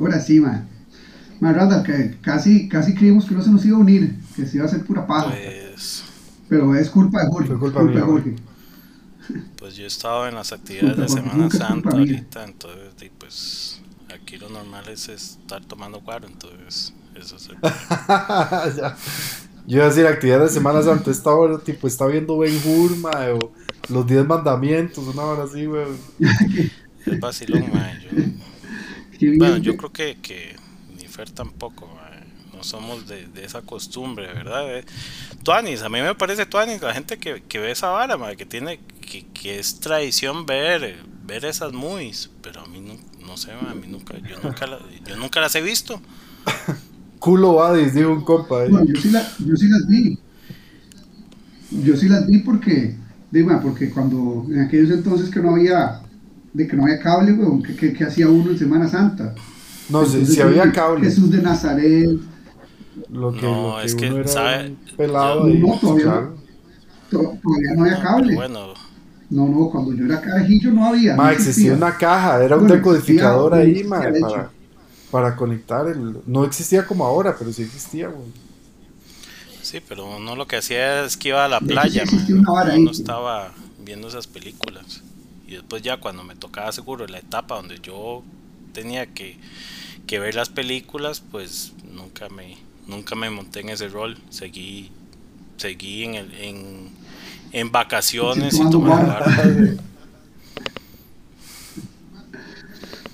Ahora sí, man. Más Randall, que casi, casi creímos que no se nos iba a unir, que se iba a hacer pura paja. Pues, Pero es culpa de Jorge. Fue culpa culpa de Jorge. pues yo estaba en las actividades de Semana Santa ahorita, entonces pues aquí lo normal es estar tomando guaro, entonces eso es el Ya. Yo iba a decir actividad de Semana Santa. Esta hora, tipo, está viendo Ben Hur, mae, o los 10 mandamientos, una hora así, weón. es vacilón, mae, yo- Bueno, yo creo que, que ni Fer tampoco, mae. no somos de, de esa costumbre, ¿verdad? Eh, Tuanis, a mí me parece Tuanis, la gente que, que ve esa vara, que tiene, que, que es tradición ver, ver esas movies, pero a mí no, no sé, a mí nunca, yo nunca, la- yo nunca las he visto. Culo Badis, dijo un compa. No, yo, sí la- yo sí las vi. Yo sí las vi porque, dime, porque cuando en aquellos entonces que no había, de que no había cable, weón, que, que, que hacía uno en Semana Santa. No, si, Entonces, si había cable. Jesús de Nazaret. Lo que, No, lo que es que, uno era ¿sabe? un pelado No, ahí. no, todavía no. claro. to- Todavía no había Pero cable. bueno, No, no, cuando yo era carajillo no había. Ma, no existía una caja, era un Bueno, decodificador existía, ahí, ma, de para, para conectar el... No existía como ahora, pero sí existía, güey. sí, pero uno lo que hacía es que iba a la hecho, playa, sí uno ahí. estaba viendo esas películas. Y después ya cuando me tocaba seguro la etapa donde yo tenía que, que ver las películas, pues nunca me, nunca me monté en ese rol. Seguí, seguí en el, en, en vacaciones Sí, y guaro.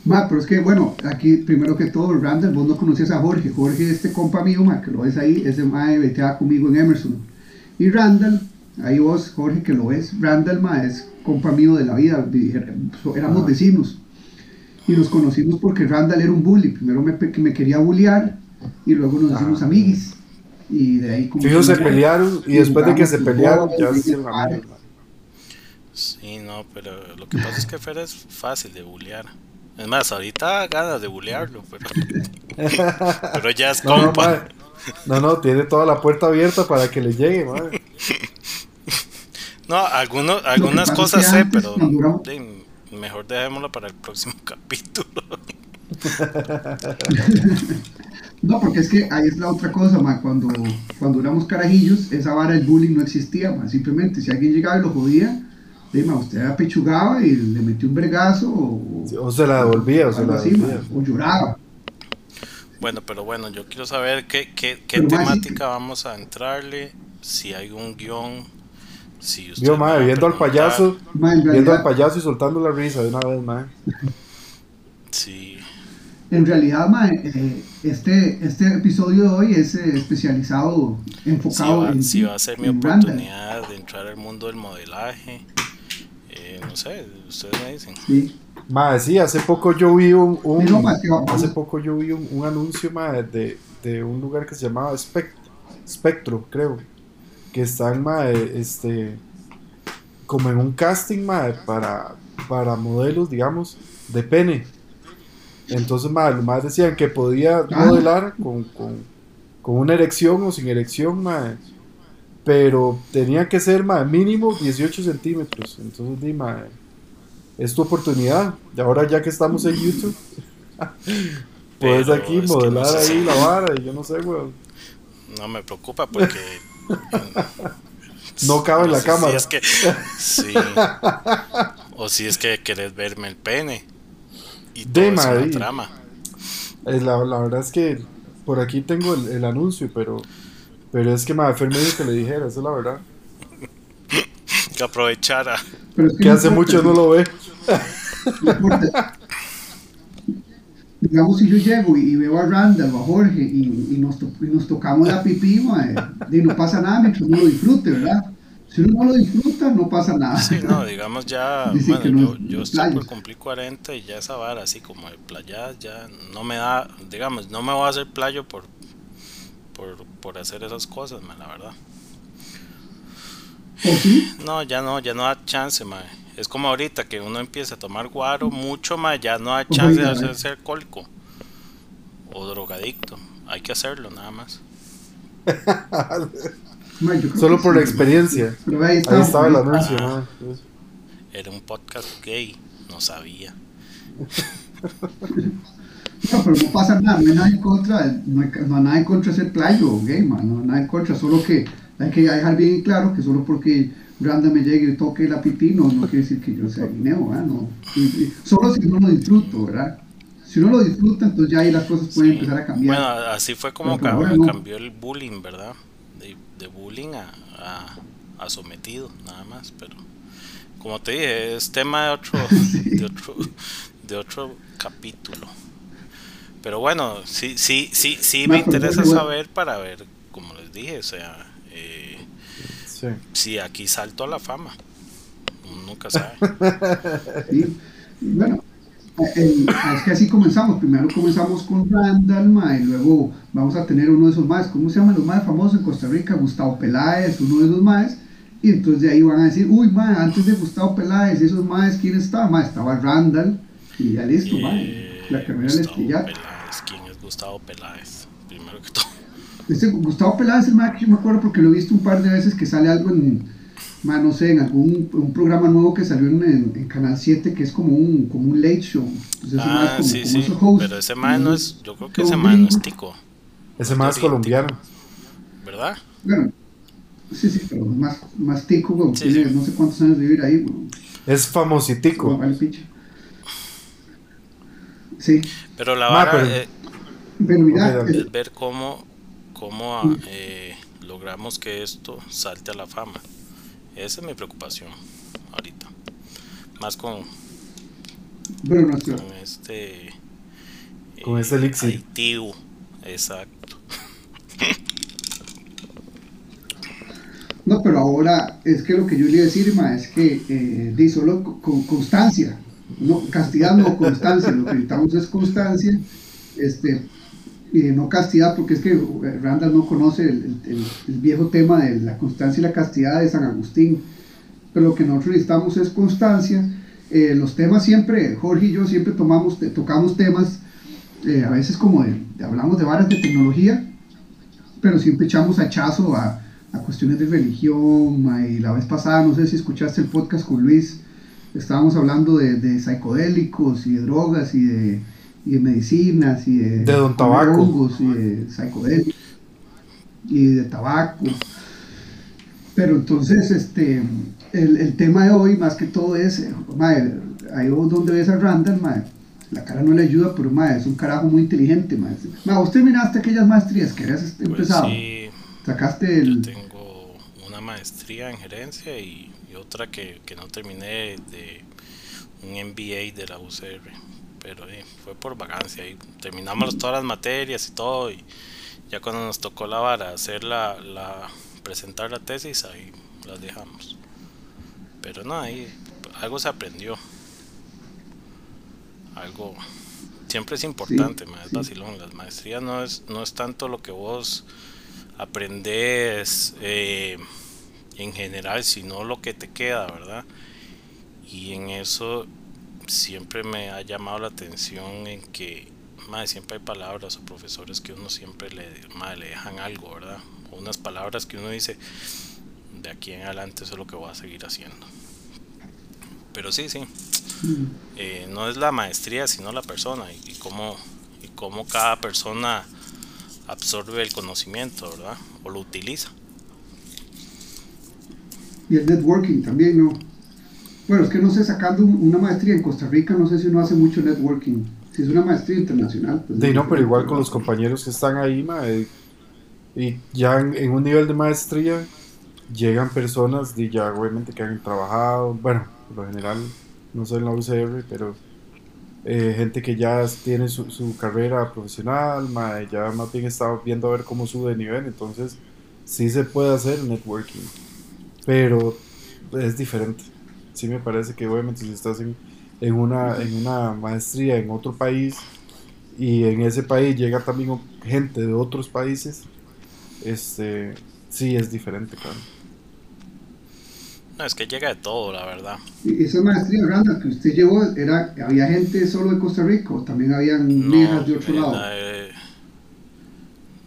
Ma, pero es que, bueno, aquí primero que todo, Randall, vos no conocías a Jorge. Jorge, este compa mío, ma, que lo ves ahí, ese ma veteaba conmigo en Emerson. Y Randall, ahí vos, Jorge, que lo ves, Randall, ma, es compa mío de la vida, vi- éramos vecinos. Y nos conocimos porque Randall era un bully. Primero me, quería bullear y luego nos hicimos Ajá. amiguis. Y de ahí como se pelearon y después de que se pelearon ya se. Sí, no, pero lo que pasa es que Fer es fácil de bullear. Es más, ahorita ganas de bullearlo, pero, pero ya es No, no, compa. ma. no, no, tiene toda la puerta abierta para que le llegue, madre. No, algunos, algunas cosas sé, pero de- mejor dejémoslo para el próximo capítulo. No, porque es que ahí es la otra cosa, ma. Cuando, cuando éramos carajillos, esa vara del bullying no existía, ma. Simplemente, si alguien llegaba y lo jodía, de, ma, usted apechugaba y le metió un bregazo o, O se la devolvía, o se la así, ma, devolvía. o lloraba. Bueno, pero bueno, yo quiero saber qué, qué, qué sí temática vamos a entrarle, si hay un guion, si usted madre, viendo al payaso, Ma, en viendo al payaso y soltando la risa de una vez, madre. Sí, en realidad ma, eh, este, este episodio de hoy es eh, especializado, enfocado va, en, si va a ser mi en Randall. oportunidad de entrar al mundo del modelaje. Eh, no sé, ustedes me dicen. Sí. Madre, sí, hace poco yo vi un, un- Sí, no, ma, que vamos- hace poco yo vi un, un anuncio, madre, de, de un lugar que se llamaba Spect- Spectro, creo, que están, madre, este, como en un casting, madre, para, para modelos, digamos, de pene. Entonces, madre, los más decían que podía Ah. modelar con, con, con una erección o sin erección, madre. Pero tenía que ser, madre, mínimo 18 centímetros. Entonces, di, madre, es tu oportunidad. Y ahora ya que estamos en YouTube, puedes Pero aquí modelar no sé ahí si- la vara y yo no sé, weón. No me preocupa porque. No cabe en la sé si cámara. es que, sí. O si es que querés verme el pene. Y todo De es una trama. Es la, la verdad es que por aquí tengo el, el anuncio, pero pero es que me dijo que le dijera, esa es la verdad. Que aprovechara. Pero es Que no hace mucho no lo ve. Digamos, si yo llego y veo a Randall o a Jorge y, y nos, y nos tocamos la pipí, ma, y no pasa nada mientras uno lo disfrute, ¿verdad? Si uno no lo disfruta, no pasa nada. Sí, no, digamos ya. Que bueno, no yo, yo estoy por cumplir 40 y ya esa vara, así como de playa, ya no me da. Digamos, no me voy a hacer playo por. Por, por hacer esas cosas, man, la verdad. ¿O sí? No, ya no, ya no da chance, mae. Es como ahorita que uno empieza a tomar guaro mucho, mae, ya no da chance de hacerse alcohólico o drogadicto. Hay que hacerlo nada más. Solo por la experiencia. Ahí, estaba el anuncio, Ah. Era un podcast gay, no sabía. No, pero no pasa nada, no hay nada en contra, no hay, no hay nada en contra de ser plagio gay, man, no hay nada en contra, solo que hay que dejar bien claro que solo porque Branda me llegue y toque la pipí no, no quiere decir que yo sea guineo, ¿verdad? No, solo si no lo disfruto, ¿verdad? Si uno lo disfruta, entonces ya ahí las cosas pueden Sí. empezar a cambiar. Bueno, así fue como cam- no. cambió el bullying, ¿verdad? De, de bullying a, a, a sometido, nada más. Pero como te dije, es tema de otro, de otro, de otro capítulo. Pero bueno, sí, sí, sí, sí me No, interesa bueno. saber para ver, como les dije, o sea, eh, Sí. si aquí salto a la fama. Nunca sabe. ¿sí? Y Bueno, el- es que así comenzamos. Primero comenzamos con Randall, ma, y luego vamos a tener uno de esos más, ¿cómo se llaman los más famosos en Costa Rica? Gustavo Peláez, uno de esos más. Y entonces de ahí van a decir, uy, ma, antes de Gustavo Peláez, esos más, ¿quién estaba? Ma, estaba Randall. Y ya listo, ma, Eh, la carrera del Gustavo. Peláez, ¿quién es Gustavo Peláez? Este Gustavo Peláez es el más que yo me acuerdo porque lo he visto un par de veces que sale algo en, no sé, en algún un programa nuevo que salió en, en- en Canal 7 que es como un, como un late show. Entonces, es Ah, como- sí, como sí. Pero ese man no es, yo creo que ese man no es tico, Ese más colombiano. ¿verdad? Bueno, sí, sí, pero más, más tico, güey, Sí, tiene sí. no sé cuántos años de vivir ahí, güey. Es famositico. Vale. Sí, Pero la Ma, vara pero- eh, pero mira, es ver cómo, cómo ah, eh, logramos que esto salte a la fama. Esa es mi preocupación ahorita. Más con, pero nuestro, con este... Con este elixir. aditivo. Exacto. No, pero ahora es que lo que yo le iba a decir, ma, es que eh, di solo co- con constancia, no, castidad no constancia, lo que necesitamos es constancia, este, y no castidad, porque es que eh, Randall no conoce el, el- viejo tema de la constancia y la castidad de San Agustín, pero lo que nosotros necesitamos es constancia. Eh, los temas siempre, Jorge y yo siempre tomamos, tocamos temas, eh, a veces como hablamos de varas de tecnología, pero siempre echamos hachazo a, a cuestiones de religión. Y la vez pasada, no sé si escuchaste el podcast con Luis, estábamos hablando de, de psicodélicos y de drogas y de, y de medicinas y de, De don tabaco. hongos y de psicodélicos y de tabaco. Pero entonces, este, el, el tema de hoy, más que todo, es, mae, ahí vos donde ves a Randall, mae, la cara no le ayuda, pero mae, es un carajo muy inteligente. Mae. Mae, vos terminaste aquellas maestrías que habías Pues empezado, sí, sacaste yo el... tengo una maestría en gerencia y, y otra que, que no terminé de un MBA de la UCR. Pero eh, fue por vacancia y terminamos todas las materias y todo y ya cuando nos tocó la vara hacer la, la presentar la tesis ahí las dejamos. Pero no, ahí algo se aprendió. Algo siempre es importante, ma, es sí. vacilón. Las maestrías no es, no es tanto lo que vos aprendes eh, en general, sino lo que te queda, ¿verdad? Y en eso siempre me ha llamado la atención en que madre, siempre hay palabras o profesores que uno siempre le, madre, le dejan algo, ¿verdad? O unas palabras que uno dice, de aquí en adelante eso es lo que voy a seguir haciendo. Pero sí, sí, Mm, eh, no es la maestría, sino la persona y, y cómo, y cómo cada persona absorbe el conocimiento, ¿verdad? O lo utiliza. Y el networking también, ¿no? Bueno, es que no sé, sacando un- una maestría en Costa Rica, no sé si uno hace mucho networking. Si es una maestría internacional, pues... Sí, no, pero igual con los compañeros que están ahí, mae, y ya en, en un nivel de maestría llegan personas de ya obviamente que han trabajado, bueno, por lo general, no sé en la UCR, pero eh, gente que ya tiene su, su carrera profesional, mae, ya más bien está viendo a ver cómo sube de nivel, entonces sí se puede hacer networking, pero es diferente. Sí me parece que obviamente si estás en, en una, en una maestría en otro país, y en ese país llega también gente de otros países, este, sí es diferente, claro. No, es que llega de todo, la verdad. Y esa maestría, Randall, que usted llevó, era, ¿había gente solo de Costa Rica o también habían No, de otro lado? la de-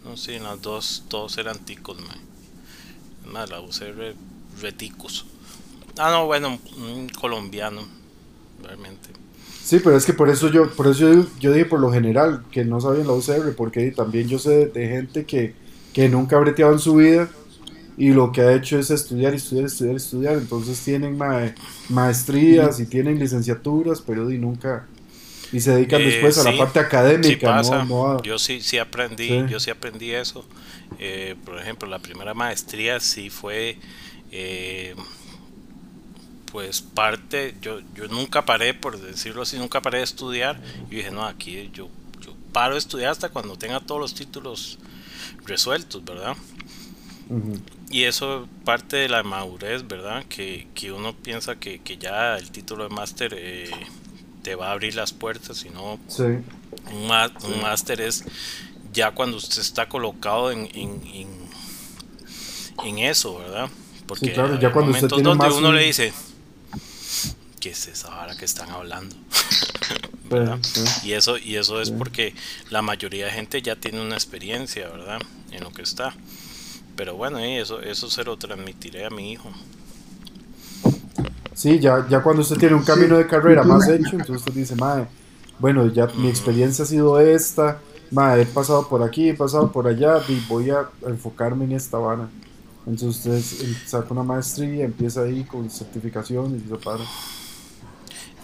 no, sí, en las dos, todos eran ticos, man. Más, la UCR reticos. Ah, no, bueno, un colombiano, realmente. Sí, pero es que por eso yo, por eso yo, yo dije por lo general que no sabían la UCR, porque también yo sé de, gente que, que nunca ha breteado en su vida y lo que ha hecho es estudiar, estudiar, estudiar, estudiar. Entonces tienen maestrías y tienen licenciaturas, pero y nunca y se dedican eh, después a la parte académica. Yo sí, sí aprendí, yo sí aprendí eso. Eh, por ejemplo, la primera maestría sí fue eh, pues parte, yo, yo nunca paré, por decirlo así, nunca paré de estudiar. Y dije, no, aquí yo, yo paro de estudiar hasta cuando tenga todos los títulos resueltos, ¿verdad? Y eso parte de la madurez, ¿verdad? Que, que uno piensa que, que, ya el título de máster eh, te va a abrir las puertas, sino sí. un, máster es ya cuando usted está colocado en, en, en, en eso, ¿verdad? Porque claro, ya cuando usted tiene donde uno le dice, ¿qué es esa vara que están hablando? Y eso, y eso es porque la mayoría de gente ya tiene una experiencia, ¿verdad? En lo que está. Pero bueno, eso, eso se lo transmitiré a mi hijo. Sí, ya, ya cuando usted tiene un camino de carrera más hecho, entonces usted dice, madre, bueno, ya mi experiencia ha sido esta, madre, he pasado por aquí, he pasado por allá, y voy a enfocarme en esta vara. Entonces usted saca una maestría, empieza ahí con certificación y se para.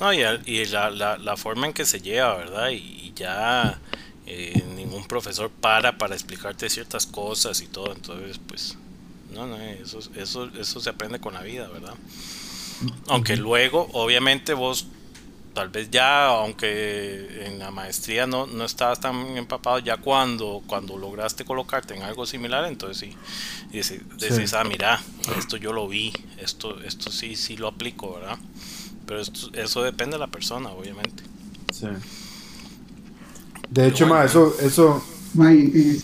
No, y, y la, la, la, forma en que se lleva, ¿verdad? Y, ya eh, ningún profesor para para explicarte ciertas cosas y todo, entonces pues, no, no, eso, eso, eso se aprende con la vida, ¿verdad? Aunque luego, obviamente vos tal vez ya, aunque en la maestría no, no estabas tan empapado, ya cuando, cuando lograste colocarte en algo similar, entonces sí, decís, ah, mira, esto yo lo vi, esto, esto sí, sí lo aplico, ¿verdad? Pero esto, eso depende de la persona, obviamente. Sí. De hecho, ma, eso, eso,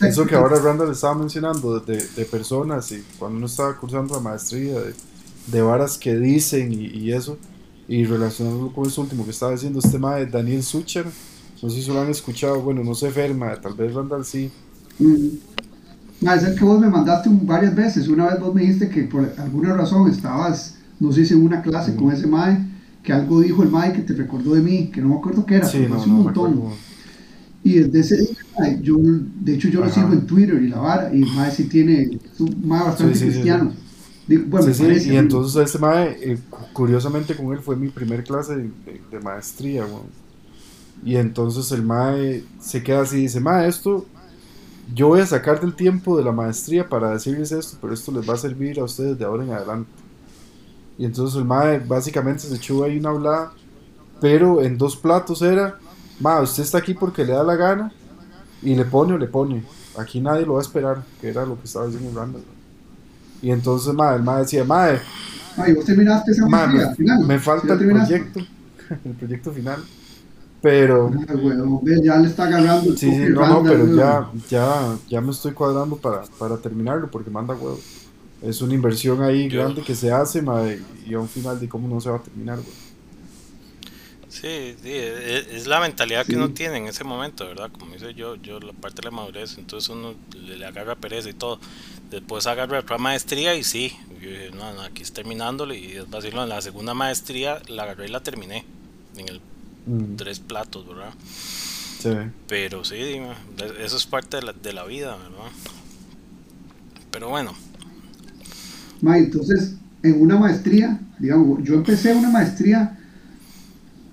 eso que ahora Randall estaba mencionando de, de, personas y cuando uno estaba cursando la maestría, de, de varas que dicen y, y eso, y relacionándolo con eso último que estaba diciendo este tema de Daniel Sucher, no sé si lo han escuchado, bueno, no sé Ferma, tal vez Randall sí. Mm. es el que vos me mandaste varias veces. Una vez vos me dijiste que por alguna razón estabas, no sé si en una clase con ese mae, que algo dijo el mae que te recordó de mí, que no me acuerdo qué era, sí, pero un montón. Y desde ese yo, de hecho yo lo sigo en Twitter y la vara, y el mae sí tiene, es un mae bastante cristiano. Y entonces este mae, eh, curiosamente con él fue mi primer clase de, maestría, Y entonces el mae se queda así y dice, mae, esto, yo voy a sacar del tiempo de la maestría para decirles esto, pero esto les va a servir a ustedes de ahora en adelante. Y entonces el mae básicamente se echó ahí una hablada, pero en dos platos era, mae, usted está aquí porque le da la gana, y le pone o le pone. Aquí nadie lo va a esperar, que era lo que estaba diciendo Randall. Y entonces, madre, el madre decía, madre. Ay, vos terminaste esa madre, me, final. me falta el proyecto, el proyecto final. Pero. Ah, bueno, ya le está ganando. Sí, sí, no, no, pero ya, ya, ya me estoy cuadrando para, para terminarlo porque manda huevo. Es una inversión ahí grande que se hace, madre, y a un final de cómo no se va a terminar, güey. Sí, sí, e, es, la mentalidad que uno tiene en ese momento, ¿verdad? Como dice yo, yo la parte de la madurez, entonces uno le, agarra pereza y todo. Después agarra otra maestría y sí, yo dije, no, no, aquí es terminándolo y es decirlo, en la segunda maestría la agarré y la terminé en el mm. tres platos, ¿verdad? Sí. Pero sí, eso es parte de la, de la vida, ¿verdad? Pero bueno. Ma, entonces, en una maestría, digamos, yo empecé una maestría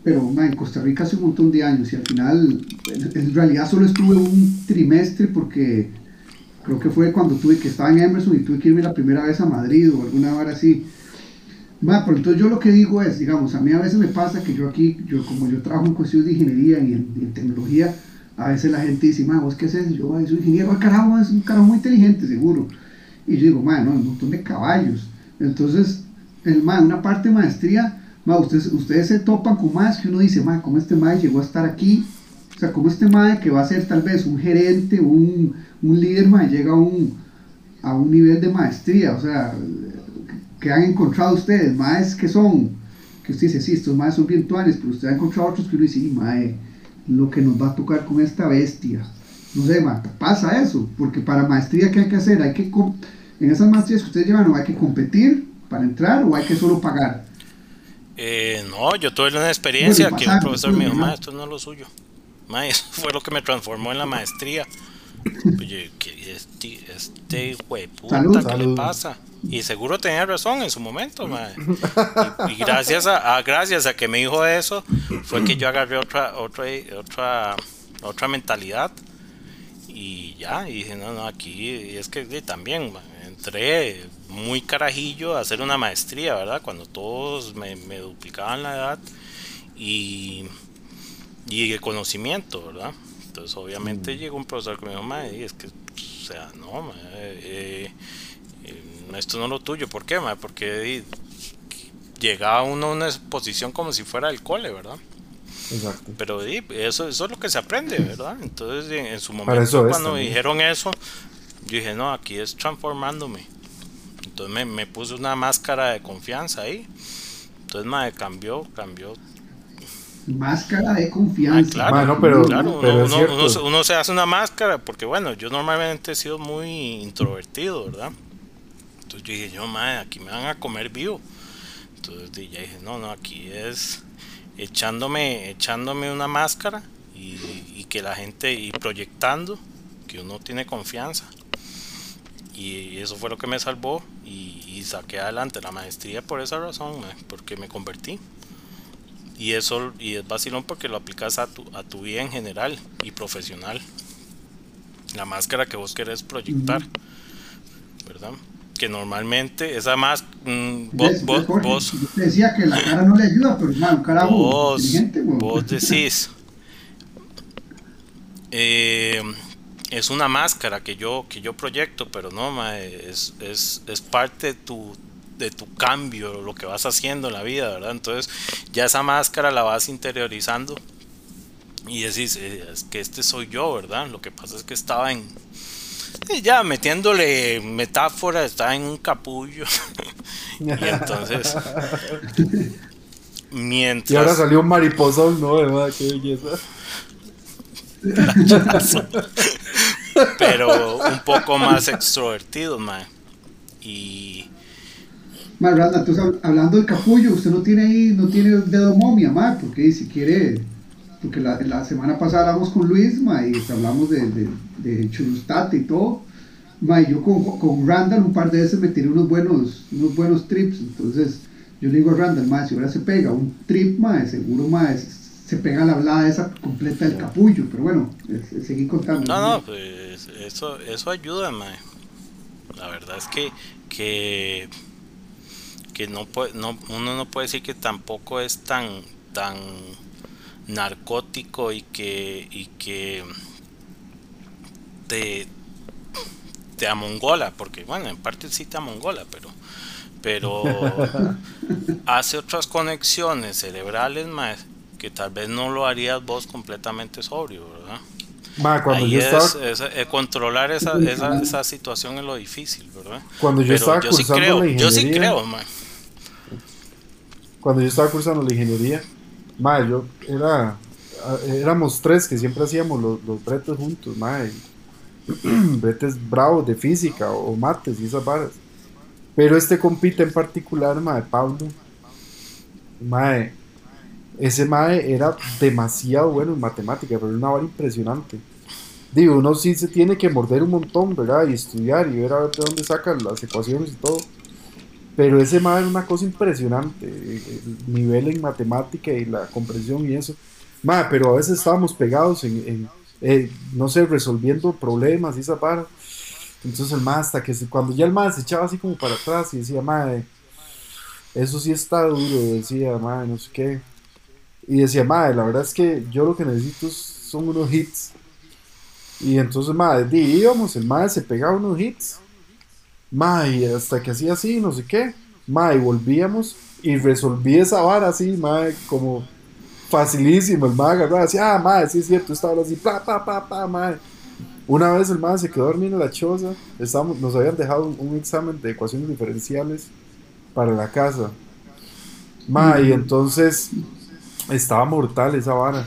pero en Costa Rica hace un montón de años y al final en, realidad solo estuve un trimestre porque creo que fue cuando tuve que estaba en Emerson y tuve que irme la primera vez a Madrid o alguna hora así. pero entonces yo lo que digo es, digamos, a mí a veces me pasa que yo aquí, yo como yo trabajo en cuestiones de ingeniería y en, tecnología, a veces la gente dice, ma, ¿vos qué haces? Yo soy ingeniero, ah, carajo, es un carajo muy inteligente, seguro. Y yo digo, ma, no, un montón de caballos. Entonces, el ma, una parte de maestría ustedes, se topan con más que uno dice, ma, ¿cómo este mae llegó a estar aquí? O sea, como este mae que va a ser tal vez un gerente, un, un líder, mae, llega a un, a un nivel de maestría, o sea, que han encontrado ustedes, maes que son, que usted dice, sí, estos maes son virtuales, pero usted ha encontrado otros que uno dice, mae, lo que nos va a tocar con esta bestia. No sé, ma, pasa eso, porque para maestría, ¿qué hay que hacer? Hay que, en esas maestrías que ustedes llevan, ¿no hay que competir para entrar o hay que solo pagar? Eh, no, yo tuve una experiencia que un profesor me dijo, ma, esto no es lo suyo. Ma, eso fue lo que me transformó en la maestría. Oye, ¿qué, este, este puta, ¿qué le pasa? Y seguro tenía razón en su momento, ma. Y, gracias a, gracias a que me dijo eso, fue que yo agarré otra, otra, otra, otra mentalidad. Y ya, y dije, no, no, aquí, y es que también, entré muy carajillo a hacer una maestría, ¿verdad? Cuando todos me, duplicaban la edad y, y el conocimiento, ¿verdad? Entonces, obviamente, mm. llegó un profesor que me dijo, y es que, o sea, no, eh, eh, esto no es lo tuyo. ¿Por qué, ma? Porque llegaba uno a una exposición como si fuera el cole, ¿verdad? Exacto. Pero eso, eso es lo que se aprende, ¿verdad? Entonces, en, su momento, cuando me dijeron eso, yo dije, no, aquí es transformándome. Entonces me, me puse una máscara de confianza ahí. Entonces me cambió, cambió. Máscara de confianza. Ah, claro, pero, uno, uno, se hace una máscara porque bueno, yo normalmente he sido muy introvertido, ¿verdad? Entonces yo dije, yo, madre, aquí me van a comer vivo. Entonces ya dije, no, no, aquí es echándome, echándome una máscara y, y que la gente, y proyectando que uno tiene confianza y eso fue lo que me salvó y, saqué adelante la maestría por esa razón, porque me convertí. Y eso y es vacilón porque lo aplicas a tu, a tu vida en general y profesional. La máscara que vos querés proyectar, ¿verdad? Que normalmente esa más mm, vos, vos, vos, decía que la cara no le ayuda, pero cara vos, vos decís eh, es una máscara que yo, que yo proyecto, pero no, es, es, es, parte de tu, de tu cambio, lo que vas haciendo en la vida, ¿verdad? Entonces ya esa máscara la vas interiorizando y decís, eh, es que este soy yo, ¿verdad? Lo que pasa es que estaba en... Ya metiéndole metáfora, estaba en un capullo. y entonces... mientras... Y ahora salió un mariposón, ¿no? ¿Verdad? Qué belleza. Pero un poco más extrovertido, mae. Y. Mae, tú hablando del capullo, usted no tiene ahí, no tiene dedo momia, mae, porque si quiere. Porque la, la semana pasada hablamos con Luis, mae, y hablamos de, de, de Churustate y todo. Mae, yo con, con Randall un par de veces me tiré unos buenos, unos buenos trips, entonces yo le digo a Randall, mae, si ahora se pega un trip, mae, seguro, mae, se pega la hablada esa completa del capullo, pero bueno, seguí contando. No, no, pues eso, eso ayuda, mae. La verdad es que, que, que no, puede, no uno no puede decir que tampoco es tan, tan narcótico y que, y que te, te amongola, porque bueno, en parte sí te amongola, pero pero hace otras conexiones cerebrales más que tal vez no lo harías vos completamente sobrio, ¿verdad? cuando Ahí yo es, estaba... Eh, controlar esa, esa, esa, situación es lo difícil, ¿verdad? Cuando yo estaba yo sí creo, yo sí creo, man. Cuando yo estaba cursando la ingeniería, ma, yo era éramos tres que siempre hacíamos los, los bretes juntos, ma, bretes bravos de física o, mates y esas varas. Pero este compite en particular, ma, Pablo, ma, ese mae era demasiado bueno en matemática, pero era una vara impresionante. Digo, uno sí se tiene que morder un montón, ¿verdad? Y estudiar y ver a ver de dónde saca las ecuaciones y todo. Pero ese mae era una cosa impresionante. El nivel en matemática y la comprensión y eso. Mae, pero a veces estábamos pegados en, eh, no sé, resolviendo problemas y esa para. Entonces el mae hasta que cuando ya el mae se echaba así como para atrás y decía, mae, eso sí está duro, decía, mae, no sé qué. Y decía, madre, la verdad es que yo lo que necesito son unos hits. Y entonces, madre, íbamos, el madre se pegaba unos hits. Madre, hasta que hacía así, no sé qué. Madre, volvíamos y resolví esa vara así, madre, como facilísimo. El madre agarraba así, ah, madre, sí es cierto, estaba así, pa, pa, pa, pa, madre. Una vez el madre se quedó dormido en la choza. Estábamos, nos habían dejado un, examen de ecuaciones diferenciales para la casa. Madre, y entonces estaba mortal esa vara.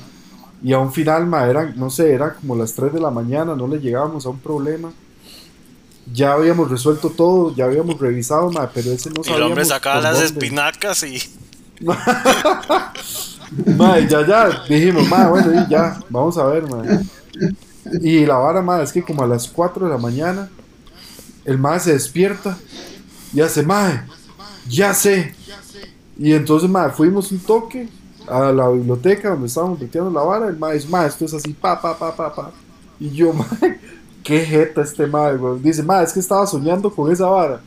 Y a un final, ma, eran, no sé, era como las 3 de la mañana, no le llegábamos a un problema. Ya habíamos resuelto todo, ya habíamos revisado, ma, pero ese no sabíamos. Y el hombre sacaba las espinacas y. Mae, ya, ya, dijimos, mae, bueno, y ya, vamos a ver, mae. Y la vara, mae, es que como a las 4 de la mañana, el mae se despierta y hace, mae, ya sé. Y entonces, mae, fuimos un toque a la biblioteca donde estábamos metiendo la vara. El mae mae, esto es así, pa, pa, pa, pa, pa. Y yo, mae, qué jeta este mae. Dice, mae, es que estaba soñando con esa vara.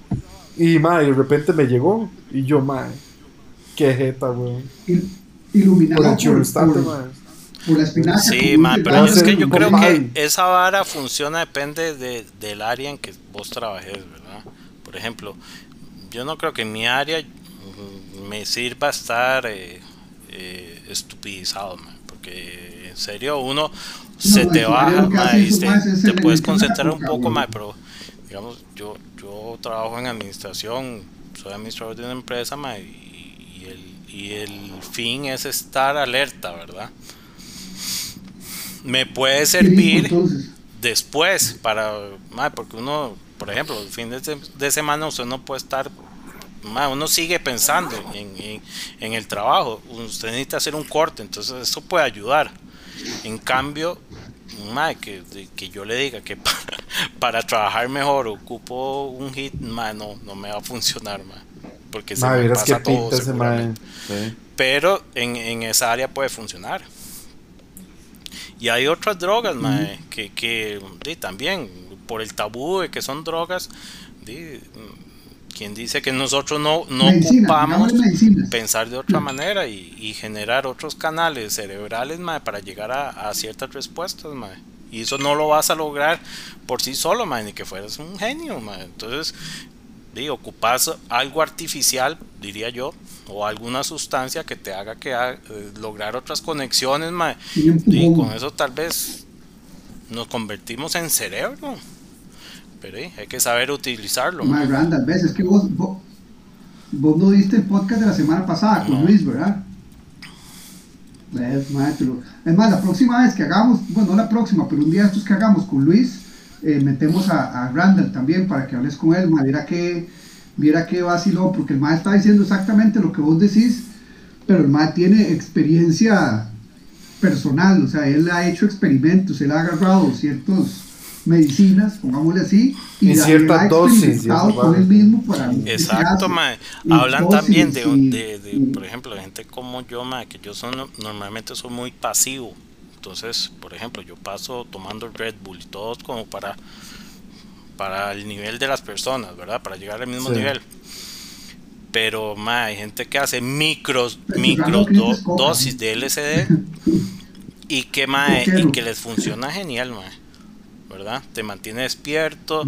Y, mae, de repente me llegó. Y yo, mae, qué jeta. Il- Iluminado Por por, por- mae. por la espinaca. Sí, como ma, dice pero es que yo creo que esa vara funciona depende de, del área en que vos trabajes, ¿verdad? Por ejemplo, yo no creo que en mi área mm, me sirva estar eh, eh, estupidizado, porque en serio uno se No, te baja área lo que ma, hace y te, puedes concentrar un poco más, pero digamos, yo, yo trabajo en administración, soy administrador de una empresa ma, y, y el, y el fin es estar alerta, ¿verdad? Me puede ¿Qué servir después para ma, porque uno por ejemplo el fin de, de semana usted no puede estar ma, uno sigue pensando en, en- en el trabajo. Usted necesita hacer un corte entonces eso puede ayudar. En cambio ma, que, yo le diga que para, para trabajar mejor ocupo un hit ma, no, no me va a funcionar ma, porque se me pasa todo seguramente. Sí. pero en, en esa área puede funcionar. Y hay otras drogas, mae, que, también, por el tabú de que son drogas, quien dice que nosotros no, no Medicina, ocupamos pensar de otra manera y, y generar otros canales cerebrales mae, para llegar a, a ciertas respuestas. mae. Y eso no lo vas a lograr por sí solo, mae, ni que fueras un genio. mae. Entonces, di, ocupas algo artificial, diría yo, o alguna sustancia que te haga que ha- eh, lograr otras conexiones, mae. Y con eso tal vez nos convertimos en cerebro. Pero eh, hay que saber utilizarlo. Mae, Randall, ves, es que vos, vos, vos no viste el podcast de la semana pasada con No. Luis, ¿verdad? Pero- Es más, la próxima vez que hagamos, bueno, no la próxima, pero un día estos que hagamos con Luis, eh, metemos a, a Randall también para que hables con él, mae, viera que, viera que vaciló, porque el mae está diciendo exactamente lo que vos decís, pero el mae tiene experiencia personal, o sea, él ha hecho experimentos, él ha agarrado ciertos medicinas, pongámosle así, Y ciertas dosis, con él mismo para Exacto, mae. Hablan también de, y- de, de, y- por ejemplo, de gente como yo, mae, que yo son, normalmente soy muy pasivo. Entonces, por ejemplo, yo paso tomando Red Bull y todo como para para el nivel de las personas, ¿verdad? Para llegar al mismo Sí. nivel. Pero, mae, hay gente que hace micros, Pero micro Fernando, ¿qué do- dosis de LSD y que, mae, y que les funciona genial, mae. ¿Verdad? Te mantiene despierto,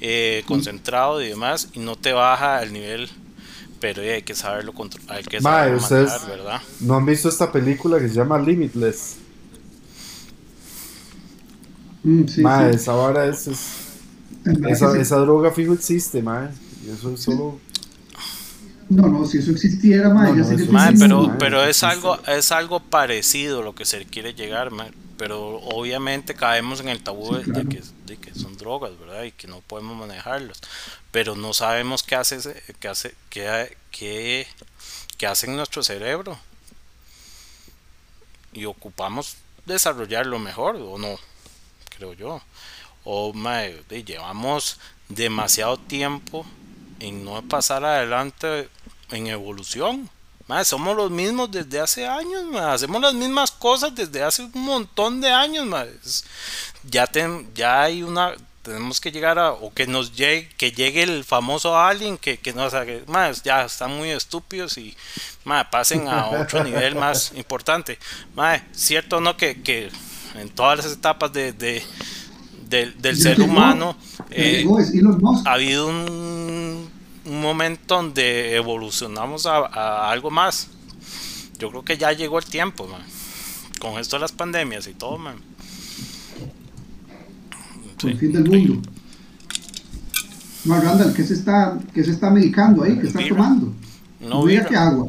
eh, concentrado y demás, y no te baja el nivel, pero eh, hay que saberlo controlar, hay que saberlo ustedes- manejar, ¿verdad? ¿No han visto esta película que se llama Limitless? Mm, sí, mae, sí. esa vara es, es- esa, esa droga fijo existe, mae. Y eso es solo. No, no, si eso existiera, mae, No, no, pero, mae, pero es existe. algo, es algo parecido lo que se quiere llegar, mae, pero obviamente caemos en el tabú de- que, son drogas, ¿verdad? Y que no podemos manejarlos, pero no sabemos qué hace, ese- qué hace, qué, qué, qué hace en nuestro cerebro y ocupamos desarrollarlo mejor o no, creo yo. O llevamos demasiado tiempo en no pasar adelante en evolución. Mae, somos los mismos desde hace años, hacemos las mismas cosas desde hace un montón de años. Es- Ya, ten- ya hay una, tenemos que llegar a, o que nos llegue, que llegue el famoso alien que, que nos haga, mae, ya están muy estúpidos y mae, pasen a otro nivel más importante. Mae, cierto no que, que en todas las etapas de, de- del, del ser humano eh, ha habido un, un momento donde evolucionamos a, a algo más. Yo creo que ya llegó el tiempo, man. Con esto de las pandemias y todo, man. con Sí, el fin del mundo. No, Randall, ¿qué se está, qué se está medicando ahí? ¿Qué está tomando? No, mira birra. que agua.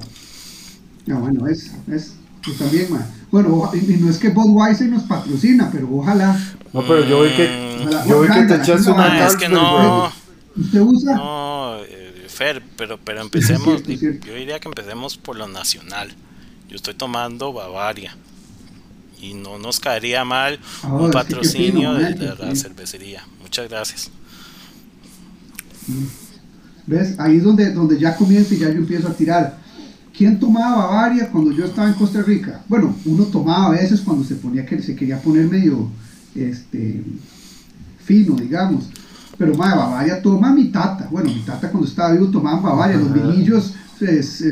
No, bueno, es, es, pues también, mae. Bueno, y, y no es que Budweiser nos patrocina, pero ojalá. No, pero yo vi que. Mm, Ojalá- Yo vi que te echaste una no, es que Carlsberg, no, ¿Usted usa? no, eh, Fer, pero, pero empecemos, yo diría que empecemos por lo nacional. Yo estoy tomando Bavaria y no nos caería mal ah, un patrocinio de, la cervecería. Muchas gracias. Mm. ¿Ves? Ahí es donde, donde ya comienza y ya yo empiezo a tirar. ¿Quién tomaba Bavaria cuando yo estaba en Costa Rica? Bueno, uno tomaba a veces cuando se ponía que se quería poner medio este fino, digamos. Pero madre, Bavaria toma mi tata. Bueno, mi tata cuando estaba vivo tomaba Bavaria, los vinillos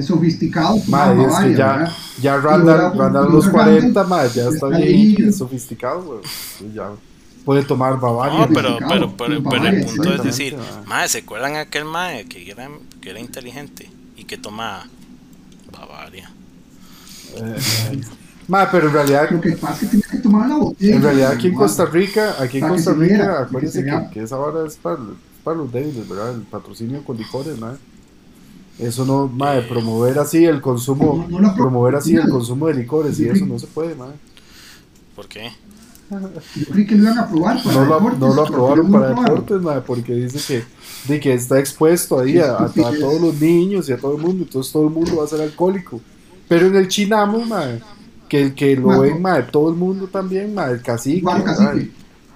sofisticados tomaban Bavaria. ya, ya Randall, los 40, madre, ya está bien sofisticado, Ya puede tomar Bavaria. No, pero, pero, pero, pero, el punto es decir, madre, ¿se acuerdan aquel madre que era, que era inteligente y que tomaba Bavaria? Eh, eh pero en realidad. Lo que pasa es que tienes que tomar la botella. En realidad, aquí en Costa Rica, aquí en Costa Rica, acuérdense que, que, esa hora es para, para los débiles, ¿verdad? El patrocinio con licores, ¿no? Eso no, madre, promover así el consumo, promover así el consumo de licores y eso no se puede, madre. ¿Por qué? Yo creí que lo iban a aprobar para no lo, deportes. No lo aprobaron para deportes, madre, porque dice que, de que está expuesto ahí a, a, todos los niños y a todo el mundo, entonces todo el mundo va a ser alcohólico. Pero en el Chinamo, madre, que, que lo ven, madre, todo el mundo también, madre, el cacique,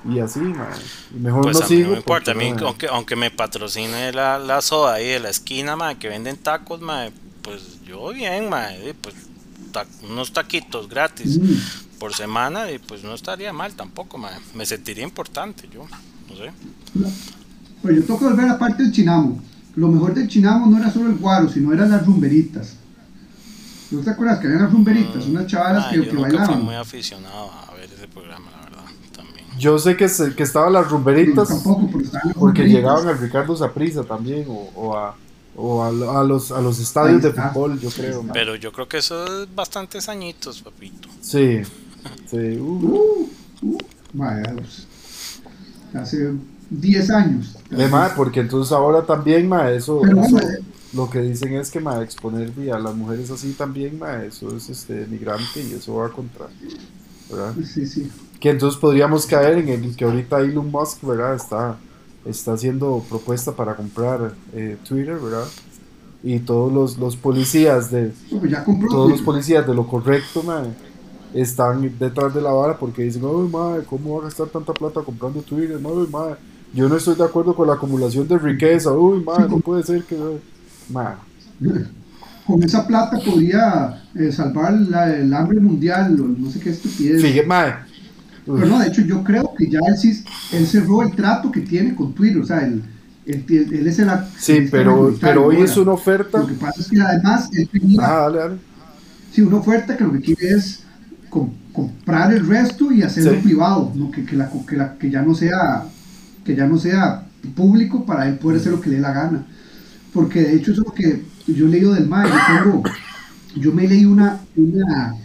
y así, madre. Mejor pues no a mí no me importa, a mí, aunque, aunque me patrocine la, la soda ahí de la esquina, madre, que venden tacos, madre, pues yo bien, madre, pues unos taquitos gratis mm. por semana y pues no estaría mal tampoco, madre. me sentiría importante, yo, no sé. Pues yo toco volver a parte del chinamo. Lo mejor del chinamo no era solo el guaro, sino eran las rumberitas. ¿No te acuerdas que eran las rumberitas? Mm, unas chavalas ah, que, yo que bailaban. Fui muy aficionado a ver ese programa, la verdad. También. Yo sé que, se, que estaban las rumberitas. tampoco, porque llegaban al Ricardo Zaprisa también, o, o a o a, a, los, a los estadios de fútbol, yo creo. Pero yo creo que eso es bastantes añitos, papito. Sí, sí. Uh. Uh, uh, vaya, pues, hace 10 años. De porque entonces ahora también, ma, eso, lo que dicen es que ma, exponer a las mujeres así también, ma, eso es este migrante y eso va contra, ¿verdad? Sí, sí. Que entonces podríamos caer en el que ahorita Elon Musk, ¿verdad? Está, está haciendo propuesta para comprar eh, Twitter, ¿verdad? Y todos los, los policías de pues todos los policías de lo correcto, ma, están detrás de la vara porque dicen, "Ay, madre, ¿cómo va a gastar tanta plata comprando Twitter? No, madre, yo no estoy de acuerdo con la acumulación de riqueza. Uy, madre, no puede ser que con esa plata podría eh, salvar el hambre mundial, o no sé qué estupidez. Fíjate, madre. Pero no, de hecho yo creo que ya él, sí, él cerró el trato que tiene con Twitter, o sea, él, él, es el... Sí, pero, pero hoy es una oferta... Lo que pasa es que además él tenía... Ah, dale, dale. Sí, una oferta que lo que quiere es comprar el resto y hacerlo privado, ¿no? que, que, la, que, la, que ya no sea que ya no sea público para él poder hacer lo que le dé la gana porque de hecho eso es lo que yo he leído del MAE, yo, yo me leí una, una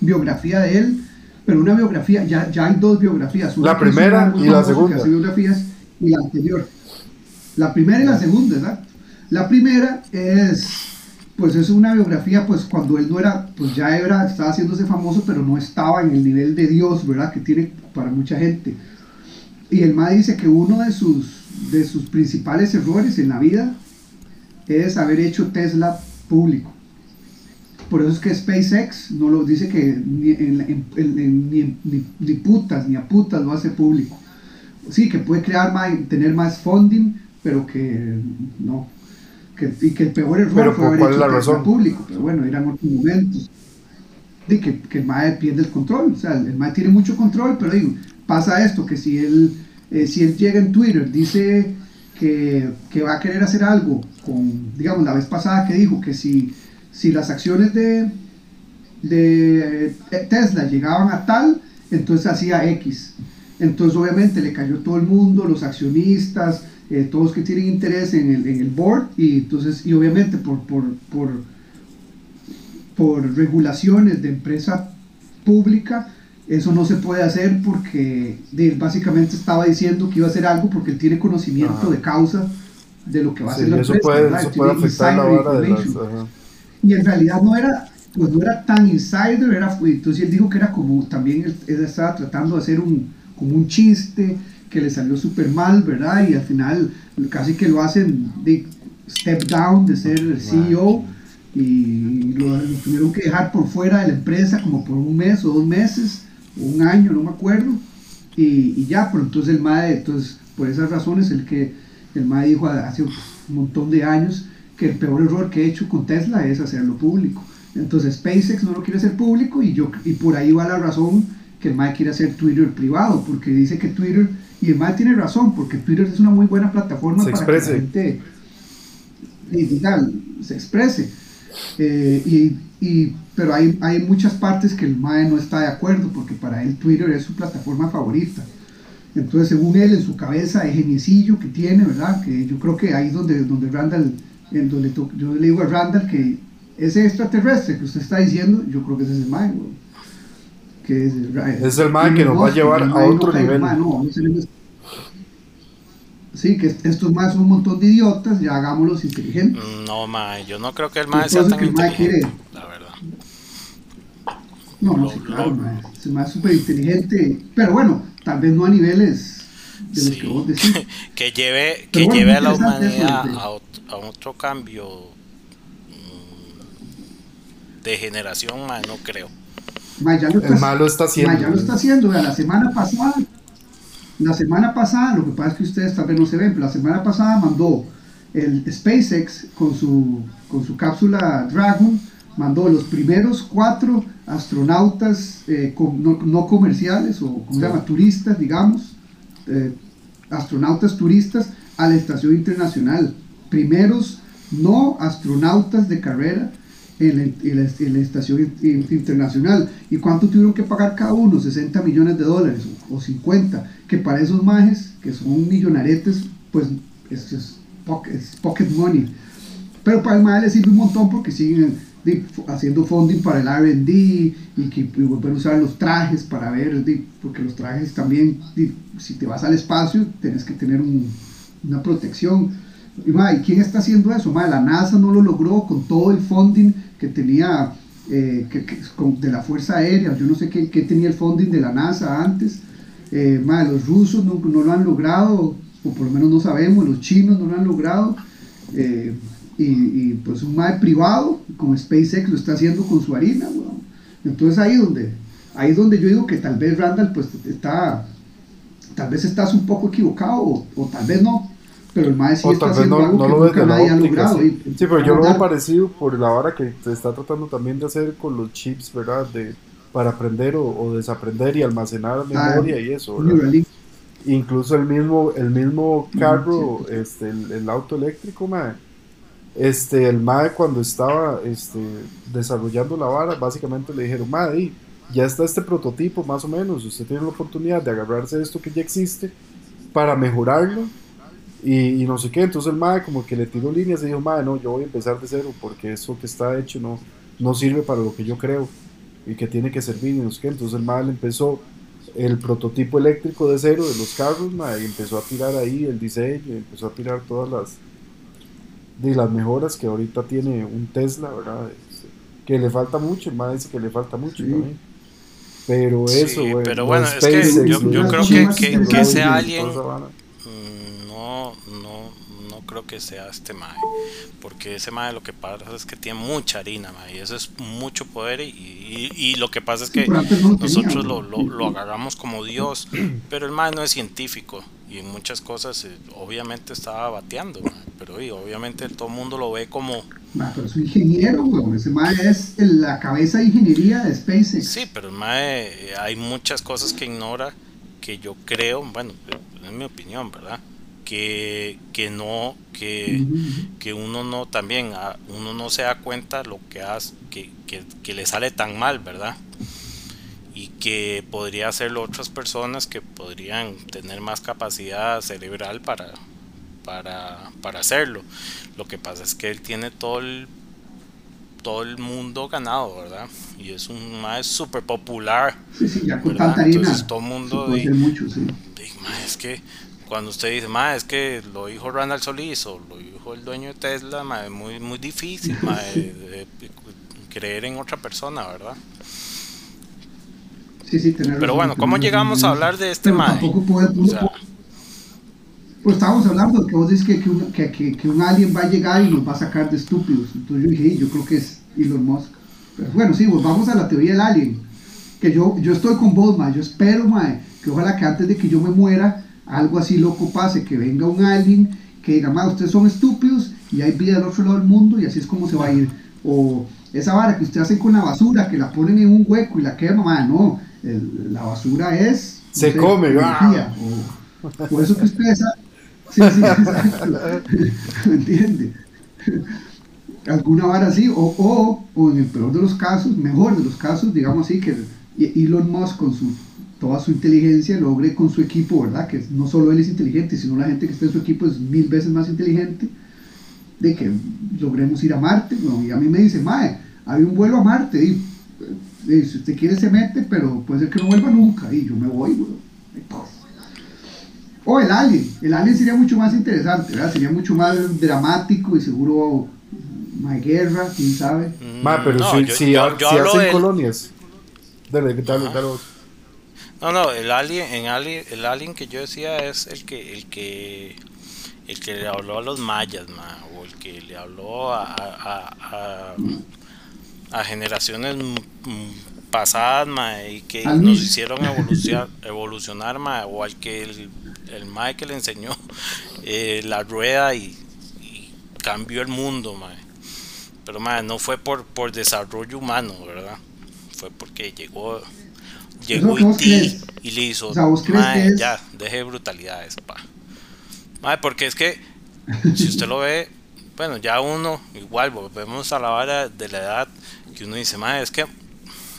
biografía de él, pero una biografía, ya, ya hay dos biografías. la primera y la segunda. biografías y la anterior. La primera y la segunda, ¿verdad? La primera es, pues es una biografía, pues cuando él no era, pues ya era, estaba haciéndose famoso, pero no estaba en el nivel de Dios, ¿verdad? Que tiene para mucha gente. Y el MAE dice que uno de sus, de sus principales errores en la vida es haber hecho Tesla público. Por eso es que SpaceX no lo dice que ni, ni, putas ni a putas lo hace público. Sí, que puede crear más, tener más funding, pero que no. Que, y que el peor error fue haber hecho Tesla público. Pero bueno, eran otros momentos. De que, que el MAE pierde el control. O sea, el MAE tiene mucho control, pero digo, pasa esto, que si él, eh, si él llega en Twitter, dice que, va a querer hacer algo con, digamos, la vez pasada que dijo que si, si las acciones de, de eh, Tesla llegaban a tal, entonces hacía X. Entonces obviamente le cayó todo el mundo, los accionistas, eh, todos que tienen interés en el, en el board, y entonces, y obviamente por, por, por, por regulaciones de empresa pública, eso no se puede hacer porque básicamente estaba diciendo que iba a hacer algo porque él tiene conocimiento de causa de lo que va a ser la eso Puede, eso puede afectar la de las, Y en realidad no era, pues no era tan insider, era, entonces él dijo que era como, también él, estaba tratando de hacer un, como un chiste que le salió súper mal, ¿verdad? Y al final casi que lo hacen, de, step down de ser el CEO y lo, tuvieron que dejar por fuera de la empresa como por un mes o dos meses un año, no me acuerdo. Y, ya, pero entonces el MAE, entonces por esas razones el que el MAE dijo hace un montón de años que el peor error que he hecho con Tesla es hacerlo público. Entonces SpaceX no lo quiere hacer público y, yo, y por ahí va la razón que el MAE quiere hacer Twitter privado, porque dice que Twitter, y el MAE tiene razón, porque Twitter es una muy buena plataforma para que la gente digital se exprese. Eh, y, pero hay, hay muchas partes que el MAE no está de acuerdo, porque para él Twitter es su plataforma favorita. Entonces, según él, en su cabeza, el genicillo que tiene, ¿verdad? Que yo creo que ahí donde, donde Randall, en donde yo le digo a Randall que ese extraterrestre que usted está diciendo, yo creo que ese es el MAE, Que es, es el MAE que nos va a llevar a otro nivel. Sí, que estos más son un montón de idiotas, ya hagámoslos inteligentes. No, mae, yo no creo que el mae sea tan inteligente, la verdad. No, no, sí, claro, mae, es más súper inteligente, pero bueno, tal vez no a niveles de los que vos decís. que lleve, que lleve a la humanidad a, otro, a otro cambio mm, de generación, mae, no creo. Mae, ya lo está, el malo está haciendo. ya lo está haciendo, la semana pasada la semana pasada, lo que pasa es que ustedes tal vez no se ven, pero la semana pasada mandó el SpaceX con su, con su cápsula Dragon, mandó los primeros cuatro astronautas eh, no, comerciales o como se llama, turistas, digamos, eh, astronautas turistas a la estación internacional. Primeros no astronautas de carrera en la, estación internacional. ¿Y cuánto tuvieron que pagar cada uno? 60 millones de dólares o, 50. Que para esos majes, que son millonaretes, pues es, es, pocket, money. Pero para el maje les sirve un montón porque siguen haciendo funding para el RD y que vuelven a usar los trajes para ver, porque los trajes también, si te vas al espacio, tienes que tener una protección. Y, ¿quién está haciendo eso? la NASA no lo logró con todo el funding que tenía eh, de la Fuerza Aérea, yo no sé qué, tenía el funding de la NASA antes, eh, los rusos no, no, lo han logrado, o por lo menos no sabemos, los chinos no lo han logrado, eh, y, pues un MAE privado, como SpaceX lo está haciendo con su harina, entonces ahí donde, ahí donde yo digo que tal vez Randall pues está, tal vez estás un poco equivocado, o tal vez no, pero el maestro sí está haciendo no, algo no que lo nadie ha logrado. Sí. sí, pero yo lo veo parecido por la hora que se está tratando también de hacer con los chips, ¿verdad? De, para aprender o, desaprender y almacenar ah, memoria y eso, ¿verdad? Incluso el mismo, el mismo carro, este, el, auto eléctrico, mae, este, el MAE cuando estaba este, desarrollando la vara, básicamente le dijeron, MAE, ya está este prototipo más o menos, usted tiene la oportunidad de agarrarse de esto que ya existe para mejorarlo y, no sé qué, entonces el MAE como que le tiró líneas y dijo, MAE, no, yo voy a empezar de cero porque eso que está hecho no, no sirve para lo que yo creo y que tiene que servir y no sé qué. Entonces el MAE le empezó el prototipo eléctrico de cero de los carros, MAE, y empezó a tirar ahí el diseño, y empezó a tirar todas las, de las mejoras que ahorita tiene un Tesla, ¿verdad? Este, que le falta mucho, el MAE dice que le falta mucho también. Pero eso, bueno, pero bueno, es que yo, yo creo que, que, que sea alguien creo que sea este mae. Porque ese mae lo que pasa es que tiene mucha harina, mae. Y eso es mucho poder. Y, y, lo que pasa es que nosotros lo, lo, lo, agarramos como Dios. Pero el mae no es científico. Y en muchas cosas, eh, obviamente, estaba bateando. Pero y, obviamente todo el mundo lo ve como. pero es un ingeniero, weón. Ese mae es la cabeza de ingeniería de SpaceX. Sí, pero el mae, eh, hay muchas cosas que ignora. Que yo creo, bueno, es mi opinión, ¿verdad? Que, que no que, que, uno no también ah, uno no se da cuenta lo que hace que, que, le sale tan mal verdad y que podría hacerlo otras personas que podrían tener más capacidad cerebral para para, para hacerlo lo que pasa es que él tiene todo el todo el mundo ganado, ¿verdad? Y es un más súper popular. Sí, sí, ya con Entonces todo el mundo es que cuando usted dice, ma, es que lo dijo Randall Solís o lo dijo el dueño de Tesla, ma, es muy, muy difícil ma, de, creer en otra persona, ¿verdad? Sí, sí, tener Pero bueno, ¿cómo llegamos a hablar de este ma? Tampoco puede, Pues estábamos hablando que vos dices que, que, un, que, que, un alien va a llegar y nos va a sacar de estúpidos. Entonces yo dije, yo creo que es Elon Musk. Pero bueno, sí, pues vamos a la teoría del alien. Que yo, yo estoy con vos, ma. Yo espero, ma, que ojalá que antes de que yo me muera, algo así loco pase, que venga un alien, que diga, ma, ustedes son estúpidos y hay vida al otro lado del mundo y así es como se va a ir. O esa vara que ustedes hacen con la basura, que la ponen en un hueco y la queman, ma, no. la basura es... Se come, energía, o, o, eso que ustedes Sí, sí, exacto. ¿Me entiende? Alguna vara así, o, o, o, en el peor de los casos, mejor de los casos, digamos así, que Elon Musk con su, toda su inteligencia logre con su equipo, ¿verdad? Que no solo él es inteligente, sino la gente que está en su equipo es mil veces más inteligente, de que logremos ir a Marte. y a mí me dice, Mae, hay un vuelo a Marte, y, si usted quiere se mete, pero puede ser que no vuelva nunca, y yo me voy, güey. O el Alien. El Alien sería mucho más interesante, ¿verdad? Sería mucho más dramático y seguro más guerra, quién sabe. Mm, pero si, si, hacen colonias. Dale, dale, dale. No, no, el alien, en alien, el alien que yo decía es el que, el que, el que le habló a los mayas, o el que le habló a, a, a, generaciones pasadas, y que nos hicieron evolucionar, evolucionar o al que el el mae que le enseñó eh, la rueda y, cambió el mundo, mae. Pero mae, no fue por, por desarrollo humano, ¿verdad? Fue porque llegó llegó y, y le hizo, ya, deje brutalidades, pa. Mae, porque es que si usted lo ve, bueno, ya uno, igual, volvemos a la vara de la edad, que uno dice, mae, es que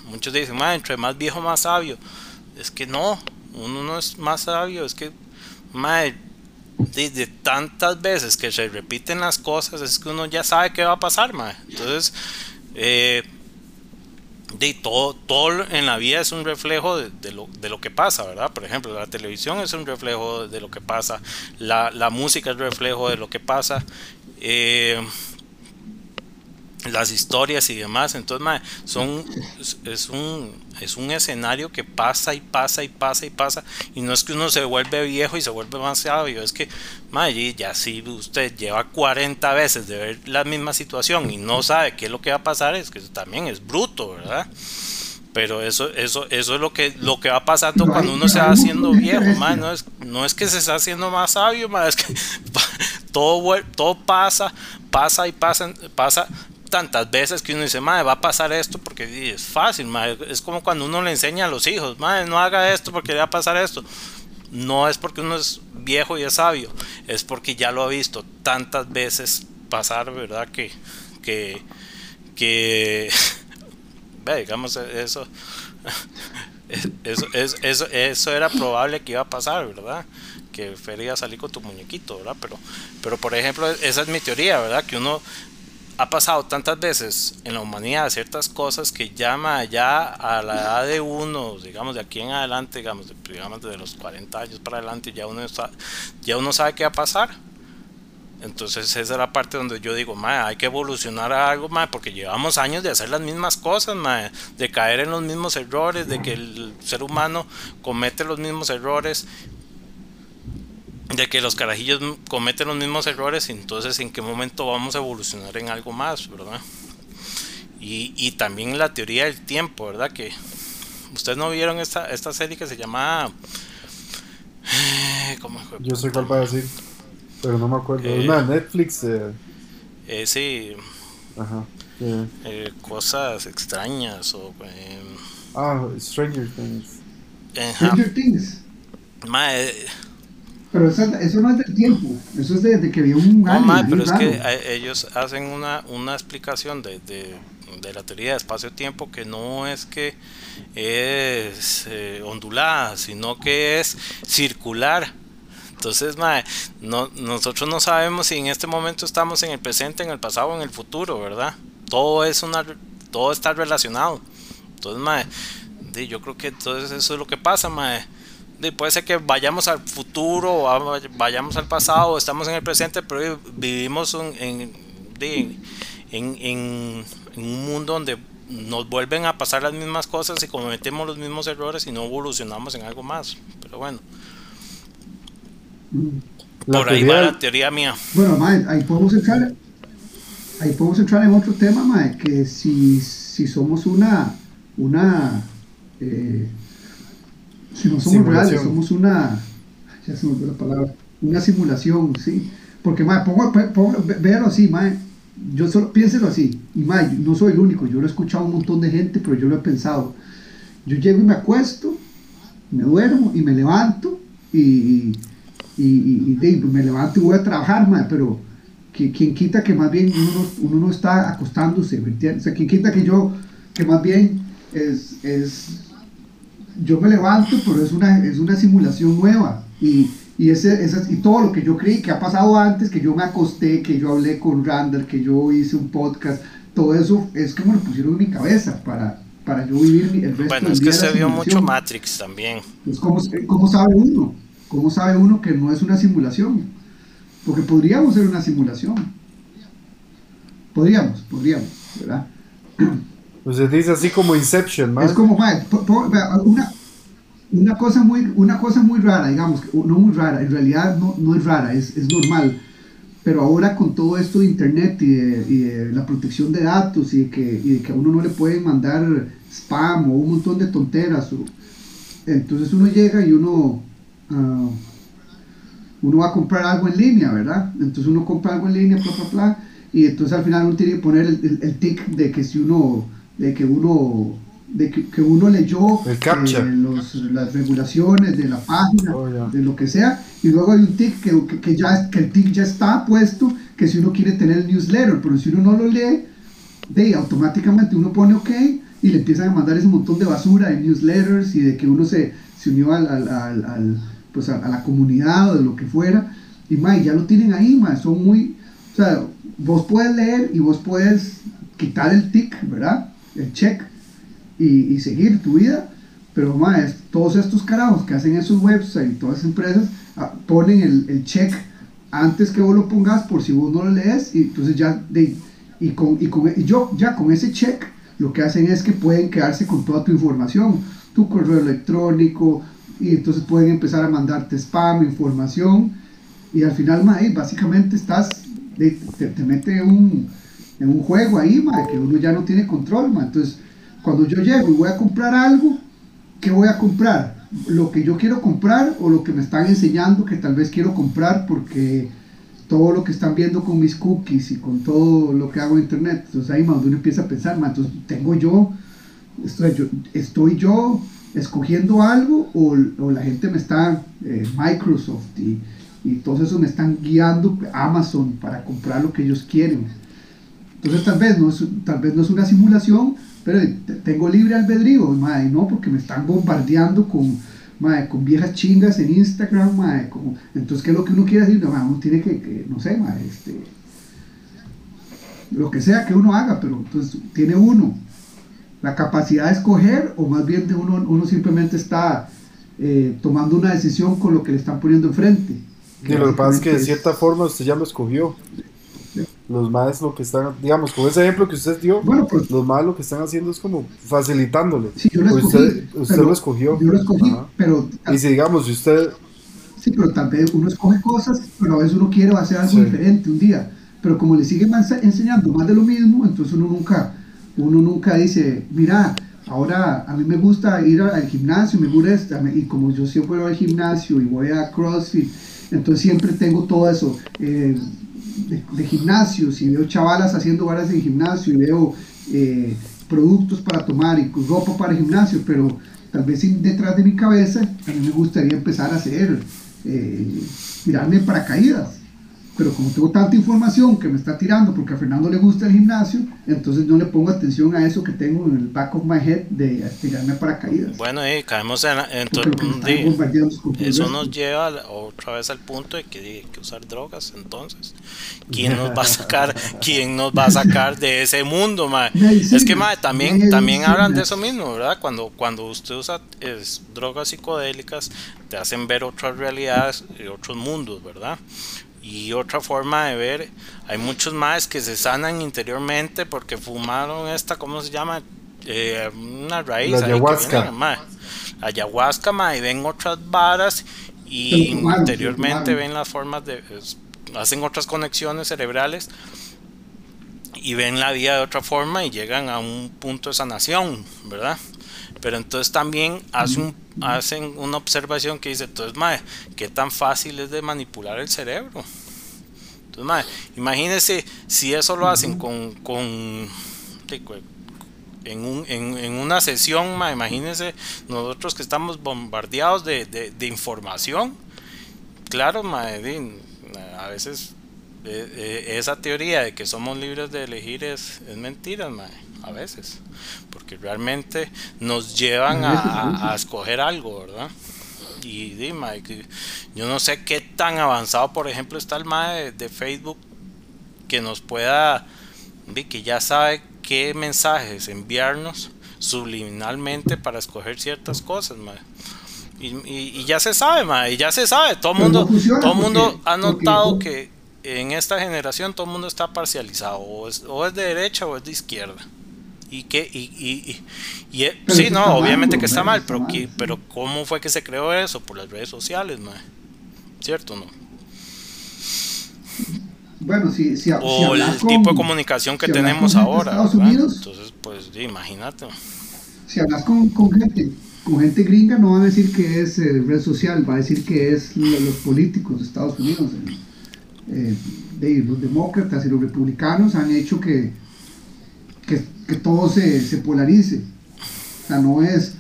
muchos dicen, mae, entre más viejo, más sabio. Es que no, uno no es más sabio, es que Mae, de, tantas veces que se repiten las cosas, es que uno ya sabe qué va a pasar, mae. Entonces, eh, de todo, todo en la vida es un reflejo de, lo, de, lo, que pasa, ¿verdad? Por ejemplo, la televisión es un reflejo de lo que pasa, la, la música es reflejo de lo que pasa. Eh, las historias y demás. Entonces, son, es, un, es un escenario que pasa y pasa y pasa y pasa. Y no es que uno se vuelve viejo y se vuelve más sabio, es que, madre, ya si usted lleva 40 veces de ver la misma situación y no sabe qué es lo que va a pasar, es que también es bruto, ¿verdad? Pero eso, eso, eso es lo que, lo que va pasando cuando uno se va haciendo viejo, no es, no es que se está haciendo más sabio, es que todo, todo pasa, pasa y pasa, pasa tantas veces que uno dice, madre, va a pasar esto porque es fácil, madre. es como cuando uno le enseña a los hijos, madre, no haga esto porque va a pasar esto. No es porque uno es viejo y es sabio, es porque ya lo ha visto tantas veces pasar, ¿verdad? Que, que, ve, digamos, eso, eso, eso, eso, era probable que iba a pasar, ¿verdad? que Fer iba a salir con tu muñequito, ¿verdad? Pero, pero por ejemplo, esa es mi teoría, ¿verdad? Que uno ha pasado tantas veces en la humanidad ciertas cosas que llama ya a la edad de uno, digamos de aquí en adelante, digamos, de, digamos los 40 años para adelante, ya uno, está, ya uno sabe qué va a pasar. Entonces esa es la parte donde yo digo, hay que evolucionar a algo, más porque llevamos años de hacer las mismas cosas, de caer en los mismos errores, de que el ser humano comete los mismos errores de que los carajillos cometen los mismos errores, entonces en qué momento vamos a evolucionar en algo más, ¿verdad? Y, y también la teoría del tiempo, ¿verdad? Que ustedes no vieron esta, esta serie que se llama... ¿Cómo fue? Yo sé cuál va a decir, pero no me acuerdo. es una de Netflix. Eh. Eh, sí. Ajá. Eh, cosas extrañas o... ah, Stranger Things. Stranger Things. Pero eso, eso, no es del tiempo, eso es de, que vio un No, pero es que ellos hacen una, una explicación de, de, de la teoría de espacio-tiempo que no es que es eh, ondulada, sino que es circular. Entonces, mae, no, nosotros no sabemos si en este momento estamos en el presente, en el pasado o en el futuro, ¿verdad? Todo es una todo está relacionado. Entonces, yo creo que entonces eso es lo que pasa, mae puede ser que vayamos al futuro, o vayamos al pasado, o estamos en el presente, pero vivimos en, en, un mundo donde nos vuelven a pasar las mismas cosas y cometemos los mismos errores y no evolucionamos en algo más. Pero bueno. Por ahí va la teoría mía. Bueno, mae, ahí podemos entrar, ahí podemos entrar en otro tema, mae, que si, si somos una, una, eh, si no somos reales, somos una, ya se me olvidó la palabra, una simulación, sí. Porque, mae, pongo, pongo, véalo así, mae, yo solo, piénselo así, y mae, no soy el único, yo lo he escuchado a un montón de gente, pero yo lo he pensado. Yo llego y me acuesto, me duermo y me levanto y, y, y, me levanto y voy a trabajar, mae, pero que, quien quita que más bien uno no, uno no está acostándose, ¿me entiendes? O sea, quien quita que yo, que más bien es, es yo me levanto, pero es una, es una simulación nueva y, y, ese, ese, y todo lo que yo creí que ha pasado antes, que yo me acosté, que yo hablé con Randall, que yo hice un podcast, todo eso es como lo pusieron en mi cabeza para, para yo vivir el resto Bueno, es que se vio mucho Matrix también. Pues, ¿cómo, ¿cómo, sabe uno? ¿Cómo sabe uno que no es una simulación? Porque podríamos ser una simulación. Podríamos, podríamos, ¿verdad? Pues se dice así como Inception, Es como, una, una, cosa muy, una cosa muy rara, digamos, no muy rara, en realidad no, no es rara, es, es normal pero ahora con todo esto de internet y de, la protección de datos y que, y que, a uno no le pueden mandar spam o un montón de tonteras, entonces uno llega y uno, uh, uno va a comprar algo en línea, ¿verdad? Entonces uno compra algo en línea, bla, bla, bla, y entonces al final uno tiene que poner el, el, tic de que si uno, de que uno de que, uno leyó eh, los, las regulaciones de la página, oh, de lo que sea, y luego hay un tic que, que, ya, que el tic ya está puesto, que si uno quiere tener el newsletter, pero si uno no lo lee, de automáticamente uno pone OK y le empiezan a mandar ese montón de basura de newsletters y de que uno se, se unió al, al, al, pues a, la comunidad o de lo que fuera, y ya lo tienen ahí, son muy, o sea, vos puedes leer y vos puedes quitar el tic, ¿verdad? El check y, seguir tu vida. Pero más, todos estos carajos que hacen esos websites y todas esas empresas ah, ponen el, el, check antes que vos lo pongas por si vos no lo lees y entonces ya de, y con, y con y yo ya con ese check lo que hacen es que pueden quedarse con toda tu información, tu correo electrónico y entonces pueden empezar a mandarte spam, información y al final ma, básicamente estás te, te, mete un, en un juego ahí que uno ya no tiene control entonces cuando yo llego y voy a comprar algo, ¿qué voy a comprar? ¿Lo que yo quiero comprar o lo que me están enseñando que tal vez quiero comprar porque todo lo que están viendo con mis cookies y con todo lo que hago en internet? Entonces ahí más uno empieza a pensar, entonces tengo yo, estoy yo, estoy yo escogiendo algo o, o, la gente me está, eh, Microsoft y, y todos esos me están guiando Amazon para comprar lo que ellos quieren. Entonces tal vez no es, tal vez no es una simulación, pero tengo libre albedrío, madre, no, porque me están bombardeando con, madre, con viejas chingas en Instagram, madre, como, entonces, ¿qué es lo que uno quiere decir? No, uno tiene que, no sé, madre, este, lo que sea que uno haga, pero entonces tiene uno la capacidad de escoger o más bien de uno, uno simplemente está eh, tomando una decisión con lo que le están poniendo enfrente. Que lo que pasa es que de cierta forma usted ya lo escogió los más lo que están, digamos, con ese ejemplo que usted dio, bueno, pues, los más lo que están haciendo es como facilitándole. Sí, yo lo escogí, usted, usted lo escogió. Yo lo escogí, pero... Y si digamos, si usted... Sí, pero tal vez uno escoge cosas, pero a veces uno quiere hacer algo diferente un día. Pero como le siguen enseñando más de lo mismo, entonces uno nunca, uno nunca dice, mira, ahora a mí me gusta ir al gimnasio, me gusta, y como yo siempre voy al gimnasio y voy a CrossFit, entonces siempre tengo todo eso. Eh, de, gimnasios y veo chavalas haciendo varas en gimnasio y veo eh, productos para tomar y ropa para gimnasio, pero tal vez detrás de mi cabeza mí me gustaría empezar a hacer, eh, tirarme paracaídas pero como tengo tanta información que me está tirando porque a Fernando le gusta el gimnasio, entonces no le pongo atención a eso que tengo en el back of my head de tirarme paracaídas. Bueno, y caemos en, en eso nos lleva otra vez al punto de que hay que usar drogas, entonces, ¿quién nos va a sacar, quién nos va a sacar de ese mundo, Es que también, también hablan de eso mismo, ¿verdad? Cuando, cuando usted usa es, drogas psicodélicas, te hacen ver otras realidades y otros mundos, ¿verdad? Y otra forma de ver, hay muchos más que se sanan interiormente porque fumaron esta, ¿cómo se llama? Eh, una raíz. La ayahuasca. Viene, ayahuasca, ma, y ven otras varas y interiormente ven las formas de es- hacen otras conexiones cerebrales y ven la vida de otra forma y llegan a un punto de sanación, ¿verdad? Pero entonces también hace un- hacen una observación que dice, entonces, mae, ¿qué tan fácil es de manipular el cerebro? Entonces, mae, imagínense si eso lo hacen con, con en, un, en, en una sesión, mae, imagínense nosotros que estamos bombardeados de, de- de información. Claro, di, a veces eh, eh, esa teoría de que somos libres de elegir es, es mentira, mae, a veces. Porque realmente nos llevan A escoger algo, ¿verdad? Y di, mae, que yo no sé qué tan avanzado, por ejemplo, está el mae de, de Facebook que nos pueda, que ya sabe qué mensajes enviarnos subliminalmente para escoger ciertas cosas, mae. Y, y- y ya se sabe, mae, y ya se sabe, todo el no mundo, funciona todo mundo ha notado que en esta generación todo el mundo está parcializado, o es, o es de derecha o es de izquierda. Y que, y, y, y- y, eh, sí, no, mal, obviamente que está mal, está pero, mal, que- sí. pero ¿cómo fue que se creó eso? Por las redes sociales, mae. ¿Cierto no? Bueno, si, si, O hablas el con- tipo de comunicación que tenemos ahora, Entonces, pues, imagínate. si hablas con, con gente con gente gringa no va a decir que es eh, red social, va a decir que es lo- los políticos de Estados Unidos. eh. Eh, de- los demócratas y los republicanos han hecho que, que, todo se, se polarice. O sea, no es,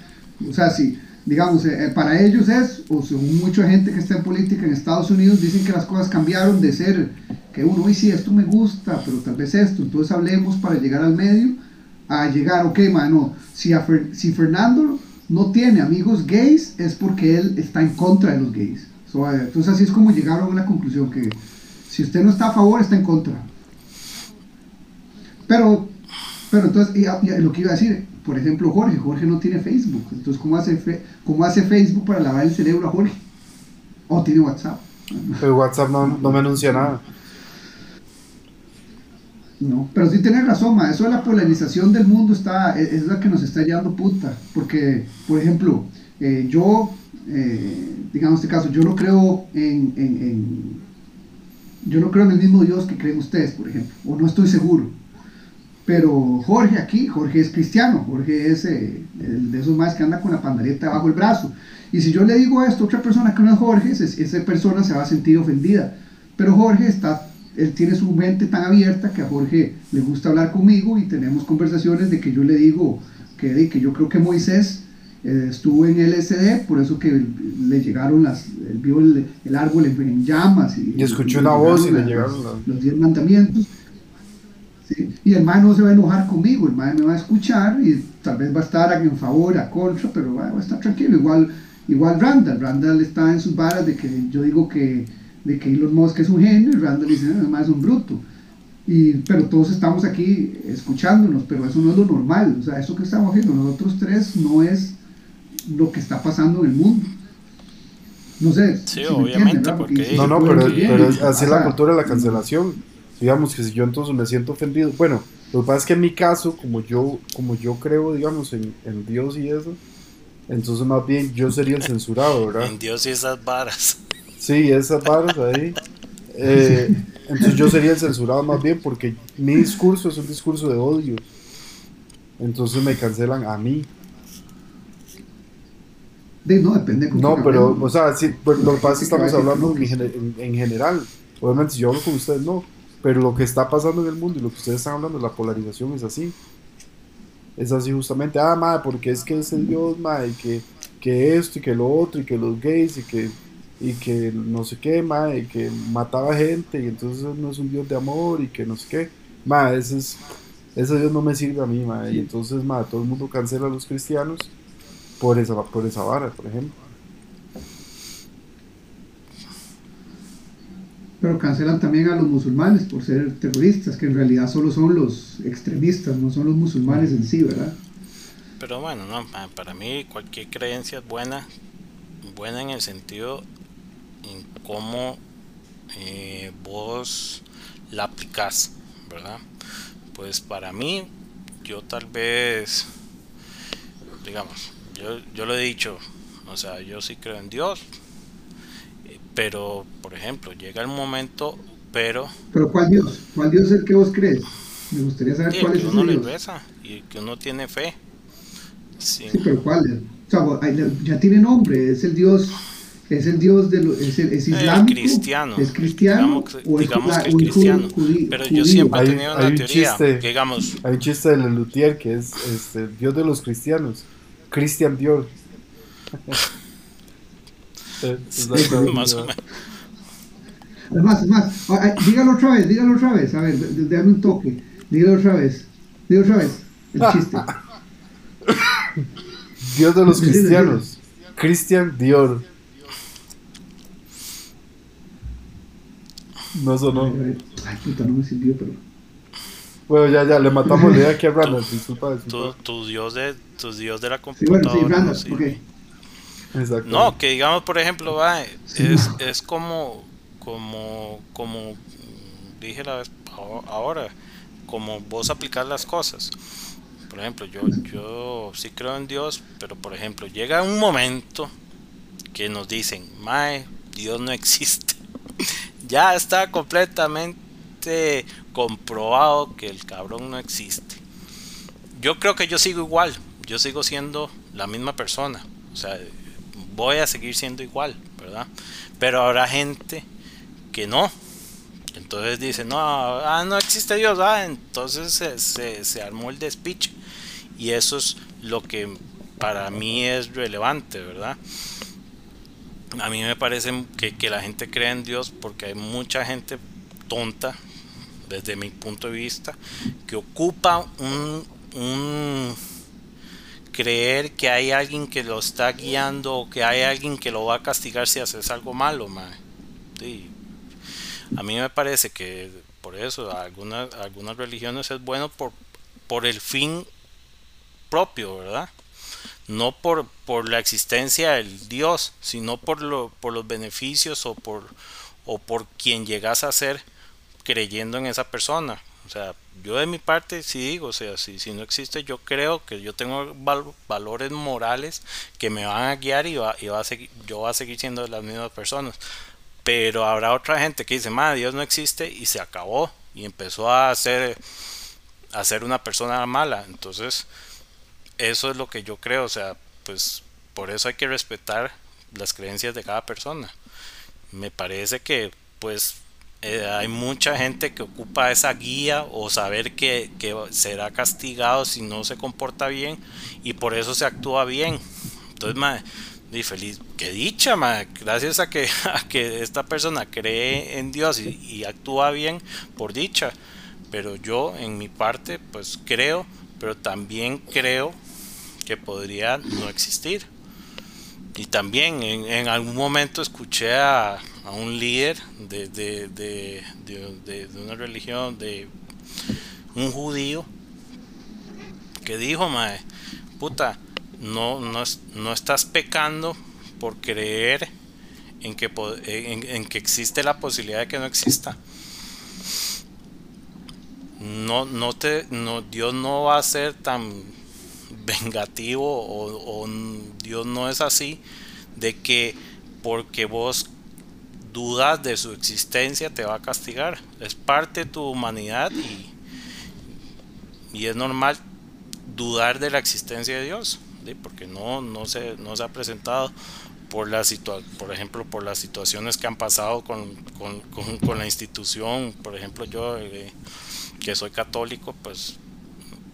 o sea, si, digamos, eh, para ellos es, o según mucha gente que está en política en Estados Unidos, dicen que las cosas cambiaron de ser que uno, y sí, esto me gusta, pero tal vez esto, entonces hablemos para llegar al medio, a llegar, ok, mano, si, a Fer- si Fernando no tiene amigos gays, es porque él está en contra de los gays. So, eh, entonces así es como llegaron a la conclusión que si usted no está a favor, está en contra. Pero, pero entonces, y, y lo que iba a decir, por ejemplo, Jorge, Jorge no tiene Facebook, entonces ¿cómo hace, fe- cómo hace Facebook para lavar el cerebro a Jorge? O tiene WhatsApp. Pero WhatsApp no, no me anuncia nada. No, pero sí tienes razón, ma. Eso de la polarización del mundo está, es, es la que nos está llevando puta. Porque, por ejemplo, eh, yo, eh, digamos este caso, yo no creo en, en- en- yo no creo en el mismo Dios que creen ustedes, por ejemplo, o no estoy seguro. Pero Jorge aquí, Jorge es cristiano, Jorge es eh, el de esos más que anda con la pandereta bajo el brazo. Y si yo le digo esto a otra persona que no es Jorge, esa persona se va a sentir ofendida. Pero Jorge está, él tiene su mente tan abierta que a Jorge le gusta hablar conmigo y tenemos conversaciones de que yo le digo que, que yo creo que Moisés eh, estuvo en LSD, por eso que le llegaron las, él vio el, el árbol en, llamas. Y, Y escuchó le una voz y le llegaron las- los diez mandamientos. Sí, Y el man no se va a enojar conmigo, el man me va a escuchar y tal vez va a estar en favor, a contra, pero va, va a estar tranquilo. Igual, igual Randall, Randall está en sus varas de que yo digo que, de que Elon Musk es un genio y Randall dice, no, el man es un bruto. Y, pero todos estamos aquí escuchándonos, pero eso no es lo normal. O sea, eso que estamos haciendo nosotros tres no es lo que está pasando en el mundo. No sé. Sí, me obviamente, porque- No, no, pero, muy bien, pero es- así es la cultura de la cancelación. Digamos que si yo entonces me siento ofendido, bueno, lo que pasa es que en mi caso, como yo, como yo creo, digamos, en, en Dios y eso, entonces más bien yo sería el censurado, ¿verdad? En Dios y esas varas. Sí, esas varas ahí. Eh, entonces yo sería el censurado más bien porque mi discurso es un discurso de odio. Entonces me cancelan a mí. De- no, depende con No, pero, o sea, sí, pero lo que pasa es que estamos hablando en- en general. Obviamente, si yo hablo con ustedes, no. Pero lo que está pasando en el mundo y lo que ustedes están hablando, la polarización es así. Es así justamente. Ah, madre, porque es que es el Dios, madre, y que, que esto y que lo otro, y que los gays, y que, y que no sé qué, madre, y que mataba gente, y entonces no es un Dios de amor, y que no sé qué. Madre, ese, es, ese Dios no me sirve a mí, madre. Y entonces, madre, todo el mundo cancela a los cristianos por esa, por esa vara, por ejemplo. Pero cancelan también a los musulmanes por ser terroristas, que en realidad solo son los extremistas, no son los musulmanes en sí, ¿verdad? Pero bueno, no, pa- para mí cualquier creencia es buena, buena en el sentido en cómo eh, vos la aplicás, ¿verdad? Pues para mí, yo tal vez, digamos, yo, yo lo he dicho, o sea, yo sí creo en Dios pero, por ejemplo, llega el momento, pero... ¿Pero cuál Dios? ¿Cuál Dios es el que vos crees? Me gustaría saber Sí, cuál que es ese uno le Dios. reza y que uno tiene fe. Sí. Sí, pero ¿cuál? O sea, le- ya tiene nombre, es el Dios, es el Dios de lo, es, el, es El islámico, cristiano. es cristiano Digamos, que- o es digamos que es cristiano. judío- Pero yo siempre he Hay- tenido hay una un teoría. chiste. que digamos, Hay un chiste de Lelutier que es este, Dios de los cristianos, Christian Dior. Más o menos. Es más, es más, dígalo otra vez, dígalo otra vez, a ver, dame un toque, dígalo otra vez, dígalo otra vez, el chiste. Dios de los Sí, sí, sí. cristianos, Christian Dior. No sonó. Ay, puta, no me sirvió, pero... Bueno, ya, ya, le matamos la idea aquí a Brandon. Disculpa, tu, disculpa. tu dios de tu dios de la Sí, bueno, computadora. sí, no sirve. ok. No, que digamos, por ejemplo, va, es, es como, como, como dije la vez aho- ahora, como vos aplicar las cosas. Por ejemplo, yo, yo sí creo en Dios, pero por ejemplo, llega un momento que nos dicen, Mae, Dios no existe. ya está completamente comprobado que el cabrón no existe. Yo creo que yo sigo igual, yo sigo siendo la misma persona. O sea, voy a seguir siendo igual, ¿verdad? Pero habrá gente que no. Entonces dice, no, ah, no existe Dios, ah, entonces se, se, se armó el despiche. Y eso es lo que para mí es relevante, ¿verdad? A mí me parece que, que la gente cree en Dios porque hay mucha gente tonta, desde mi punto de vista, que ocupa un, un creer que hay alguien que lo está guiando o que hay alguien que lo va a castigar si haces algo malo, mae. Sí. A mí me parece que por eso algunas algunas religiones es bueno por por el fin propio, ¿verdad? No por, por la existencia del Dios, sino por lo, por los beneficios o por o por quien llegas a ser creyendo en esa persona. O sea, yo de mi parte sí digo, o sea, si, si no existe, yo creo que yo tengo val- valores morales que me van a guiar y, va, y va a seguir, yo voy a seguir siendo las mismas personas. Pero habrá otra gente que dice, madre, Dios no existe y se acabó y empezó a hacer, a ser una persona mala. Entonces, eso es lo que yo creo, o sea, pues por eso hay que respetar las creencias de cada persona. Me parece que, pues, eh, hay mucha gente que ocupa esa guía o saber que, que será castigado si no se comporta bien y por eso se actúa bien. Entonces, feliz, que dicha, madre, gracias a que, a que esta persona cree en Dios y, y actúa bien por dicha. Pero yo, en mi parte, pues creo, pero también creo que podría no existir. Y también en, en algún momento escuché a, a un líder de, de, de, de- una religión, de un judío, que dijo, mae, puta, no, no, no estás pecando por creer en que, en que existe la posibilidad de que no exista. No, no te, no, Dios no va a ser tan vengativo o, o Dios no es así de que porque vos dudas de su existencia te va a castigar. Es parte de tu humanidad y, y es normal dudar de la existencia de Dios, porque no, no, se, no se ha presentado por la por ejemplo por las situaciones que han pasado con, con, con- con la institución, por ejemplo yo eh, que soy católico, pues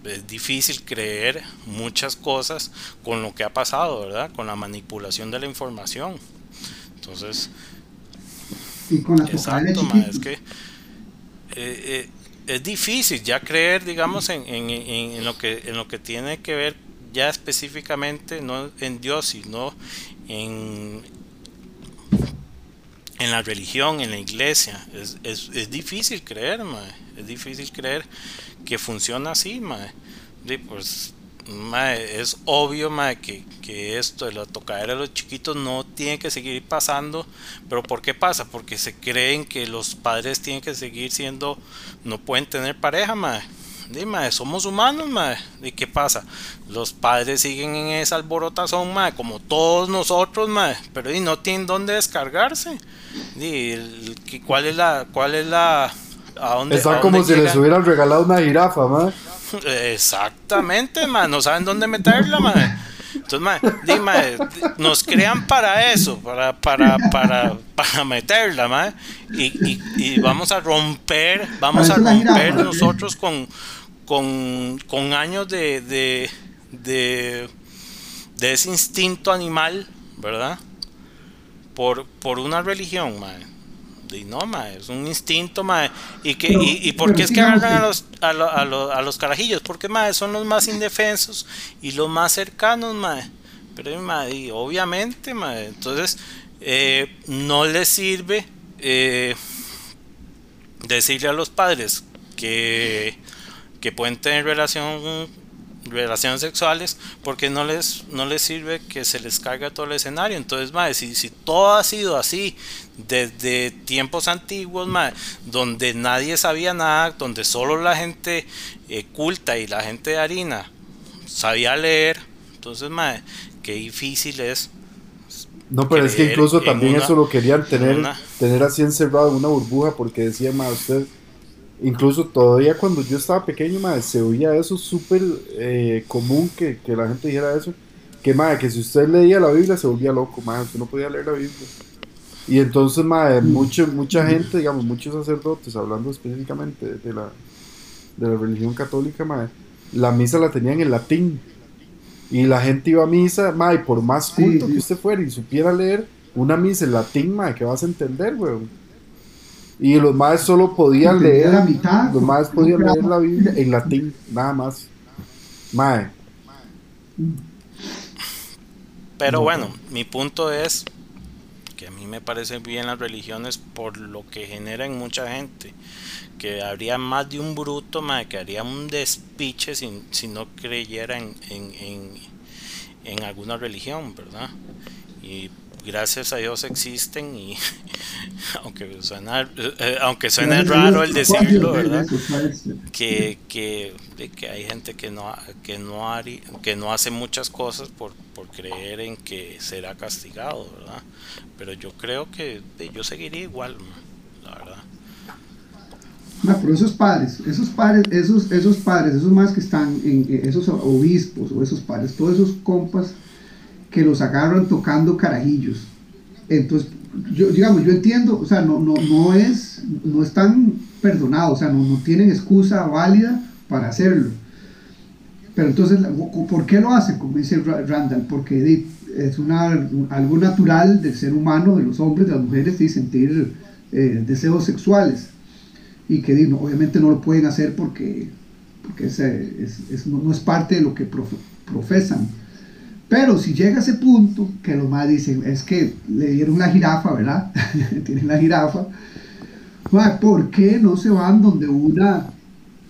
es difícil creer muchas cosas con lo que ha pasado, ¿verdad? Con la manipulación de la información. Entonces, Con la exacto, ma, es que eh, eh, es difícil ya creer, digamos, en, en- lo que en lo que tiene que ver ya específicamente no en Dios, sino en en la religión, en la iglesia. Es, es, es difícil creer, mae. Es difícil creer que funciona así, mae. Sí, pues, mae, es obvio, mae, que, que esto de la tocadera de los chiquitos no tiene que seguir pasando. Pero ¿por qué pasa? Porque se creen que los padres tienen que seguir siendo, no pueden tener pareja, mae. dime, somos humanos, mae. ¿Y qué pasa? Los padres siguen en esa alborotazón, mae, como todos nosotros, mae, pero y no tienen dónde descargarse. Y el- ¿Cuál es la, cuál es la, a dónde, Está a como si les hubieran regalado una jirafa, man. Exactamente, man, no saben dónde meterla, man. Entonces, man, di, mae, nos crean para eso, para, para, para, para meterla, man. Y, y, y vamos a romper, vamos a romper nosotros con, con, con años de, de, de, de ese instinto animal, ¿verdad? Por, por una religión, man. Y no, mae, es un instinto, mae. ¿Y, que, Pero- y, y por qué es que agarran a los, a, lo- a, lo- a los carajillos? Porque, mae, son los más indefensos y los más cercanos, mae. Pero, mae, y obviamente, mae, entonces, eh, no les sirve eh, decirle a los padres que, que pueden tener relación relaciones sexuales porque no les no les sirve que se les cargue todo el escenario. Entonces mae, si, si todo ha sido así desde tiempos antiguos mae, donde nadie sabía nada donde solo la gente eh, culta y la gente de harina sabía leer entonces mae, qué difícil es No, pero es que incluso también una- eso lo querían tener, una- tener así encerrado en una burbuja porque decía, más usted, incluso todavía cuando yo estaba pequeño, ma, se oía eso súper eh, común que, que la gente dijera eso, que, ma, que si usted leía la Biblia se volvía loco, ma, usted no podía leer la Biblia. Y entonces, ma, mucho, mucha gente, digamos, muchos sacerdotes, hablando específicamente de, la, de la religión católica, ma, la misa la tenían en latín. Y la gente iba a misa, ma, y por más culto sí. que usted fuera y supiera leer una misa en latín, ma, que vas a entender, weón. Y los más solo podían leer, la mitad, los más podían leer la Biblia en latín, nada más. Mae, Pero No, bueno, mi punto es que a mí me parecen bien las religiones por lo que generan mucha gente. Que habría más de un bruto, mae, que haría un despiche si, si no creyera en, en, en, en alguna religión, ¿verdad? Y gracias a Dios existen y aunque suena, eh, raro el decirlo, ¿verdad? que, que, que hay gente que no que no no hace muchas cosas por, por creer en que será castigado, ¿verdad? Pero yo creo que yo seguiría igual, la verdad. No, pero esos padres, esos padres, esos, esos padres, esos más que están en esos obispos o esos padres, todos esos compas que los agarran tocando carajillos. Entonces, yo, digamos, yo entiendo, o sea, no, no, no es, no están perdonados, o sea, no, no tienen excusa válida para hacerlo. Pero entonces, ¿por qué lo hacen? Como dice Ra- Randall, porque es una, algo natural del ser humano, de los hombres, de las mujeres, de sentir eh, deseos sexuales y que obviamente no lo pueden hacer porque, porque es, eh, es- es- no, no es parte de lo que profe- profesan. Pero si llega a ese punto que los más dicen, es que le dieron la jirafa, ¿verdad? Tienen la jirafa. ¿Por qué no se van donde una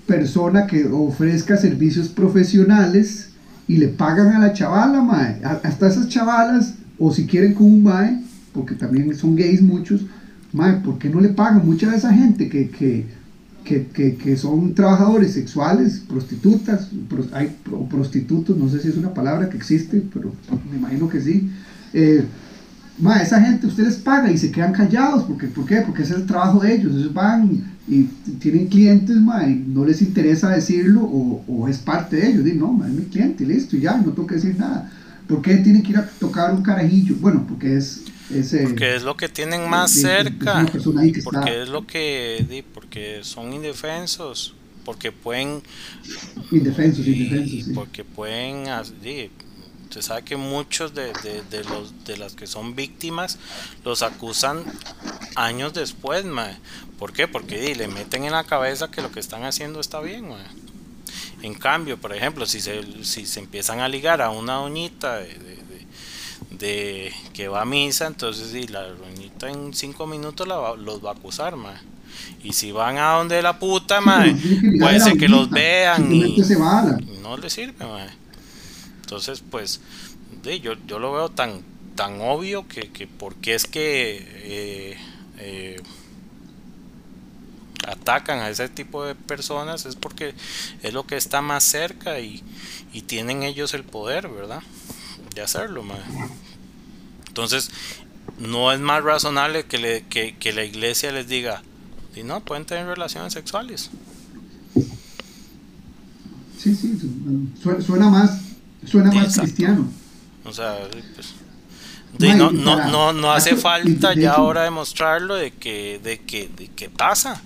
persona que ofrezca servicios profesionales y le pagan a la chavala, mae? Hasta esas chavalas, o si quieren con un mae, porque también son gays muchos, mae, ¿por qué no le pagan? Mucha de esa gente que, que, que, que, que son trabajadores sexuales, prostitutas, pros- hay pro- prostitutos, no sé si es una palabra que existe, pero me imagino que sí. Eh, ma, esa gente usted les paga y se quedan callados, porque, ¿por qué? Porque ese es el trabajo de ellos, ellos van y tienen clientes, ma, y no les interesa decirlo o, o es parte de ellos, Dicen, no, ma, es mi cliente, listo, y ya, no tengo que decir nada. ¿Por qué tienen que ir a tocar un carajillo? Bueno, porque es... Porque es lo que tienen más Sí, sí, es cerca, está- porque es lo que, porque son indefensos, porque pueden indefensos, y indefensos, sí. porque pueden di, se sabe que muchos de, de, de los de las que son víctimas los acusan años después mae. ¿por qué? porque di, le meten en la cabeza que lo que están haciendo está bien mae. en cambio por ejemplo si se, si se empiezan a ligar a una doñita de, de- de- que va a misa entonces di, la doñita en cinco minutos la va- los va a acusar mae. y si van a donde la puta Sí, ligar puede ser que los vean y, no le sirve, mae. Entonces, pues, de, yo, yo lo veo tan, tan obvio que, que porque es que eh, eh, atacan a ese tipo de personas es porque es lo que está más cerca y, y tienen ellos el poder, ¿verdad? De hacerlo, madre. Entonces, no es más razonable que, le, que, que la iglesia les diga, si no, pueden tener relaciones sexuales. Sí, sí, suena más, suena más cristiano. O sea, pues, no, no, no, no hace falta ya ahora demostrarlo de que, de que, de que pasa.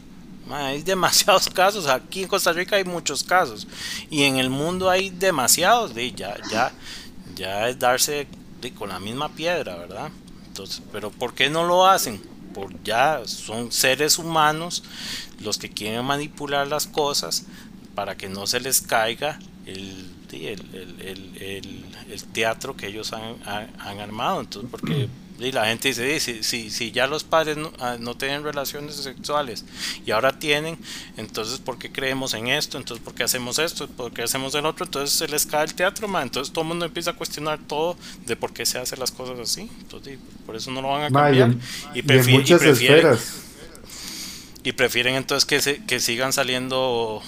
hay demasiados casos. Aquí en Costa Rica hay muchos casos. Y en el mundo hay demasiados. De, ya, ya, ya es darse con la misma piedra, ¿verdad? Entonces, pero ¿por qué no lo hacen? Por ya son seres humanos los que quieren manipular las cosas para que no se les caiga el, el, teatro que ellos han, han, armado. Entonces, porque la gente dice, si, si, si, ya los padres no, ah, no, tienen relaciones sexuales y ahora tienen, entonces ¿por qué creemos en esto? Entonces ¿por qué hacemos esto? ¿Por qué hacemos el otro? Entonces se les cae el teatro, entonces todo el mundo empieza a cuestionar todo de por qué se hacen las cosas así. Entonces por eso no lo van a cambiar. y, prefieren, y, prefieren, entonces que, se, que sigan saliendo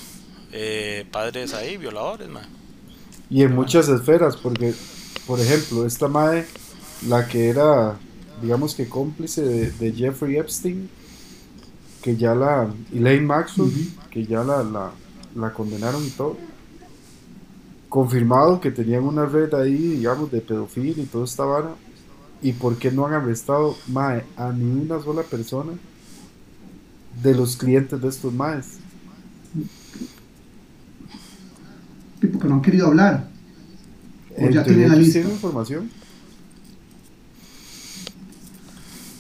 eh, padres ahí, violadores. Y en muchas esferas, porque, por ejemplo, esta madre, la que era, digamos que cómplice de, Jeffrey Epstein, que ya la, Elaine Maxwell, que ya la, la, condenaron y todo, confirmado que tenían una red ahí, digamos, de pedofilia y toda esta vara, y por qué no han arrestado mae, a ni una sola persona de los clientes de estos maes porque no han querido hablar. O ya tienen la lista. información?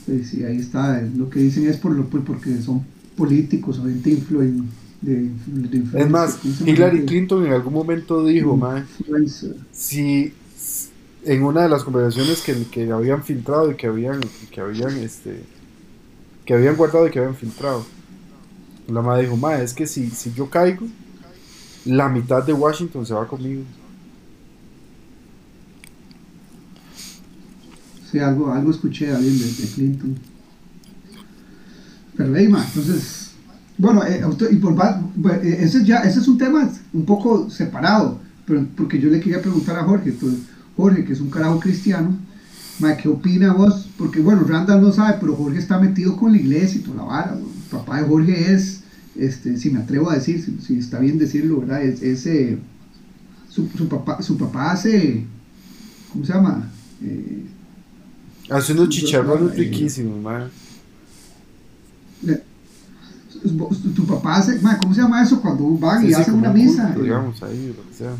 Sí, sí, ahí está. Lo que dicen es por lo, pues, porque son políticos o gente influen, de, Es más, Hillary Clinton en algún momento dijo, si en una de las conversaciones que, que habían filtrado y que habían, que habían, este, que habían guardado y que habían filtrado, la madre dijo, ma, es que si, si yo caigo, la mitad de Washington se va conmigo. Algo, algo escuché a alguien de, Clinton. Pero entonces, bueno, eh, y por, eh, ese, ya, ese es un tema un poco separado, pero porque yo le quería preguntar a Jorge, pues, Jorge, que es un carajo cristiano, ¿qué opina vos? Porque bueno, Randall no sabe, pero Jorge está metido con la iglesia y toda la vara. El papá de Jorge es este, si me atrevo a decir, si, está bien decirlo, ¿verdad? Es, eh, su, papá, su papá hace, ¿cómo se llama? Hace unos chicharrones riquísimos, Tu papá hace, ¿cómo se llama eso? Cuando van y hacen una misa. digamos, ahí, lo que sea.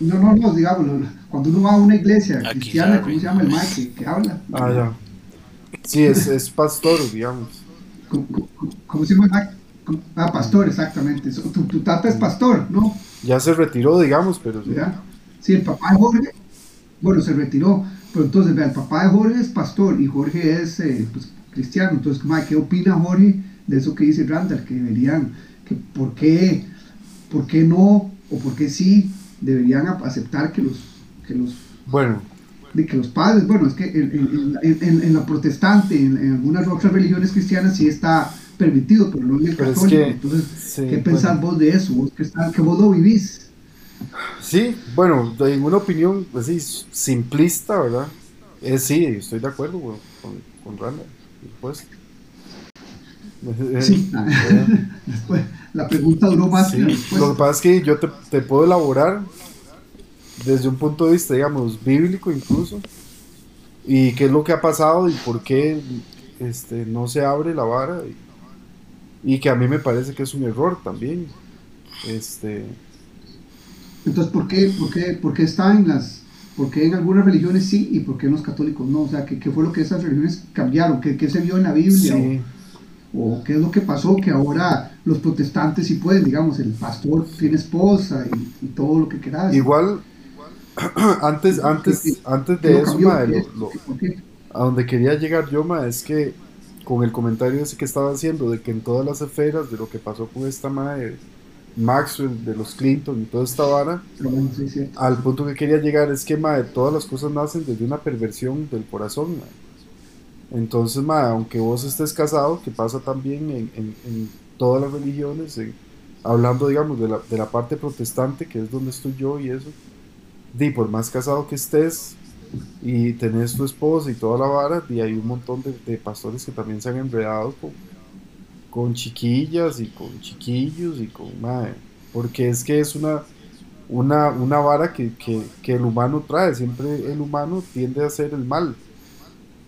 No, no, no, digamos, cuando uno va a una iglesia cristiana, ¿cómo se llama el maestro que, habla? Ah, ya. Sí, es, es pastor, digamos. ¿Cómo se llama? Ah, pastor, exactamente. Tu, tata es pastor, ¿no? Ya se retiró, digamos, pero sí. Sí, el papá de Jorge, bueno, se retiró, pero entonces, vea, el papá de Jorge es pastor y Jorge es eh, pues, cristiano. Entonces, ¿qué opina Jorge de eso que dice Randall? Que deberían, que por qué, por qué no o por qué sí deberían aceptar que los, que los bueno, de que los padres, bueno, es que en, en, en, la protestante, en, algunas otras religiones cristianas sí está permitido, pero no en el católico. Entonces, ¿qué pensás vos de eso? Vos que, está, que vos lo vivís. Sí, bueno, en una opinión así simplista, ¿verdad? Eh, sí, estoy de acuerdo con, con Randa, después. Sí, después, la pregunta duró más que Lo que pasa es que yo te, te puedo elaborar desde un punto de vista, digamos, bíblico incluso, y qué es lo que ha pasado y por qué este, no se abre la vara, y, que a mí me parece que es un error también. Este, Entonces, ¿por qué, por qué, por qué está en las... ¿Por qué en algunas religiones sí y por qué en los católicos no? O sea, ¿qué, qué fue lo que esas religiones cambiaron? ¿Qué, qué se vio en la Biblia? O, qué es lo que pasó que ahora los protestantes sí pueden, digamos, el pastor tiene esposa y, y todo lo que quieras. Igual, antes, antes, antes de eso, a donde quería llegar yo, ma, es que con el comentario ese que estaba haciendo de que en todas las esferas de lo que pasó con esta madre Maxwell, de los Clinton y toda esta vara, al punto que quería llegar es que ma, todas las cosas nacen desde una perversión del corazón. Entonces, ma, aunque vos estés casado, que pasa también en, en, en todas las religiones, hablando, digamos, de la, de la parte protestante, que es donde estoy yo y eso, di, por más casado que estés y tenés tu esposa y toda la vara, y hay un montón de, de pastores que también se han enredado con, con chiquillas y con chiquillos y con madre, porque es que es una, una, una vara que, que, el humano trae, siempre el humano tiende a hacer el mal.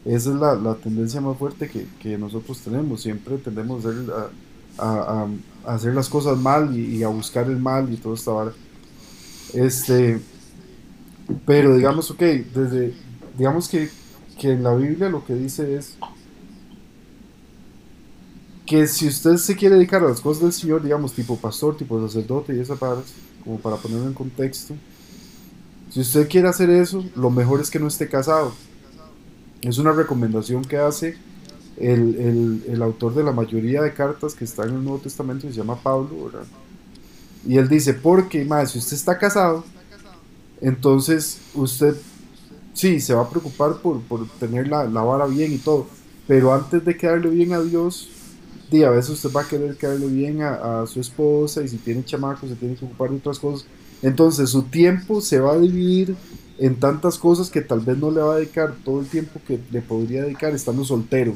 Esa es la, la tendencia más fuerte que, que, nosotros tenemos. Siempre tendemos a hacer, a, hacer las cosas mal y, y, a buscar el mal y toda esta vara. Este, pero digamos, ok, desde, digamos que, que en la Biblia lo que dice es que si usted se quiere dedicar a las cosas del Señor, digamos, tipo pastor, tipo sacerdote y esas varas, como para ponerlo en contexto, si usted quiere hacer eso, lo mejor es que no esté casado. Es una recomendación que hace el, el, el autor de la mayoría de cartas que están en el Nuevo Testamento, se llama Pablo, ¿verdad? Y él dice, porque, más, si usted está casado, entonces usted sí se va a preocupar por, por tener la, la, vara bien y todo, pero antes de quedarle bien a Dios, di, a veces usted va a querer quedarle bien a, a, su esposa y si tiene chamacos se tiene que ocupar de otras cosas. Entonces su tiempo se va a dividir en tantas cosas que tal vez no le va a dedicar todo el tiempo que le podría dedicar estando soltero.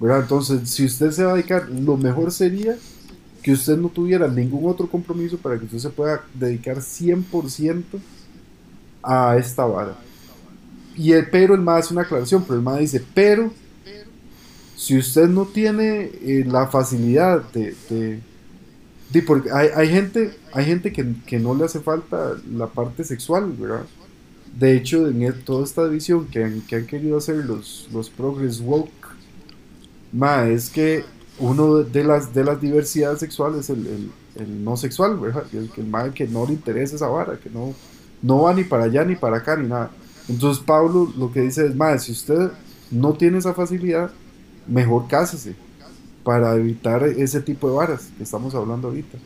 ¿verdad? Entonces, si usted se va a dedicar, lo mejor sería que usted no tuviera ningún otro compromiso para que usted se pueda dedicar 100% a esta vara. Y el, pero el MAD hace una aclaración, pero el MAD dice, pero si usted no tiene eh, la facilidad de, de, porque hay, hay, gente, hay gente que, que, no le hace falta la parte sexual, ¿verdad? De hecho, en el, toda esta división que han, que han querido hacer los, los Progress Woke, ma, es que uno de las, de las diversidades sexuales es el, el, no sexual, ¿verdad? El, que no le interesa esa vara, que no, no va ni para allá ni para acá ni nada. Entonces Pablo lo que dice es, ma, si usted no tiene esa facilidad, mejor cásese para evitar ese tipo de varas que estamos hablando ahorita.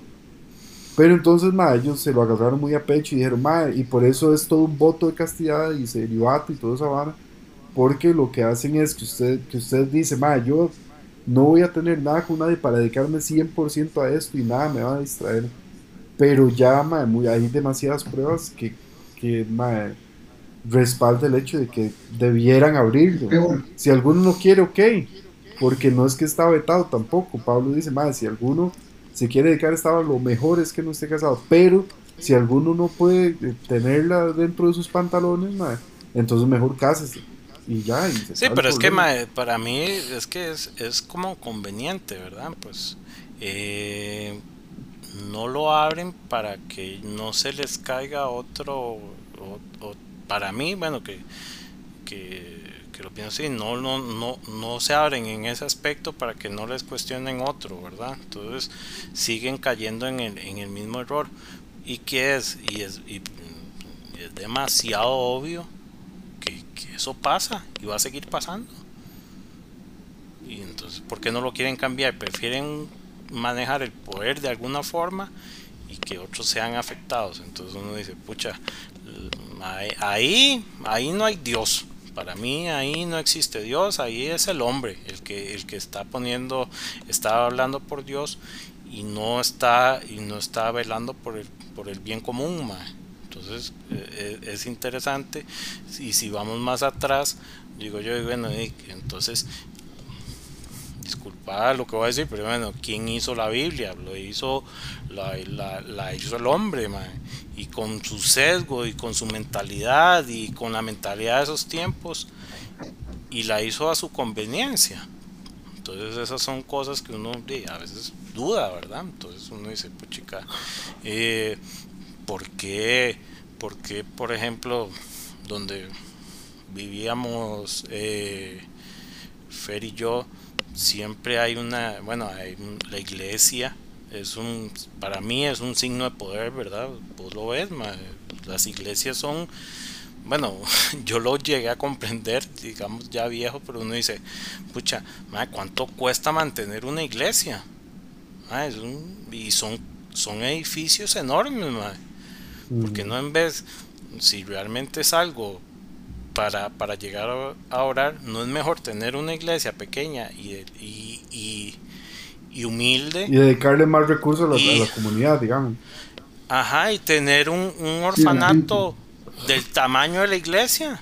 Pero entonces, ma, ellos se lo agarraron muy a pecho y dijeron, ma, y por eso es todo un voto de castidad y celibato y toda esa vara, porque lo que hacen es que usted, que usted dice, ma, yo no voy a tener nada con nadie para dedicarme 100% a esto y nada me va a distraer. Pero ya, ma, muy, hay demasiadas pruebas que, que ma, respalda el hecho de que debieran abrirlo. Si alguno no quiere, ok, porque no es que está vetado tampoco. Pablo dice, más si alguno se quiere dedicar a esta lo mejor es que no esté casado. Pero si alguno no puede tenerla dentro de sus pantalones, madre, entonces mejor cásese. Y ya. Y sí, pero es que madre, para mí es que es, es como conveniente, ¿verdad? Pues eh, no lo abren para que no se les caiga otro. O, o, para mí, bueno, que, que que lo pienso así, no, no, no, no se abren en ese aspecto para que no les cuestionen otro, ¿verdad? Entonces siguen cayendo en el, en el mismo error. ¿Y qué es? Y es, y es demasiado obvio que, eso pasa y va a seguir pasando. Y entonces, ¿por qué no lo quieren cambiar? Prefieren manejar el poder de alguna forma y que otros sean afectados. Entonces uno dice, pucha, ahí, ahí no hay Dios para mí ahí no existe Dios, ahí es el hombre el que, el que está poniendo, está hablando por Dios y no está, y no está velando por el, por el bien común. Entonces eh, es interesante y si vamos más atrás, digo yo, bueno, entonces disculpa lo que voy a decir, pero bueno, ¿quién hizo la Biblia? Lo hizo, la hizo el hombre, man. y con su sesgo y con su mentalidad y con la mentalidad de esos tiempos, y la hizo a su conveniencia. Entonces esas son cosas que uno a veces duda, ¿verdad? Entonces uno dice, pues chica, eh, ¿por qué, por qué, por ejemplo, donde vivíamos eh, Fer y yo, siempre hay una, bueno, hay la iglesia es un, para mí es un signo de poder, ¿verdad? Vos lo ves, las iglesias son, bueno, yo lo llegué a comprender, digamos ya viejo, pero uno dice, pucha, ¿cuánto cuesta mantener una iglesia? es un, y son, son edificios enormes, madre. porque no en vez, si realmente es algo para, para llegar a, orar, no es mejor tener una iglesia pequeña y, y, y, humilde. Y dedicarle más recursos a la, comunidad, digamos. Ajá, y tener un, un orfanato del tamaño de la iglesia.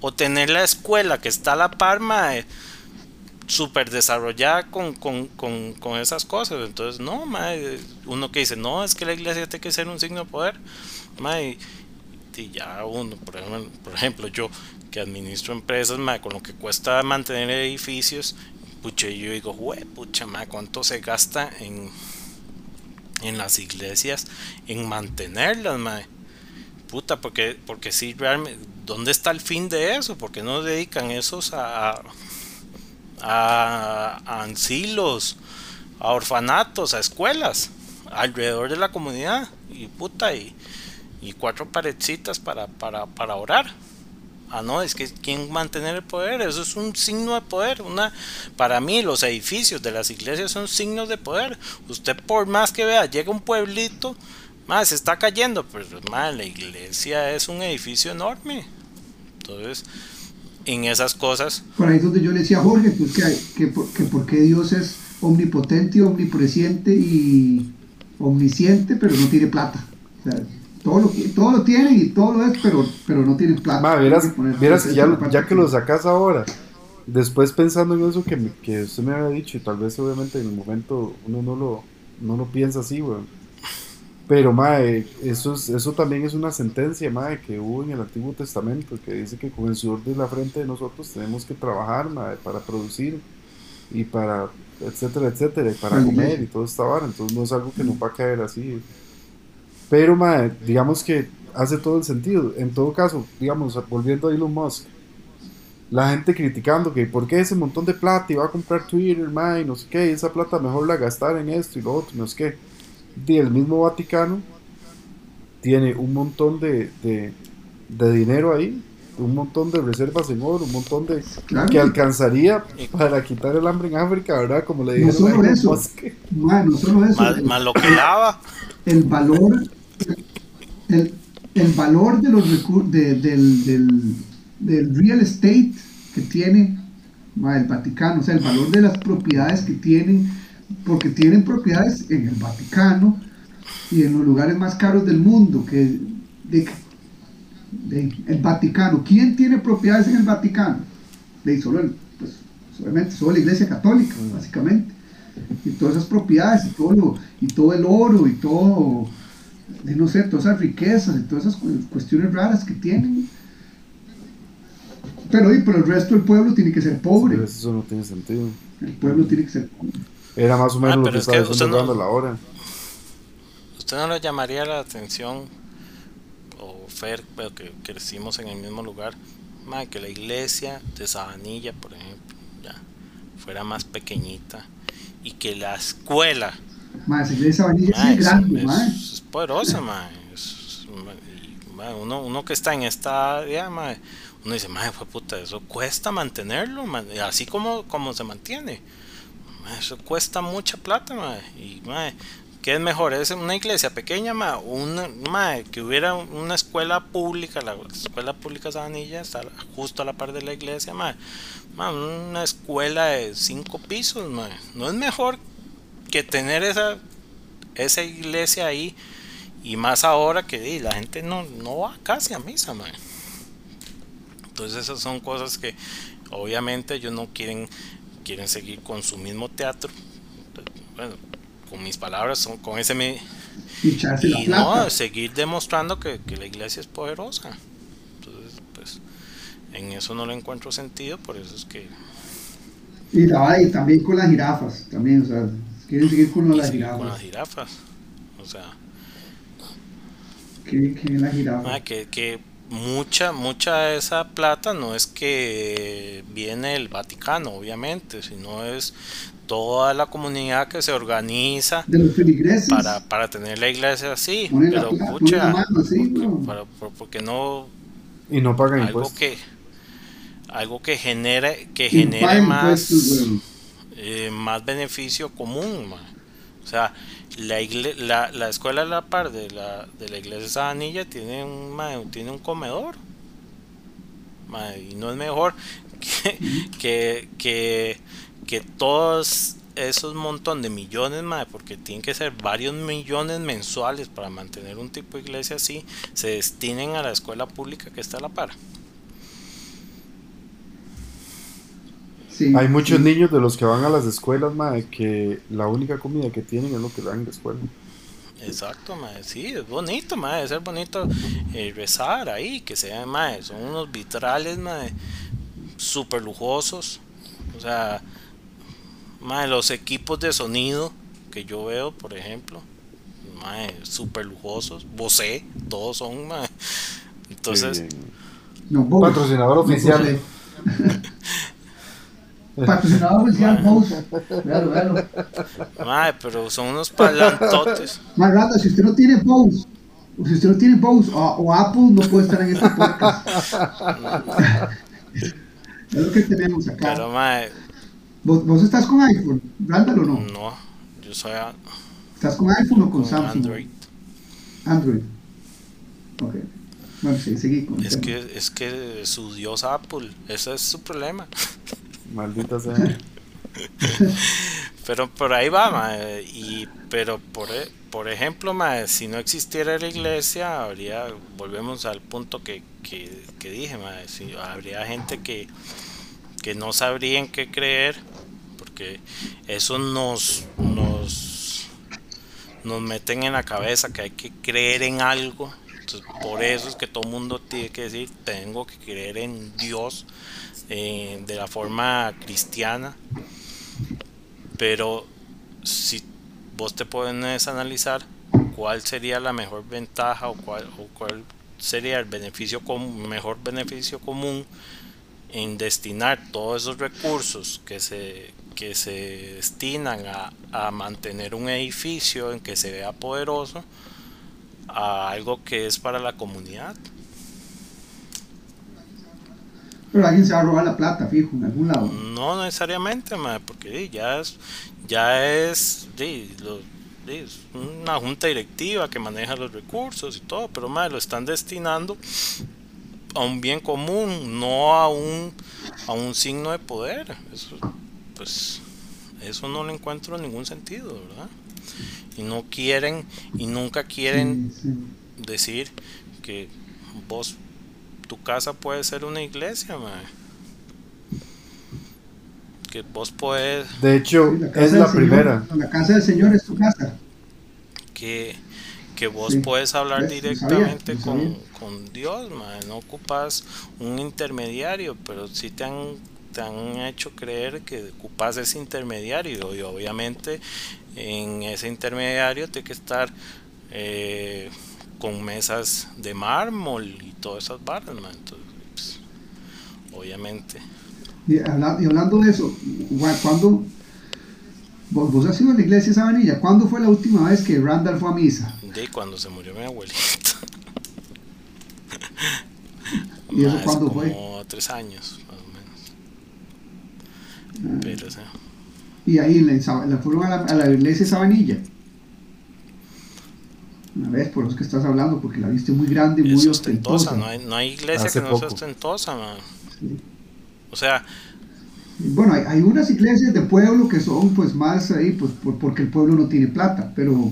O tener la escuela que está a la parma súper desarrollada con, con, con, con, esas cosas. Entonces, no, uno que dice, no, es que la iglesia tiene que ser un signo de poder. Madre, y ya uno, por ejemplo, yo que administro empresas, con lo que cuesta mantener edificios, pucha, yo digo, pucha, ¿cuánto se gasta en, en las iglesias en mantenerlas, madre? Puta, porque, porque si realmente, ¿dónde está el fin de eso? porque no dedican esos a, a, a asilos, a orfanatos, a escuelas, alrededor de la comunidad? Y puta, y, y cuatro paredcitas para, para, para orar. Ah, no, es que quién mantener el poder, eso es un signo de poder. Una, para mí, los edificios de las iglesias son signos de poder. Usted, por más que vea, llega un pueblito, más se está cayendo, pero más la iglesia es un edificio enorme. Entonces, en esas cosas. Por ahí es donde yo le decía a Jorge pues, que, que, que porque Dios es omnipotente, omnipresente y omnisciente, pero no tiene plata. Sea, todo lo, todo lo tienen y todo lo es, pero, pero no tienen plata. Ma, vieras, que ya, ya que lo sacas ahora, después pensando en eso que, que usted me había dicho, y tal vez obviamente en el momento uno no lo, no lo piensa así, weón. Pero, mae, eso, es, eso también es una sentencia, mae, que hubo en el Antiguo Testamento, que dice que con el sudor de la frente de nosotros tenemos que trabajar, mae, para producir y para, etcétera, etcétera, y para comer y todo esta vara. Entonces no es algo que nos va a caer así. Pero, digamos que hace todo el sentido. En todo caso, digamos, volviendo a Elon Musk, la gente criticando que por qué ese montón de plata y va a comprar Twitter, y no sé qué, esa plata mejor la gastar en esto y lo otro, no sé qué. Y el mismo Vaticano tiene un montón de, de, dinero ahí, un montón de reservas en oro, un montón de que alcanzaría para quitar el hambre en África, ¿verdad? Como le dijeron no solo eso, no solo eso, más, lo que daba. El valor el, el valor de los de, del, del, del, real estate que tiene el Vaticano, o sea, el valor de las propiedades que tienen, porque tienen propiedades en el Vaticano y en los lugares más caros del mundo, que de, el Vaticano. ¿Quién tiene propiedades en el Vaticano? De solo, pues, solamente solo la Iglesia Católica, básicamente. Y todas esas propiedades y todo, y todo el oro y todo de no sé, todas esas riquezas y todas esas cuestiones raras que tienen. Pero, pero el resto del pueblo tiene que ser pobre. eso no tiene sentido. El pueblo tiene que ser pobre. Era más o menos ah, lo que estaba diciendo no, la hora. ¿Usted no le llamaría la atención, Fer, pero que crecimos en el mismo lugar, que la iglesia de Sabanilla, por ejemplo, ya fuera más pequeñita y que la escuela más esa iglesia Vanilla es grande, es, es, poderosa, ma. uno, uno que está en esta área, ma, uno dice, madre, fue puta, eso cuesta mantenerlo, ma, así como, como se mantiene. Ma, eso cuesta mucha plata, ma, y ¿qué es mejor? ¿Es una iglesia pequeña, ma, una, ma, que hubiera una escuela pública, la escuela pública Sabanilla está justo a la par de la iglesia, ma, ma una escuela de cinco pisos, ma, no es mejor que tener esa, esa iglesia ahí y más ahora que la gente no, no va casi a misa, Entonces esas son cosas que obviamente ellos no quieren, quieren seguir con su mismo teatro. Bueno, con mis palabras, son, con ese me, y no, seguir demostrando que, la iglesia es poderosa. Entonces, pues, en eso no le encuentro sentido, por eso es que... Y, y también con las jirafas, también, o sea, Quieren seguir con las jirafas. Con las jirafas. O sea. ¿Qué, la jirafa? Ah, que, que mucha, mucha de esa plata no es que viene del Vaticano, obviamente, sino es toda la comunidad que se organiza de los feligreses para, para tener la iglesia así. pero pucha, porque, no. Y no pagan algo impuestos. que algo que genere que genere más eh, más beneficio común. O sea, la, la, la, escuela a la par de la, de la iglesia de Sabanilla tiene un, tiene un comedor. mae, y no es mejor que, que, que, que todos esos montón de millones, mae, porque tienen que ser varios millones mensuales para mantener un tipo de iglesia así, se destinen a la escuela pública que está a la par. Sí, Hay muchos sí. niños de los que van a las escuelas, mae, que la única comida que tienen es lo que dan en la escuela. Exacto, mae, sí, es bonito, mae, debe ser bonito eh, rezar ahí, que sean, mae, son unos vitrales, mae, super lujosos, o sea, mae, los equipos de sonido que yo veo, por ejemplo, mae, super lujosos, Bose, todos son, mae, entonces, No. Patrocinador oficial. Bose. Patrocinador oficial, Bose. Véalo, véalo. mae, pero son unos palantotes, Más rata, si usted no tiene Bose, o si usted no tiene Bose o, o Apple, no puede estar en este podcast. es lo que tenemos acá. pero, mae, ¿Vos, vos estás con iPhone, Randall o no? no, yo soy a- ¿Estás con iPhone o con, con Samsung? Android. Android. Ok. Bueno, sí, seguí con Es que, es que su dios Apple, ese es su problema. Maldita sea. Pero por ahí va, mae, y pero por, e- por ejemplo, mae, si no existiera la iglesia, habría, volvemos al punto que, que, que dije, mae, si habría gente que, que no sabría en qué creer, porque eso nos, nos, nos meten en la cabeza que hay que creer en algo. Entonces, por eso es que todo mundo tiene que decir, tengo que creer en Dios eh, de la forma cristiana pero si vos te a analizar cuál sería la mejor ventaja o cuál, o cuál sería el beneficio com- mejor beneficio común en destinar todos esos recursos que se que se destinan a, a mantener un edificio en que se vea poderoso a algo que es para la comunidad Pero alguien se va a robar la plata, fijo, en algún lado. No necesariamente, mae, porque ya es, ya es, una junta directiva que maneja los recursos y todo, pero mae, lo están destinando a un bien común, no a un, a un signo de poder. Eso, pues, eso no le encuentro ningún sentido, ¿verdad? Y no quieren, y nunca quieren Sí, sí. decir que vos tu casa puede ser una iglesia que vos puedes De hecho, Sí, casa es la Señor- primera. La casa del Señor es tu casa. que, que vos Sí. puedes hablar directamente sabía, con, sabía. con Dios no ocupas un intermediario pero sí te han te han hecho creer que ocupas ese intermediario y obviamente en ese intermediario tiene que estar eh, con mesas de mármol y todas esas barras. Entonces, pues, obviamente Y, habla- y hablando de eso, ¿cuándo? Vos, vos has ido a la iglesia de Sabanilla. ¿Cuándo fue la última vez que Randall fue a misa? de cuando se murió mi abuelito ¿Y eso cuándo como fue? tres años más o Ah. menos pero o sea, Y ahí en la, la fueron a la, a la iglesia de Sabanilla. Una vez por los que estás hablando, porque la viste muy grande y muy es ostentosa. ostentosa, no hay, no hay iglesia Hace que no sea ostentosa, man. Sí. O sea, Bueno, hay, hay unas iglesias de pueblo que son pues más ahí, pues por- porque el pueblo no tiene plata, pero,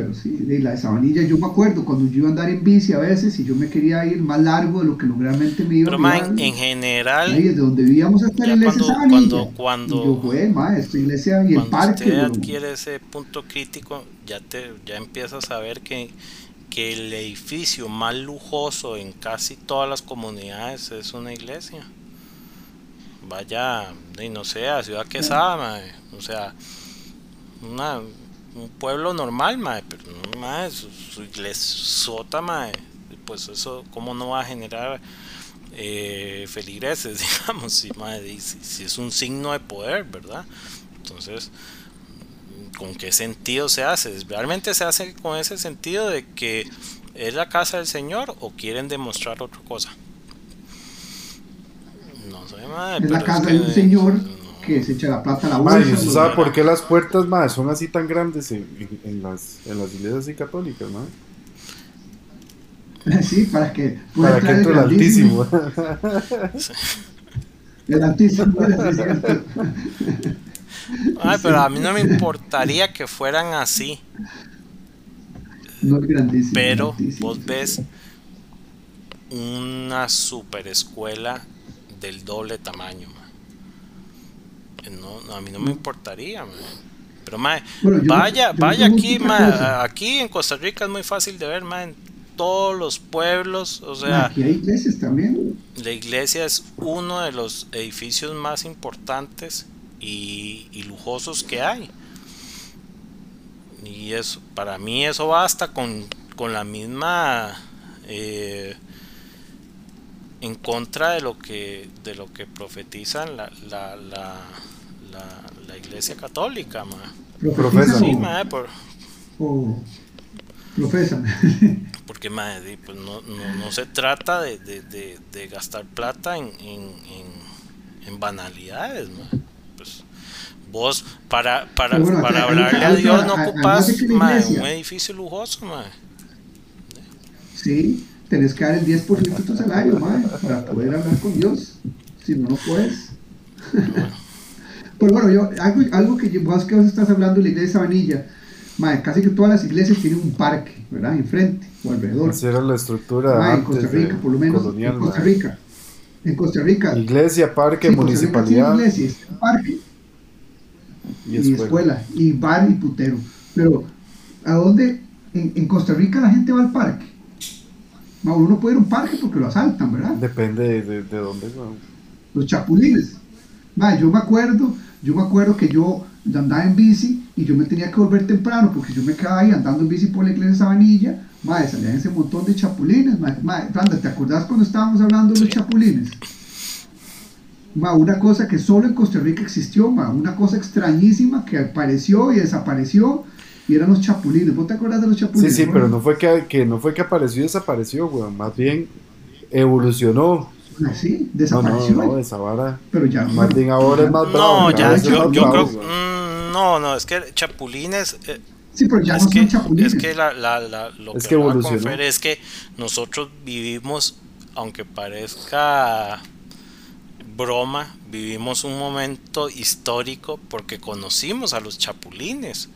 pero sí, de la de Sabanilla yo me acuerdo cuando yo iba a andar en bici a veces y yo me quería ir más largo de lo que realmente me iba pero man, en general, Ahí desde donde vivíamos hasta la iglesia cuando- Sabanilla. cuando- cuando- y yo, güey, ma, esta iglesia y el cuando parque. usted weón. adquiere ese punto crítico, ya te ya empiezas a ver que, que el edificio más lujoso en casi todas las comunidades es una iglesia. Vaya, y no sé, a Ciudad Quesada, mae, o sea, una, un pueblo normal, mae, pero no, mae, su, su iglesota, mae, pues eso, ¿cómo no va a generar eh, feligreses, digamos, si, mae, si, si es un signo de poder, ¿verdad? Entonces, ¿con qué sentido se hace? ¿Realmente se hace con ese sentido de que es la casa del Señor o quieren demostrar otra cosa? No sé, mae, Es la casa del Señor. Que se echa la plata a la bolsa. ¿y usted weón. sabe por qué las puertas, mae, son así tan grandes en, en- en las, en las iglesias así católicas, mae? Sí, para que pueda para que entre el altísimo. El altísimo, es cierto. Ay, pero a mí no me importaría que fueran así. No es grandísimo. Pero grandísimo, vos ves una super escuela del doble tamaño, ma. No, no, a mí no me importaría, ma. Pero ma, Bueno, vaya, yo vaya aquí, otra ma, cosa. aquí en Costa Rica es muy fácil de ver, ma, en todos los pueblos, o sea, Aquí hay iglesias también. la iglesia es uno de los edificios más importantes y, y lujosos que hay. Y eso, para mí eso basta con, con la misma eh, en contra de lo que de lo que profetizan la, la, la, la, la iglesia católica, ma. Profesa. Sí, o- ma, por- o profesan. porque ma, pues no, no, no se trata de, de, de, de gastar plata en, en, en, en banalidades, ma. Pues, vos para, para, bueno, para hablarle a Dios no la ma, un edificio lujoso, ma. Sí, tenés que dar el 10% de tu salario, mae, para poder hablar con Dios. Si no, no puedes. Pero bueno, yo, algo, algo que vos que vos estás hablando de la iglesia de Sabanilla, mae, casi que todas las iglesias tienen un parque, ¿verdad? Enfrente o alrededor. Esa era la estructura Mae, en Costa Rica, por lo menos. colonial. en Costa. Rica. En Costa Rica. Iglesia, parque, sí, municipalidad iglesia, parque y y escuela. escuela, y bar y putero. Pero, ¿a dónde? En, en Costa Rica la gente va al parque. Ma, uno no puede ir a un parque porque lo asaltan, ¿verdad? Depende de, de, de dónde. weón. los chapulines. Ma, yo me acuerdo, yo me acuerdo que yo andaba en bici y yo me tenía que volver temprano porque yo me quedaba ahí andando en bici por la iglesia de Sabanilla, ma, salían ese montón de chapulines, ma, ma, Randa, ¿te acordás cuando estábamos hablando de los chapulines? Ma, una cosa que solo en Costa Rica existió, ma, una cosa extrañísima que apareció y desapareció y eran los chapulines. ¿Vos te acordás de los Sí, chapulines? sí, Jorge? pero no fue que, que no fue que apareció y desapareció, weón. Más bien evolucionó. Ah, sí, No, no, desapareció. no, esa vara. Pero ya, Más bien ahora es más bravo. No, ya, yo, yo bravo, creo, mm, no, no, es que chapulines, eh, sí, pero ya es, no que, son chapulines. es que la, la, la- lo Es que, que evolucionó. Fer es que nosotros vivimos, aunque parezca broma, vivimos un momento histórico porque conocimos a los chapulines.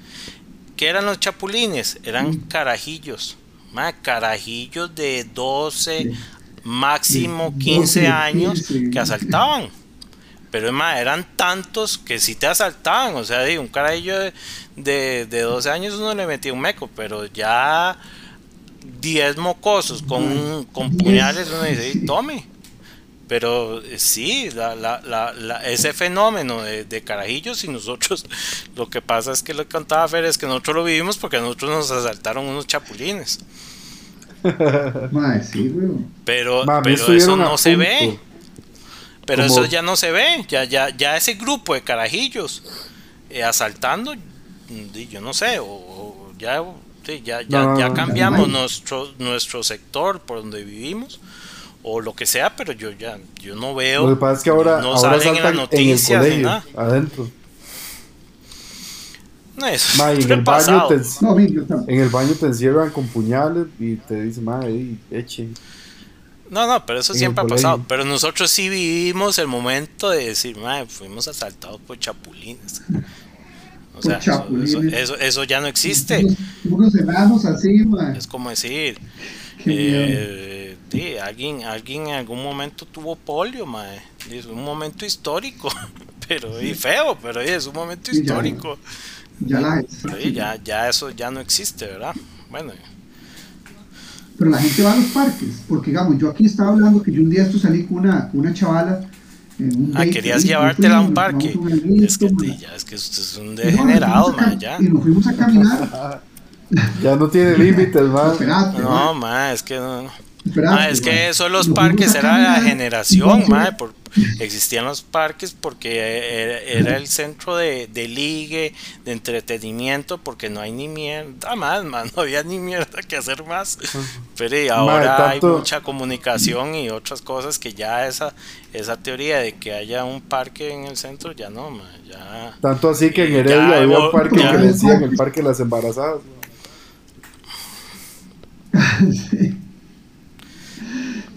¿Qué eran los chapulines? Eran carajillos, ma, carajillos de 12, Sí. máximo De 15 12, años 15. que asaltaban. Pero más, eran tantos que si te asaltaban. O sea, un carajillo de, de, de 12 años uno le metía un meco, pero ya 10 mocosos con, con puñales uno dice, "Y sí. tome. Pero eh, sí, la, la, la, la- ese fenómeno de, de carajillos y nosotros, lo que pasa es que lo que contaba Fer es que nosotros lo vivimos porque a nosotros nos asaltaron unos chapulines. Ma, sí. Pero, Ma, pero eso no se ve. Pero eso ya no se ve. Ya, ya, ya ese grupo de carajillos eh, asaltando, yo no sé, o, o ya, sí, ya, ya, No, cambiamos ya no hay. nuestro, nuestro sector por donde vivimos, o lo que sea, pero yo ya yo no veo. Lo que pasa es que ahora, no ahora salen en las saltan en el noticias ni colegio, nada. adentro. No, eso Ma, en el baño te, No, en el baño te encierran con puñales y te dicen, madre, eche. No, no, pero eso en siempre ha colegio. pasado. Pero nosotros sí vivimos el momento de decir, "Mae, fuimos asaltados por chapulines. O sea, eso-. Eso, eso, eso ya no existe. Unos, unos enanos así, ma. Es como decir, Qué miedo. eh, sí, alguien, alguien en algún momento tuvo polio, mae. Es un momento histórico, pero y feo, pero es un momento Sí, ya. histórico. Ya la Pero sí, ya, ya eso ya no existe, ¿verdad? Bueno, Pero la gente va a los parques, porque digamos, yo aquí estaba hablando que yo un día esto salí con una, una chavala en un ah, date querías ahí, llevártela a un parque. Es que, sí, ya, es que usted es un no, degenerado, fuimos a mae, cam- ya. Y nos fuimos a caminar. Ya no tiene límites. Espérate, No, ma, mae, es que no. Ah, es que eso de los parques era la generación, no, por, existían los parques porque era, era el centro de, de ligue, de entretenimiento, porque no hay ni mierda más, man, no había ni mierda que hacer más. Pero y ahora tanto- hay mucha comunicación y otras cosas que ya esa, esa teoría de que haya un parque en el centro, ya no, man, ya... Tanto así que en Ya Heredia había un parque ya- que decían el parque de las embarazadas. Sí.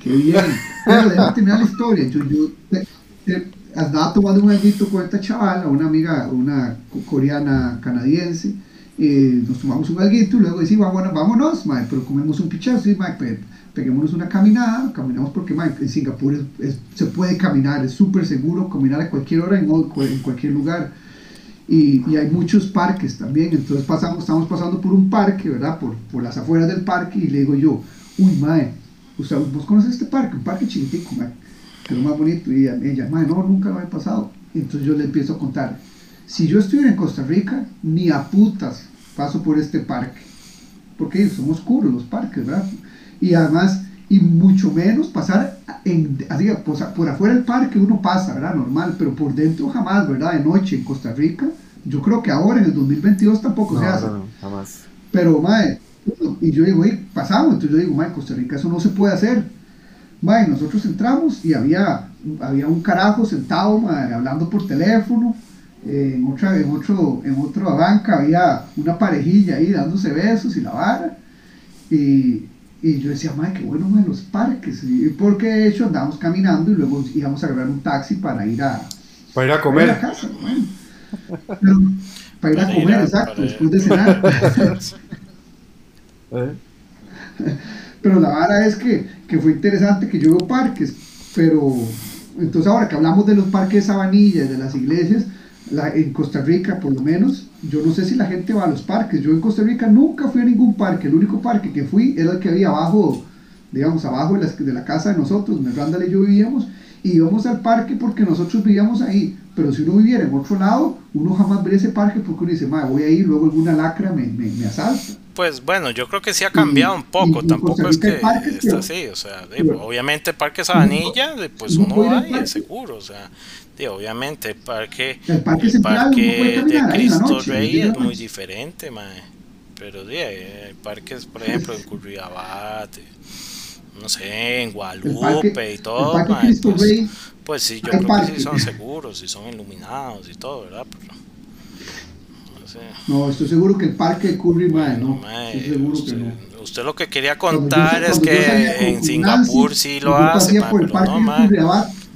Qué bien. Pero déjame terminar la historia. Yo, yo te- te- andaba tomando un aguito con esta chavala, una amiga, una co- coreana canadiense. eh, nos tomamos un alguito y luego decimos, vámonos, vámonos, mae, pero comemos un pichazo y mae, pe- peguémonos una caminada, caminamos porque mae, en Singapur es- es- se puede caminar, es súper seguro caminar a cualquier hora en, en cualquier lugar y, y hay muchos parques también, entonces pasamos, estamos pasando por un parque, ¿verdad? Por, por las afueras del parque y le digo yo, uy, mae, usted, ¿vos conoces este parque? Un parque chiquitico, mae, que es lo más bonito, y ella, ella, mae, no, nunca lo he pasado, y entonces yo le empiezo a contar, si yo estuviera en Costa Rica, ni a putas paso por este parque, porque son oscuros los parques, ¿verdad? Y además, y mucho menos pasar en, así, pues, por afuera del parque uno pasa, ¿verdad? Normal, pero por dentro jamás, ¿verdad? De noche en Costa Rica, yo creo que ahora en el 2022 tampoco No, se hace. no, no, jamás. Pero, mae, y yo digo, "Ey, pasamos, entonces yo digo, mae, Costa Rica eso no se puede hacer. Mae, nosotros entramos y había, había un carajo sentado, hablando por teléfono. Eh, en, otra, en, otro, en otra banca había una parejilla ahí dándose besos y la vara. Y, y yo decía, mae, qué bueno, mae, los parques. Y porque de hecho andábamos caminando y luego íbamos a agarrar un taxi para ir a, Para ir a para ir a comer. casa. Pero, para ir a ir comer, a- exacto, después de cenar. Pero la vara es que, que fue interesante que yo veo parques, pero entonces ahora que hablamos de los parques de Sabanilla de las iglesias, en Costa Rica por lo menos, yo no sé si la gente va a los parques, yo en Costa Rica nunca fui a ningún parque, el único parque que fui era el que había abajo, digamos, abajo de la, de la casa de nosotros, donde Randall y yo vivíamos, y íbamos al parque porque nosotros vivíamos ahí, pero si uno viviera en otro lado, uno jamás vería ese parque porque uno dice, "Mae, voy a ir, luego alguna lacra me, me, me asalta. Pues bueno, yo creo que sí ha cambiado un poco, y tampoco es que parques, está así, o sea, obviamente el Parque Sabanilla, pues uno va y es seguro, o sea, obviamente el Parque, El parque el central, uno puede parque de Cristo noche, Rey es muy diferente, mae, pero hay parques, por ejemplo, en Curriabat, no sé, en Guadalupe parque- y todo, el mae, pues, Rey, pues sí, yo creo que sí son seguros, sí son iluminados y todo, ¿verdad? Pero, no sé. No, estoy seguro que el parque de Curry, mae, no. Mae, Estoy seguro usted, que no. usted lo que quería yo- contar es que en Singapur Nancy, sí y lo hace, mae, pero no, mae.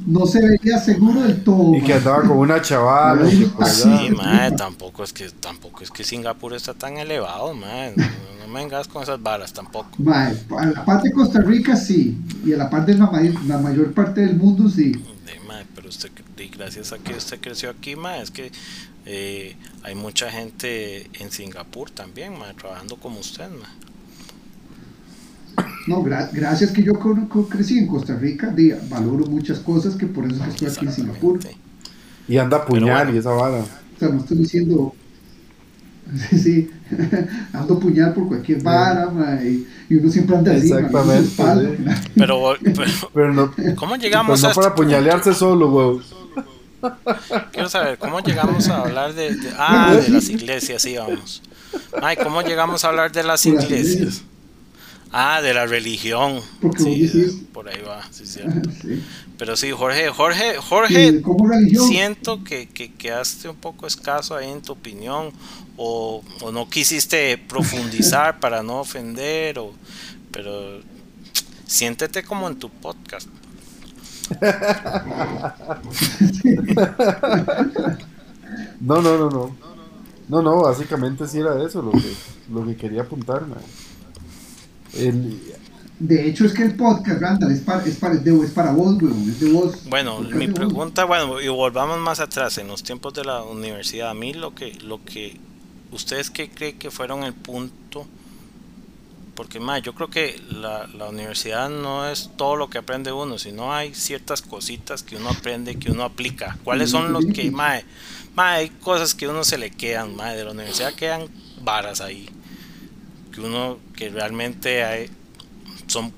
No se veía seguro del todo. Y que andaba con una chavala. Sí, mae, tampoco es que tampoco es que Singapur está tan elevado, mae. No, no me vengas con esas varas tampoco. Mae, en la parte de Costa Rica sí, y en la parte de la, ma- la mayor parte del mundo sí. De, mae, pero usted gracias a que usted creció aquí, mae, es que eh, hay mucha gente en Singapur también, mae, trabajando como usted, mae. No, gra- gracias que yo con- con- crecí en Costa Rica, di, valoro muchas cosas que por eso es que estoy aquí en Singapur. Y anda puñal bueno. y esa vara. O sea, no estoy diciendo. Sí, sí. ando puñal por cualquier vara, y, y uno siempre anda así, Exactamente, espalda. sí. Pero, pero Pero no, ¿cómo pero llegamos no a para apuñalearse solo, weón. Quiero saber, ¿cómo llegamos a hablar de, de- ah, de las iglesias, sí, vamos. Ay, ¿cómo llegamos a hablar de las iglesias? Ah, de la religión. Porque Sí, decís- por ahí va, sí, cierto. Sí. Pero sí, Jorge, Jorge, Jorge, como religión, siento que, que quedaste un poco escaso ahí en tu opinión o, o no quisiste profundizar para no ofender, o, pero siéntete como en tu podcast. No, no, no, no. No, no, básicamente sí era eso lo que, lo que quería apuntar, man. El, de hecho es que el podcast, Randall, es para, es para, es de- es para vos, weón, es de vos. Bueno, mi pregunta, bueno, y volvamos más atrás, en los tiempos de la universidad, a mí lo que, lo que, ¿ustedes qué creen que fueron el punto? Porque, más, yo creo que la, la universidad no es todo lo que aprende uno, sino hay ciertas cositas que uno aprende, que uno aplica. ¿Cuáles son los que, más, hay cosas que uno se le quedan, mae, de la universidad quedan varas ahí, que uno, que realmente hay, son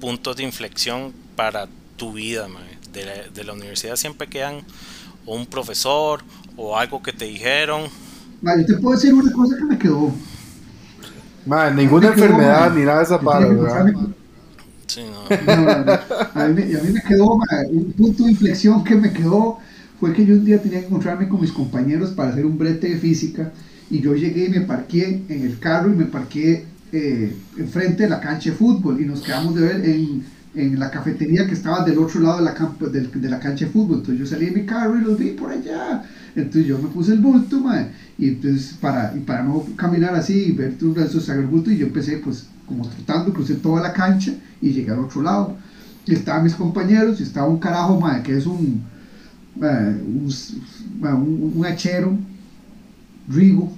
puntos de inflexión para tu vida. De, la, de la universidad siempre quedan o un profesor o algo que te dijeron. Ma, yo te puedo decir una cosa que me quedó. man, ninguna Me quedó, enfermedad ma. ni nada de esa encontrarme- Sí, no. No. A mí, me- a mí me quedó, un punto de inflexión que me quedó fue que yo un día tenía que encontrarme con mis compañeros para hacer un brete de física y yo llegué y me parqué en el carro y me parqué eh, enfrente de la cancha de fútbol y nos quedamos de ver en en la cafetería que estaba del otro lado de la, campo, de, de, la cancha de fútbol. Entonces yo salí de mi carro y los vi por allá. Entonces yo me puse el bulto, mae, y entonces para, y para no caminar así y ver tus brazos, sacar bulto, y yo empecé pues como trotando, crucé toda la cancha y llegué al otro lado. Y estaban mis compañeros y estaba un carajo, mae, que es un, un, un, un hachero, Rigo,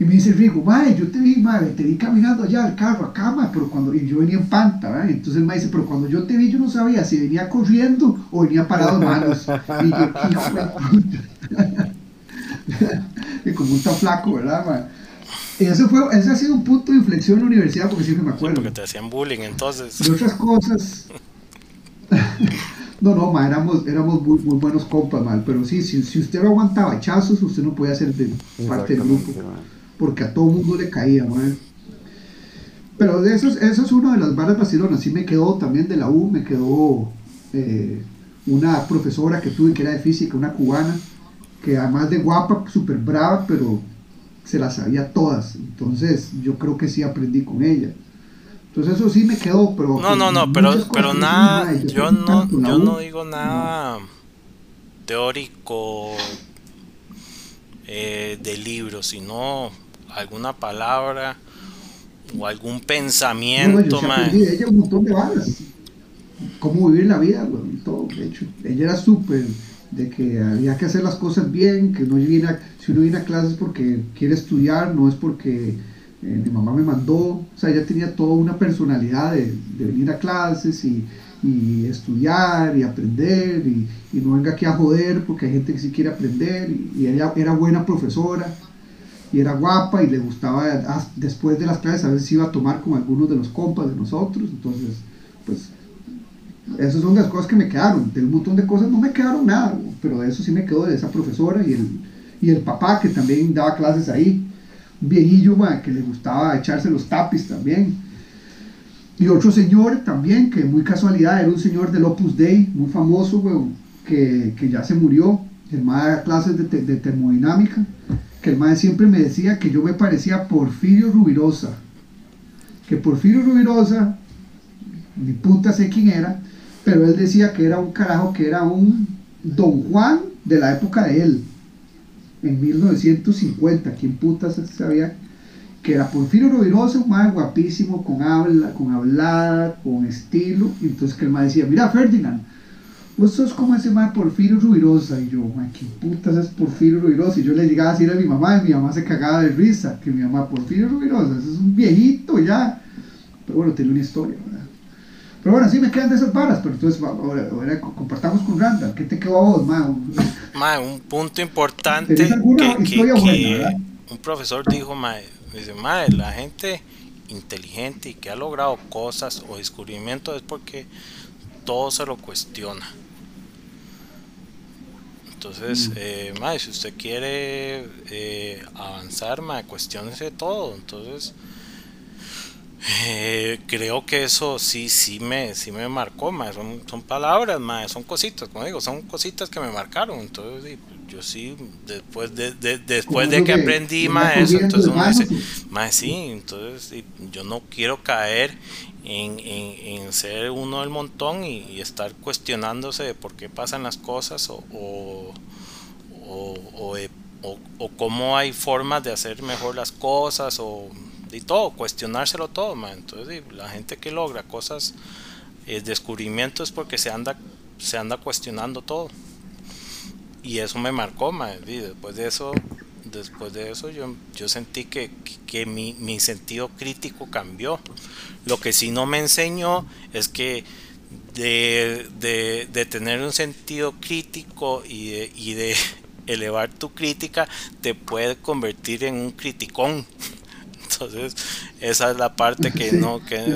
y me dice Rigo, mae, yo te vi, mae, te vi caminando allá al carro, acá, mae, pero cuando, y yo venía en panta, ¿verdad? Entonces me dice, pero cuando yo te vi, yo no sabía si venía corriendo o venía parado en manos. Y yo, hijo y como un tan flaco, ¿verdad, mae? Y ese, fue, ese ha sido un punto de inflexión en la universidad porque siempre me acuerdo. Sí, porque te hacían bullying entonces. De otras cosas. no, no, ma, éramos, éramos muy, muy buenos compas, mal, pero sí, si, si usted no aguantaba hachazos, usted no podía ser de parte del grupo. Porque a todo mundo le caía, man. Pero eso, eso es una de las balas Barcelona. Sí me quedó también de la U, me quedó eh, una profesora que tuve que era de física, una cubana, que además de guapa, súper brava, pero se las sabía todas. Entonces yo creo que sí aprendí con ella. Entonces eso sí me quedó, pero... No, no, no, pero, pero nada, yo no, yo no digo nada teórico eh, de libro, sino alguna palabra o algún pensamiento, no, ella un montón de balas. Cómo vivir la vida, todo, de hecho. Ella era súper de que había que hacer las cosas bien, que no viene si uno viene a clases porque quiere estudiar, no es porque eh, mi mamá me mandó, o sea, ella tenía toda una personalidad de, de venir a clases y, y, estudiar y aprender y, y, no venga aquí a joder porque hay gente que sí quiere aprender y, y ella era buena profesora y era guapa y le gustaba después de las clases a veces iba a tomar con algunos de los compas de nosotros, entonces pues esas son las cosas que me quedaron, de un montón de cosas no me quedaron nada, pero de eso sí me quedó de esa profesora y el, y el papá que también daba clases ahí, un viejillo que le gustaba echarse los tapis también. Y otro señor también, que muy casualidad era un señor del Opus Dei, muy famoso, que, que, ya se murió, el más clases de, de termodinámica que el madre siempre me decía que yo me parecía Porfirio Rubirosa. Que Porfirio Rubirosa, ni puta sé quién era, pero él decía que era un carajo, que era un Don Juan de la época de él, en 1950. ¿Quién puta sabía? Que era Porfirio Rubirosa, un madre guapísimo, con habla, con hablada, con estilo. Entonces que el madre decía, mira Ferdinand, vos sos como ese man Porfirio Rubirosa. Y yo, man, ¿qué putas es Porfirio Rubirosa? Y yo le llegaba a decir a mi mamá, y mi mamá se cagaba de risa, que mi mamá, Porfirio Rubirosa, ese es un viejito ya. Pero bueno, tiene una historia, ¿verdad? Pero bueno, sí me quedan de esas varas, pero entonces ahora, ahora compartamos con Randall. ¿Qué te quedó a vos, man? Man, un punto importante que, que, que un profesor dijo, ma, dice, ma, la gente inteligente y que ha logrado cosas o descubrimientos es porque todo se lo cuestiona. Entonces, mm. eh, si usted quiere eh, avanzar, mae, cuestionese todo. Entonces, eh, creo que eso sí, sí me, sí me marcó. Son, son palabras, mae, son cositas, como digo, son cositas que me marcaron. Entonces, yo sí, después de, después de que aprendí más eso, entonces uno dice, más sí, entonces yo no quiero caer en, en, ser uno del montón y, estar cuestionándose de por qué pasan las cosas o, o, o, o, cómo hay formas de hacer mejor las cosas o y todo, cuestionárselo todo, entonces la gente que logra cosas, eh, descubrimientos porque se anda, se anda cuestionando todo y eso me marcó, y después de eso después de eso yo, yo sentí que, que mi, mi, sentido crítico cambió. Lo que sí no me enseñó es que de, de, de tener un sentido crítico y de, y de elevar tu crítica te puede convertir en un criticón. Entonces, esa es la parte que no, que,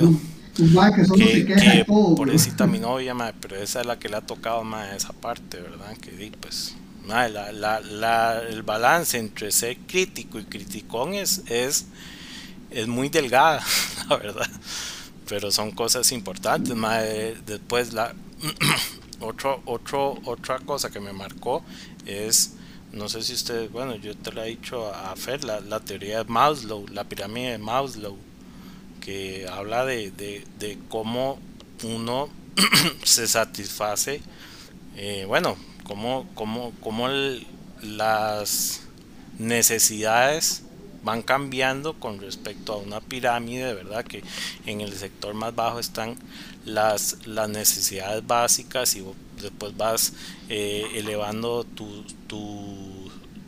que, que por eso mi novia, pero esa es la que le ha tocado más esa parte, ¿verdad? Que pues la, la, la, el balance entre ser crítico y criticón es, es, es muy delgada, la verdad. Pero son cosas importantes. después, la otro, otro, otra cosa que me marcó es, no sé si usted, bueno, yo te lo he dicho a Fer, la, la teoría de Maslow, la pirámide de Maslow, que habla de, de, cómo uno se satisface, eh, bueno, como, como, como las necesidades van cambiando con respecto a una pirámide, ¿verdad? Que en el sector más bajo están las, las necesidades básicas y después vas eh, elevando tu,